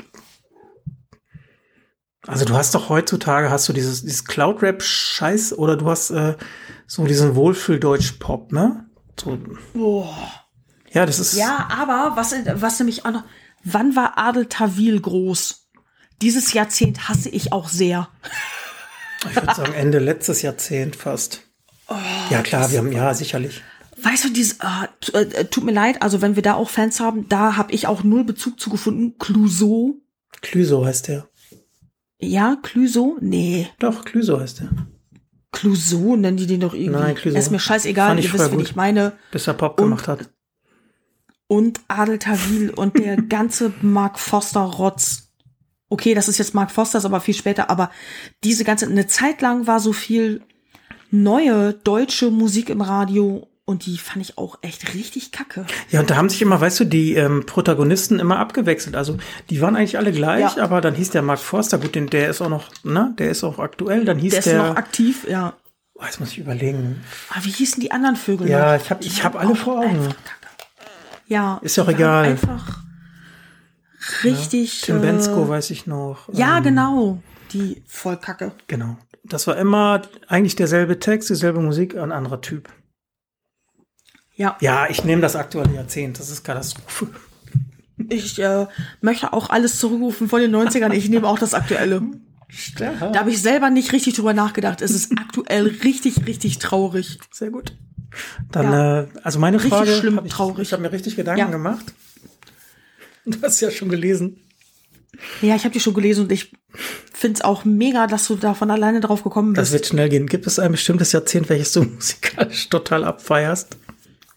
A: Also du hast doch heutzutage hast du dieses, dieses Cloud-Rap-Scheiß oder du hast äh, so diesen Wohlfühl-Deutsch-Pop, ne? So,
B: Boah.
A: ja, das ist.
B: Ja, aber was, was nämlich auch noch, wann war Adel Tawil groß? Dieses Jahrzehnt hasse ich auch sehr.
A: Ich würde sagen, Ende letztes Jahrzehnt fast.
B: Oh,
A: ja, klar, wir haben, ja, sicherlich.
B: Weißt du, dieses, äh, t- äh, tut mir leid, also wenn wir da auch Fans haben, da habe ich auch null Bezug zu gefunden. Clouseau?
A: Clüso heißt der.
B: Ja, Clouseau? Nee.
A: Doch, Clüso heißt der.
B: Clouseau nennen die den doch irgendwie.
A: Nein, Clouseau.
B: Ist mir scheißegal, ihr wisst, wen ich meine.
A: Bis er Pop
B: Und-
A: gemacht hat.
B: Und Adel Tawil und der ganze Mark Foster Rotz. Okay, das ist jetzt Mark Fosters, aber viel später. Aber diese ganze, eine Zeit lang war so viel neue deutsche Musik im Radio und die fand ich auch echt richtig kacke.
A: Ja, und da haben sich immer, weißt du, die ähm, Protagonisten immer abgewechselt. Also die waren eigentlich alle gleich,
B: Ja.
A: aber dann hieß der Mark Forster, gut, den, der ist auch noch, ne, der ist auch aktuell. Dann hieß
B: Der
A: der,
B: ist noch aktiv, ja.
A: oh, jetzt muss ich überlegen.
B: Aber wie hießen die anderen Vögel?
A: Ja,
B: noch?
A: ich hab-
B: Die
A: ich hab alle vor Augen.
B: Ja.
A: Ist ja auch egal.
B: Einfach richtig.
A: Tim
B: äh,
A: Bensko weiß ich noch.
B: Ja,
A: Ähm,
B: genau. Die voll kacke.
A: Genau. Das war immer eigentlich derselbe Text, dieselbe Musik, ein anderer Typ.
B: Ja.
A: Ja, ich nehme das aktuelle Jahrzehnt. Das ist Katastrophe.
B: Ich äh, möchte auch alles zurückrufen von den 90ern. Ich nehme auch das Aktuelle. Da habe ich selber nicht richtig drüber nachgedacht. Es ist aktuell richtig, richtig traurig.
A: Sehr gut. Dann,
B: Ja.
A: äh, also meine
B: Richtig
A: Frage,
B: schlimm,
A: hab ich,
B: traurig.
A: ich habe mir richtig Gedanken
B: Ja.
A: gemacht. Du hast ja schon gelesen.
B: Ja, ich habe die schon gelesen und ich find's auch mega, dass du da von alleine drauf gekommen
A: Das
B: bist.
A: wird schnell gehen. Gibt es ein bestimmtes Jahrzehnt, welches du musikalisch total abfeierst?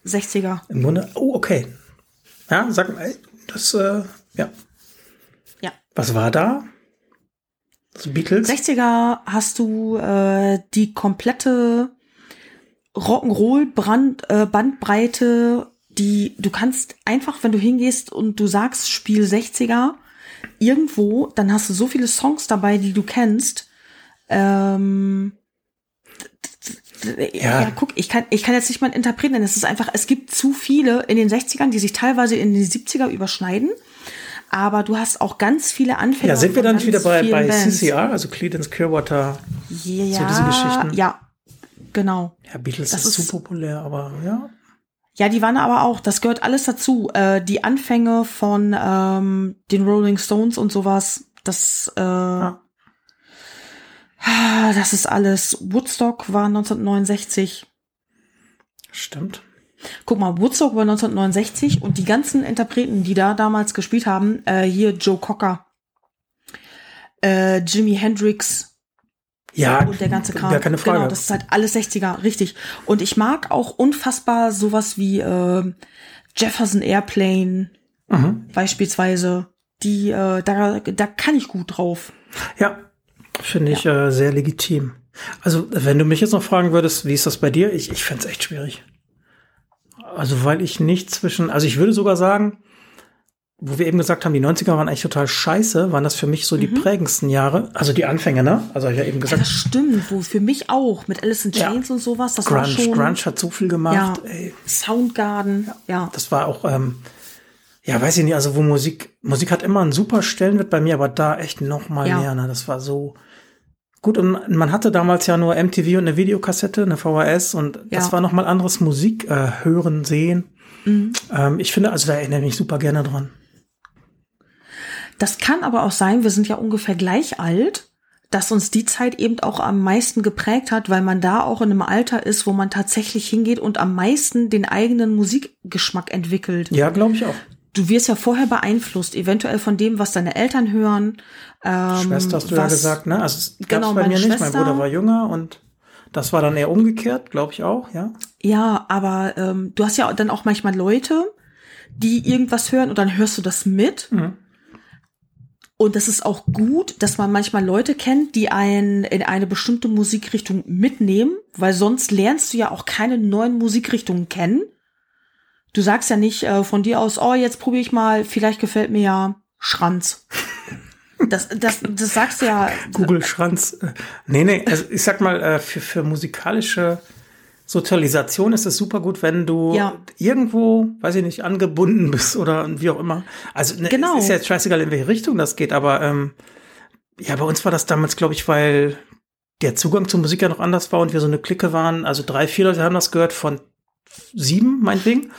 B: 60er.
A: Im Grunde, oh, okay. Ja, sag mal, das, äh, ja.
B: Ja.
A: Was war da? Das Beatles?
B: 60er hast du äh, die komplette Rock'n'Roll Brand, äh, Bandbreite, die du kannst einfach, wenn du hingehst und du sagst Spiel 60er irgendwo, dann hast du so viele Songs dabei, die du kennst. Ähm, ja.
A: Ja.
B: guck, ich kann, ich kann jetzt nicht mal einen Interpret nennen. Es ist einfach, es gibt zu viele in den 60ern, die sich teilweise in die 70er überschneiden. Aber du hast auch ganz viele Anfänger.
A: Ja, sind wir dann nicht wieder bei, bei
B: Bands.
A: CCR, also Creedence Clearwater?
B: Ja,
A: So diese Geschichten.
B: Ja, genau.
A: Ja, Beatles
B: Das
A: ist,
B: ist-
A: zu populär, aber ja.
B: Ja, die waren aber auch, das gehört alles dazu. Äh, die Anfänge von ähm, den Rolling Stones und sowas, das, äh,
A: Ja.
B: Das ist alles. Woodstock war 1969.
A: Stimmt.
B: Guck mal, Woodstock war 1969 und die ganzen Interpreten, die da damals gespielt haben, äh, hier Joe Cocker, äh, Jimi Hendrix,
A: Ja,
B: und der ganze Kram.
A: Gar keine Frage.
B: Genau, das ist halt alles 60er, richtig. Und ich mag auch unfassbar sowas wie äh, Jefferson Airplane
A: mhm.
B: beispielsweise. Die, äh, da, da kann ich gut drauf.
A: Ja, finde ich äh, sehr legitim. Also, wenn du mich jetzt noch fragen würdest, wie ist das bei dir? Ich, ich fände es echt schwierig. Also, weil ich nicht zwischen, also ich würde sogar sagen, wo wir eben gesagt haben, die 90er waren eigentlich total scheiße, waren das für mich so die prägendsten Jahre. Also die Anfänge, ne? Also ich ja eben
B: Mhm. Ja,
A: gesagt,
B: das stimmt, wo für mich auch mit Alice in
A: Ja.
B: Chains und sowas, das war
A: Grunge,
B: schon
A: Grunge hat so viel gemacht.
B: ja,
A: Ey,
B: Soundgarden, ja.
A: das war auch, ähm, ja, weiß ich nicht, also wo Musik, Musik hat immer einen super Stellenwert bei mir, aber da echt noch mal
B: Ja.
A: mehr, ne? Das war so gut und man hatte damals ja nur MTV und eine Videokassette, eine VHS und das
B: Ja.
A: war noch mal anderes Musik äh, hören, sehen.
B: Mhm.
A: Ähm, ich finde, also da erinnere ich mich super gerne dran.
B: Das kann aber auch sein, wir sind ja ungefähr gleich alt, dass uns die Zeit eben auch am meisten geprägt hat, weil man da auch in einem Alter ist, wo man tatsächlich hingeht und am meisten den eigenen Musikgeschmack entwickelt.
A: Ja, glaube ich auch.
B: Du wirst ja vorher beeinflusst, eventuell von dem, was deine Eltern hören. Ähm,
A: Schwester hast du ja
B: was-
A: gesagt, ne? Also es gab's
B: Genau,
A: bei mir nicht. Mein
B: Schwester.
A: Bruder war jünger und das war dann eher umgekehrt, glaube ich auch, ja.
B: Ja, aber ähm, du hast ja dann auch manchmal Leute, die irgendwas hören und dann hörst du das mit.
A: Mhm.
B: Und das ist auch gut, dass man manchmal Leute kennt, die einen in eine bestimmte Musikrichtung mitnehmen, weil sonst lernst du ja auch keine neuen Musikrichtungen kennen. Du sagst ja nicht äh, von dir aus, oh, jetzt probiere ich mal, vielleicht gefällt mir ja Schranz. Das, das, das sagst du ja.
A: Google Schranz. Nee, nee, also ich sag mal, äh, für, für musikalische Sozialisation ist es super gut, wenn du
B: Ja.
A: irgendwo, weiß ich nicht, angebunden bist oder wie auch immer. Also ne,
B: Genau.
A: es ist ja jetzt scheißegal, in welche Richtung das geht, aber ähm, ja, bei uns war das damals, glaube ich, weil der Zugang zur Musik ja noch anders war und wir so eine Clique waren. Also drei, vier Leute haben das gehört von sieben, meinetwegen.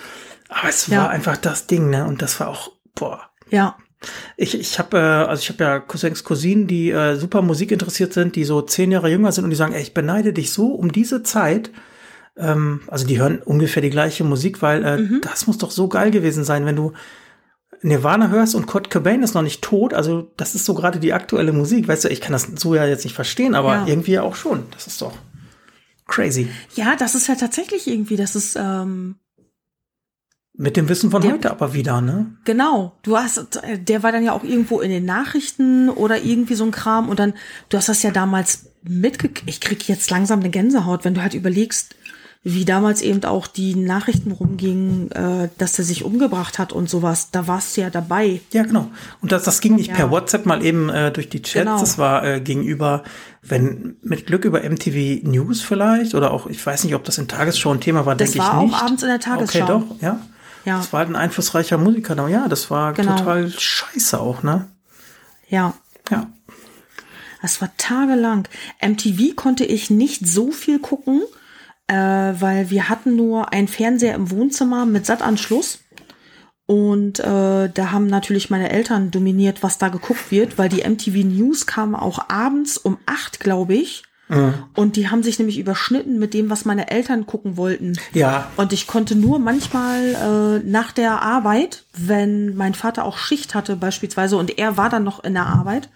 A: Aber es
B: Ja.
A: war einfach das Ding, ne? Und das war auch, boah,
B: Ja,
A: ich, ich habe äh, also ich habe ja Cousins, Cousinen, die äh, super Musik interessiert sind, die so zehn Jahre jünger sind und die sagen, ey, ich beneide dich so um diese Zeit. Ähm, also die hören ungefähr die gleiche Musik, weil äh,
B: Mhm.
A: das muss doch so geil gewesen sein, wenn du Nirvana hörst und Kurt Cobain ist noch nicht tot. Also das ist so gerade die aktuelle Musik. Weißt du, ich kann das so ja jetzt nicht verstehen, aber
B: Ja.
A: irgendwie auch schon. Das ist doch crazy.
B: ja, das ist ja tatsächlich irgendwie, das ist, ähm,
A: Mit dem Wissen von
B: Der-
A: heute aber wieder, ne?
B: Genau, du hast, der war dann ja auch irgendwo in den Nachrichten oder irgendwie so ein Kram und dann, du hast das ja damals mitgekriegt. Ich krieg jetzt langsam eine Gänsehaut, wenn du halt überlegst, wie damals eben auch die Nachrichten rumgingen, äh, dass er sich umgebracht hat und sowas. Da warst du ja dabei.
A: Ja, genau. Und das, das ging nicht
B: Ja.
A: per WhatsApp mal eben äh, durch die Chats.
B: Genau.
A: Das war äh, gegenüber, wenn mit Glück über MTV News vielleicht oder auch, ich weiß nicht, ob das in Tagesschau ein Thema war,
B: Das
A: denke ich
B: war auch
A: nicht.
B: abends in der Tagesschau.
A: Okay, doch, ja.
B: Ja.
A: Das war halt ein einflussreicher Musiker. Aber ja, das war
B: Genau.
A: total scheiße auch, ne?
B: Ja.
A: Ja.
B: Das war tagelang. MTV konnte ich nicht so viel gucken, äh, weil wir hatten nur einen Fernseher im Wohnzimmer mit Sattanschluss. Und äh, da haben natürlich meine Eltern dominiert, was da geguckt wird, weil die MTV News kamen auch abends um acht, glaube ich. Und die haben sich nämlich überschnitten mit dem, was meine Eltern gucken wollten.
A: Ja,
B: Und ich konnte nur manchmal äh, nach der Arbeit, wenn mein Vater auch Schicht hatte beispielsweise und er war dann noch in der Arbeit,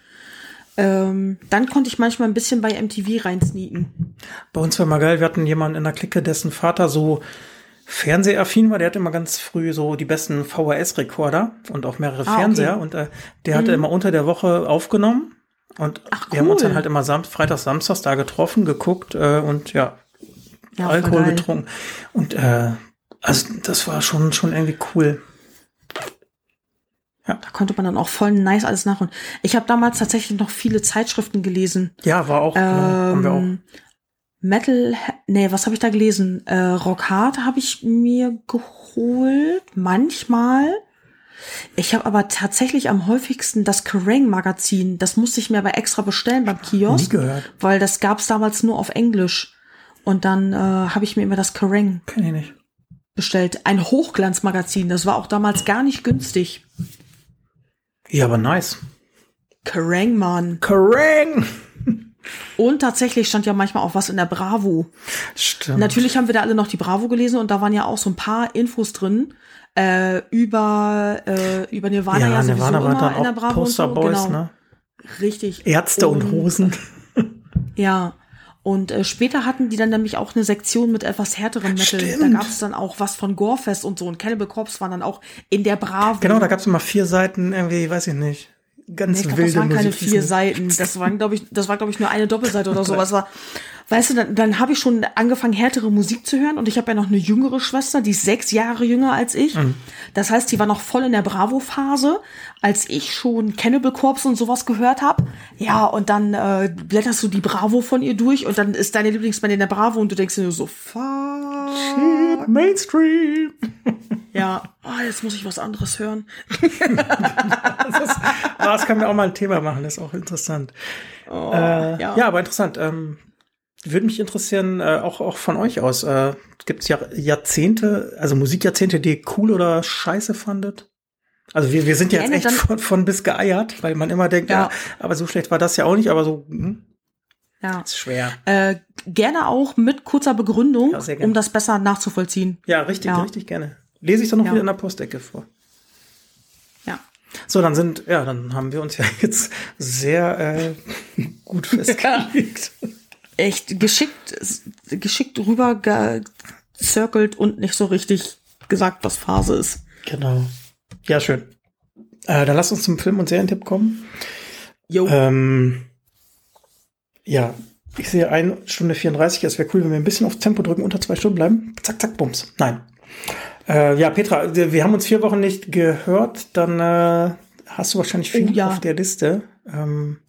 B: ähm, dann konnte ich manchmal ein bisschen bei MTV reinsneaken.
A: bei uns war mal geil. Wir hatten jemanden in der Clique, dessen Vater so fernsehaffin war. Der hatte immer ganz früh so die besten VHS-Rekorder und auch mehrere
B: Ah, okay.
A: Fernseher. Und äh, der hatte immer unter der Woche aufgenommen. Und
B: Ach,
A: wir haben uns dann halt immer Sam Freitags, Samstags da getroffen, geguckt äh, und ja,
B: Ja,
A: Alkohol getrunken. Und äh, also das war schon, schon irgendwie cool.
B: Da konnte man dann auch voll nice alles nachholen. Ich habe damals tatsächlich noch viele Zeitschriften gelesen.
A: Ja, war auch, genau, haben wir auch.
B: Ähm, Metal, nee, was habe ich da gelesen? Äh, Rock Hard habe ich mir geholt, manchmal. Ich habe aber tatsächlich am häufigsten das Kerrang Magazin. Das musste ich mir aber extra bestellen beim
A: Nie
B: Kiosk,
A: gehört.
B: weil das gab's damals nur auf Englisch. Und dann äh, habe ich mir immer das Kerrang
A: Kenn ich nicht.
B: bestellt. Ein Hochglanzmagazin. Das war auch damals gar nicht günstig.
A: Ja, aber nice.
B: Kerrang, Mann.
A: Kerrang!
B: Und tatsächlich stand ja manchmal auch was in der Bravo.
A: Stimmt.
B: Natürlich haben wir da alle noch die Bravo gelesen und da waren ja auch so ein paar Infos drin äh, über äh, über Nirvana ja,
A: ja,
B: sowieso
A: Nirvana war
B: immer
A: dann
B: in der Bravo und
A: Poster
B: so.
A: Boys,
B: genau.
A: ne?
B: Richtig.
A: Ärzte und, Hosen.
B: Ja. Und äh, später hatten die dann nämlich auch eine Sektion mit etwas härterem Metal. Da
A: Stimmt.
B: gab es dann auch was von Gorefest und so. Und Cannibal Corpse waren dann auch in der Bravo.
A: Genau, da gab es immer vier Seiten, irgendwie, weiß ich nicht. Ganz
B: Nee, ich glaube,
A: wilde
B: das waren keine
A: Musik.
B: vier Seiten. Das waren, glaube ich, das war, glaube ich, nur eine Doppelseite oder sowas. War, weißt du, dann, dann habe ich schon angefangen, härtere Musik zu hören und ich habe ja noch eine jüngere Schwester, die ist sechs Jahre jünger als ich.
A: Mhm.
B: Das heißt, die war noch voll in der Bravo-Phase, als ich schon Cannibal Corpse und sowas gehört habe. Ja, und dann äh, blätterst du die Bravo von ihr durch und dann ist deine Lieblingsband in der Bravo und du denkst dir nur so, fuck.
A: Shit, Mainstream.
B: Ja, ah, jetzt muss ich was anderes hören.
A: Das, ah, das können wir auch mal ein Thema machen, das ist auch interessant.
B: Oh,
A: Äh,
B: ja.
A: ja. aber interessant. Ähm, würde mich interessieren, äh, auch, auch von euch aus. Äh, Gibt es ja Jahrzehnte, also Musikjahrzehnte, die ihr cool oder scheiße fandet? Also wir, wir sind ja jetzt echt von, von bis geeiert, weil man immer denkt, ja.
B: Ja.
A: aber so schlecht war das ja auch nicht, aber so hm,
B: ja.
A: ist schwer.
B: Äh, gerne auch mit kurzer Begründung,
A: Ja,
B: um das besser nachzuvollziehen.
A: Ja, richtig,
B: Ja.
A: richtig gerne. Lese ich dann noch wieder in der Postecke vor.
B: Ja.
A: So, dann sind, ja, dann haben wir uns ja jetzt sehr äh, gut festgelegt.
B: Echt geschickt, geschickt rüber gezirkelt und nicht so richtig gesagt, was Phase ist.
A: Genau. Ja, schön. Äh, dann lass uns zum Film- und Serientipp kommen.
B: Jo.
A: Ähm, ja, ich sehe eine Stunde 34. Es wäre cool, wenn wir ein bisschen aufs Tempo drücken, unter zwei Stunden bleiben. Zack, zack, bums. Nein. Äh, ja, Petra, wir wir haben uns vier Wochen nicht gehört. Dann äh, hast du wahrscheinlich viel
B: Oh, ja.
A: auf der Liste. Ähm,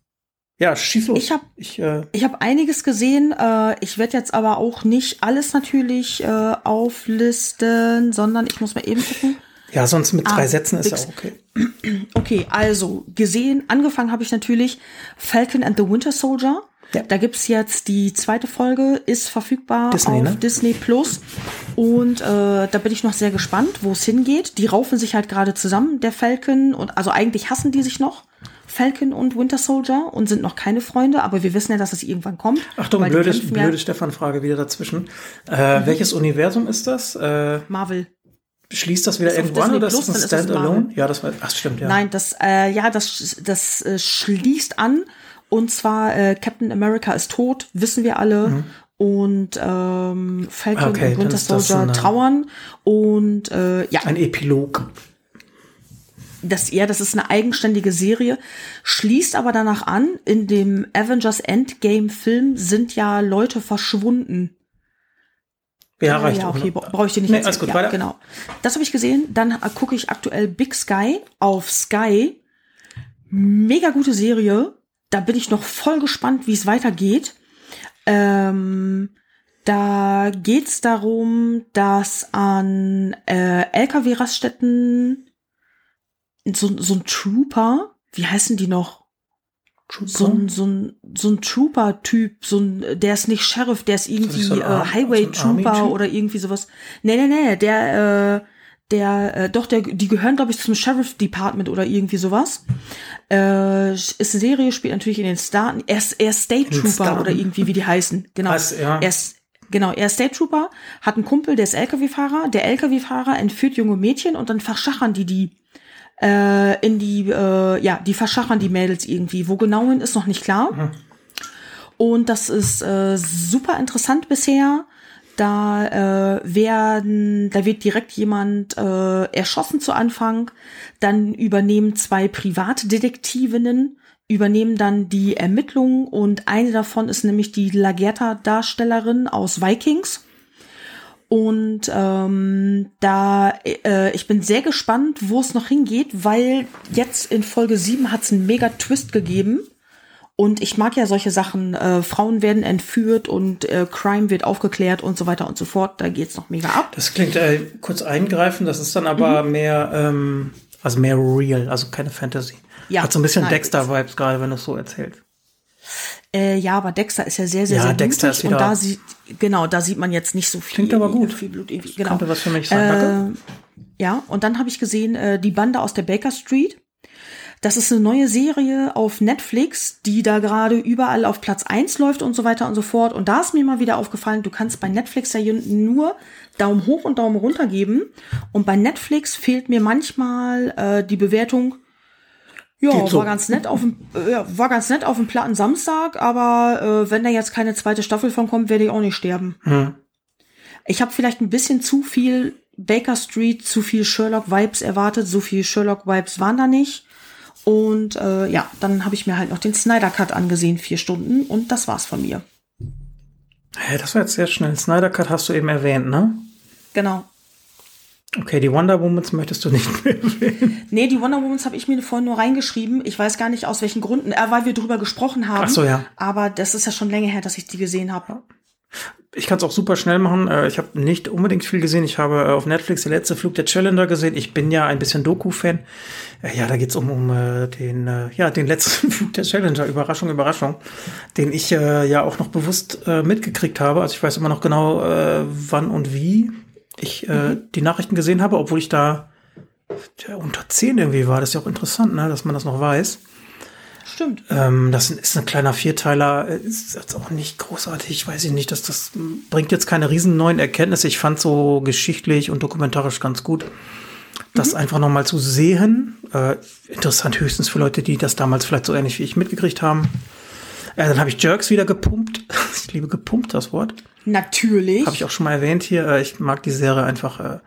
A: ja, schieß los.
B: Ich habe
A: ich, äh,
B: ich hab einiges gesehen. Äh, ich werde jetzt aber auch nicht alles natürlich äh, auflisten, sondern ich muss mal eben gucken.
A: ja, sonst mit drei
B: Ah,
A: Sätzen ist ja auch okay.
B: Okay, also gesehen, angefangen habe ich natürlich Falcon and the Winter Soldier.
A: Ja.
B: Da gibt's jetzt die zweite Folge, ist verfügbar
A: Disney,
B: auf
A: ne?
B: Disney Plus. Und äh, da bin ich noch sehr gespannt, wo es hingeht. Die raufen sich halt gerade zusammen, der Falcon. Und also eigentlich hassen die sich noch, Falcon und Winter Soldier, und sind noch keine Freunde, aber wir wissen ja, dass es irgendwann kommt.
A: Achtung, blöde, blöde Stefan-Frage wieder dazwischen. Äh, Welches Universum ist das? Äh,
B: Marvel.
A: schließt das wieder an
B: Disney
A: oder ist
B: Plus,
A: das ein
B: ist das
A: Standalone?
B: Marvel.
A: Ja, das war, ach stimmt, ja.
B: Nein, das, äh, ja, das, das äh, schließt an. Und zwar äh, Captain America ist tot, wissen wir alle. Und ähm, Falcon
A: Mhm. Okay,
B: und Winter Soldier trauern. Und äh, ja,
A: Ein Epilog.
B: Das, ja, das ist eine eigenständige Serie, schließt aber danach an, in dem Avengers Endgame Film sind ja Leute verschwunden.
A: Ja,
B: Ah,
A: reicht
B: ja,
A: auch,
B: okay,
A: ne?
B: bra- brauche ich dir nicht
A: Nee, alles gut,
B: ja,
A: weiter.
B: Genau. Das habe ich gesehen. Dann gucke ich aktuell Big Sky auf Sky. Mega gute Serie. Da bin ich noch voll gespannt, wie es weitergeht. Ähm, da geht's darum, dass an äh, LKW-Raststätten so, so ein Trooper, wie heißen die noch? So ein, so ein, so ein Trooper-Typ, so ein, der ist nicht Sheriff, der ist irgendwie
A: so
B: äh, Highway
A: so?
B: Trooper oder irgendwie sowas. Nee, nee, nee, der, äh, der, äh, doch, der, die gehören, glaube ich, zum Sheriff Department oder irgendwie sowas. Äh, ist eine Serie, spielt natürlich in den Staaten. Er ist, er ist State Trooper oder irgendwie, wie die heißen. Genau.
A: Was, ja.
B: Er ist, genau, er ist State Trooper, hat einen Kumpel, der ist LKW-Fahrer. Der LKW-Fahrer entführt junge Mädchen und dann verschachern die die äh, in die, äh, ja, die verschachern die Mädels irgendwie. Wo genau hin ist noch nicht klar. Und das ist äh, super interessant bisher. Da äh, werden, da wird direkt jemand äh, erschossen zu Anfang. Dann übernehmen zwei Privatdetektivinnen, übernehmen dann die Ermittlungen und eine davon ist nämlich die Lagerta-Darstellerin aus Vikings. Und ähm, da, äh, ich bin sehr gespannt, wo es noch hingeht, weil jetzt in Folge 7 hat es einen mega Twist gegeben. Und ich mag ja solche Sachen. Äh, Frauen werden entführt und äh, Crime wird aufgeklärt und so weiter und so fort. Da geht's noch mega ab.
A: Das klingt äh, kurz eingreifend, das ist dann aber
B: Mhm.
A: mehr, ähm, also mehr real, also keine Fantasy.
B: Ja,
A: Hat so ein bisschen Dexter-Vibes gerade, wenn du es so erzählst.
B: Äh, ja, aber Dexter ist ja sehr, sehr,
A: Ja,
B: sehr
A: Dexter
B: blutig
A: ist wieder-
B: und da sieht, genau, da sieht man jetzt nicht so viel.
A: Klingt aber gut.
B: Viel Blut irgendwie. Genau.
A: Könnte was für mich sein, danke.
B: Äh, ja, und dann habe ich gesehen, äh, die Bande aus der Baker Street. Das ist eine neue Serie auf Netflix, die da gerade überall auf Platz 1 läuft und so weiter und so fort. Und da ist mir mal wieder aufgefallen, du kannst bei Netflix ja nur Daumen hoch und Daumen runter geben. Und bei Netflix fehlt mir manchmal äh, die Bewertung, ja,
A: so.
B: war ganz nett auf dem, äh, ja, war ganz nett auf dem platten Samstag, aber äh, wenn da jetzt keine zweite Staffel von kommt, werde ich auch nicht sterben.
A: Hm.
B: Ich habe vielleicht ein bisschen zu viel Baker Street, zu viel Sherlock-Vibes erwartet. So viel Sherlock-Vibes waren da nicht. Und äh, ja, dann habe ich mir halt noch den Snyder Cut angesehen, vier Stunden. Und das war's von mir.
A: Hä, das war jetzt sehr schnell. Snyder Cut hast du eben erwähnt, ne?
B: Genau.
A: Okay, die Wonder Womans möchtest du nicht mehr erwähnen.
B: Nee, die Wonder Womans habe ich mir vorhin nur reingeschrieben. Ich weiß gar nicht aus welchen Gründen, äh, weil wir drüber gesprochen haben.
A: Ach so, ja.
B: Aber das ist ja schon länger her, dass ich die gesehen habe.
A: Ich kann es auch super schnell machen. Äh, Ich habe nicht unbedingt viel gesehen. Ich habe äh, auf Netflix der letzte Flug der Challenger gesehen. Ich bin ja ein bisschen Doku-Fan. Äh, Ja, da geht's um, um den, ja, den letzten Flug der Challenger. Überraschung, Überraschung. Den ich ja auch noch bewusst mitgekriegt habe. Also ich weiß immer noch genau, wann und wie ich äh, die Nachrichten gesehen habe, obwohl ich da ja, unter 10 irgendwie war. Das ist ja auch interessant, ne, dass man das noch weiß.
B: Stimmt.
A: Ähm, das ist ein kleiner Vierteiler, äh, ist jetzt auch nicht großartig. Ich weiß nicht, dass das bringt jetzt keine riesen neuen Erkenntnisse. Ich fand so geschichtlich und dokumentarisch ganz gut. Das einfach noch mal zu sehen, äh, interessant höchstens für Leute, die das damals vielleicht so ähnlich wie ich mitgekriegt haben. Äh, dann habe ich Jerks wieder gepumpt. Ich liebe gepumpt, das Wort.
B: Natürlich.
A: Habe ich auch schon mal erwähnt hier. Äh, Ich mag die Serie einfach. Äh,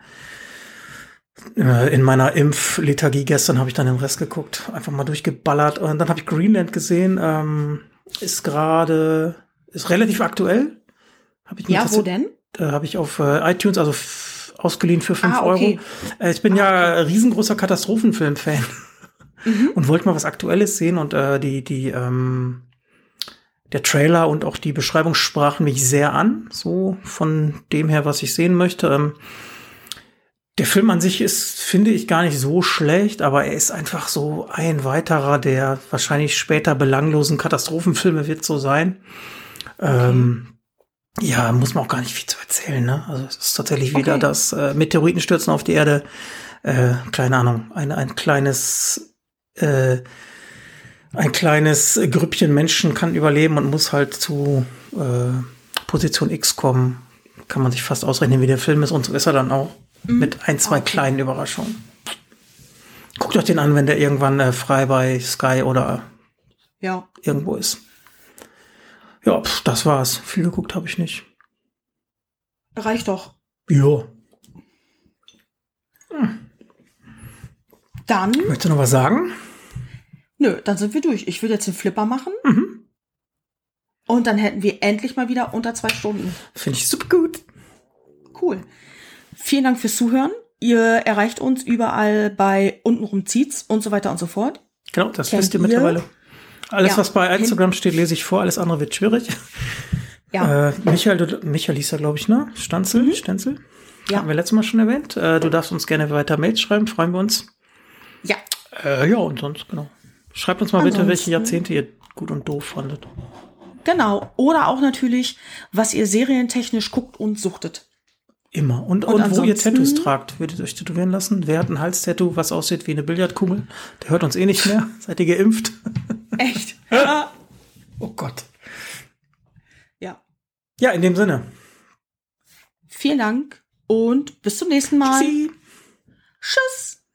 A: äh, in meiner Impflethargie gestern habe ich dann den Rest geguckt, einfach mal durchgeballert. Und dann habe ich Greenland gesehen. Ähm, ist gerade, ist relativ aktuell. Hab ich mir
B: ja, wo denn?
A: äh, habe ich auf äh, iTunes, also ausgeliehen für 5
B: Ah, okay.
A: Euro. Ich bin ja riesengroßer Katastrophenfilm-Fan. und wollte mal was Aktuelles sehen und die, die, ähm, der Trailer und auch die Beschreibung sprachen mich sehr an, so von dem her, was ich sehen möchte. Ähm, der Film an sich ist, finde ich, gar nicht so schlecht, aber er ist einfach so ein weiterer der wahrscheinlich später belanglosen Katastrophenfilme wird so sein. Okay. Ähm, ja, muss man auch gar nicht viel zu erzählen, ne? Also es ist tatsächlich okay. wieder das äh, Meteoriten stürzen auf die Erde. Äh, keine Ahnung, ein, ein kleines äh, ein kleines Grüppchen Menschen kann überleben und muss halt zu äh, Position X kommen. Kann man sich fast ausrechnen, wie der Film ist. Und so ist er dann auch. Mhm. Mit ein, zwei okay. kleinen Überraschungen. Guckt euch den an, wenn der irgendwann äh, frei bei Sky oder
B: ja.
A: irgendwo ist. Ja, pff, das war's. Viel geguckt habe ich nicht.
B: Reicht doch.
A: Ja. Hm.
B: Dann.
A: Möchtest du noch was sagen?
B: Nö, dann sind wir durch. Ich will jetzt den Flipper machen. Mhm. Und dann hätten wir endlich mal wieder unter zwei Stunden.
A: Finde ich super gut.
B: Cool. Vielen Dank fürs Zuhören. Ihr erreicht uns überall bei untenrum zieht's und so weiter und so fort.
A: Genau, das Kennt wisst ihr mittlerweile. Alles, ja. was bei Instagram steht, lese ich vor, alles andere wird schwierig. Ja. Äh, Michael, du, Michael hieß ja, glaube ich, ne? Stanzel, mhm. Stenzel. Ja. Haben wir letztes Mal schon erwähnt. Äh, du darfst uns gerne weiter Mails schreiben, freuen wir uns.
B: Ja.
A: Äh, ja, und sonst, genau. Schreibt uns mal Ansonsten. bitte, welche Jahrzehnte ihr gut und doof fandet.
B: Genau. Oder auch natürlich, was ihr serientechnisch guckt und suchtet.
A: Immer. Und, und, und wo ihr Tattoos tragt, würdet ihr euch tätowieren lassen? Wer hat ein Halstattoo, was aussieht wie eine Billardkugel? Der hört uns eh nicht mehr. Seid ihr geimpft?
B: Echt?
A: oh Gott.
B: Ja.
A: Ja, in dem Sinne.
B: Vielen Dank und bis zum nächsten Mal.
A: Tschüssi.
B: Tschüss.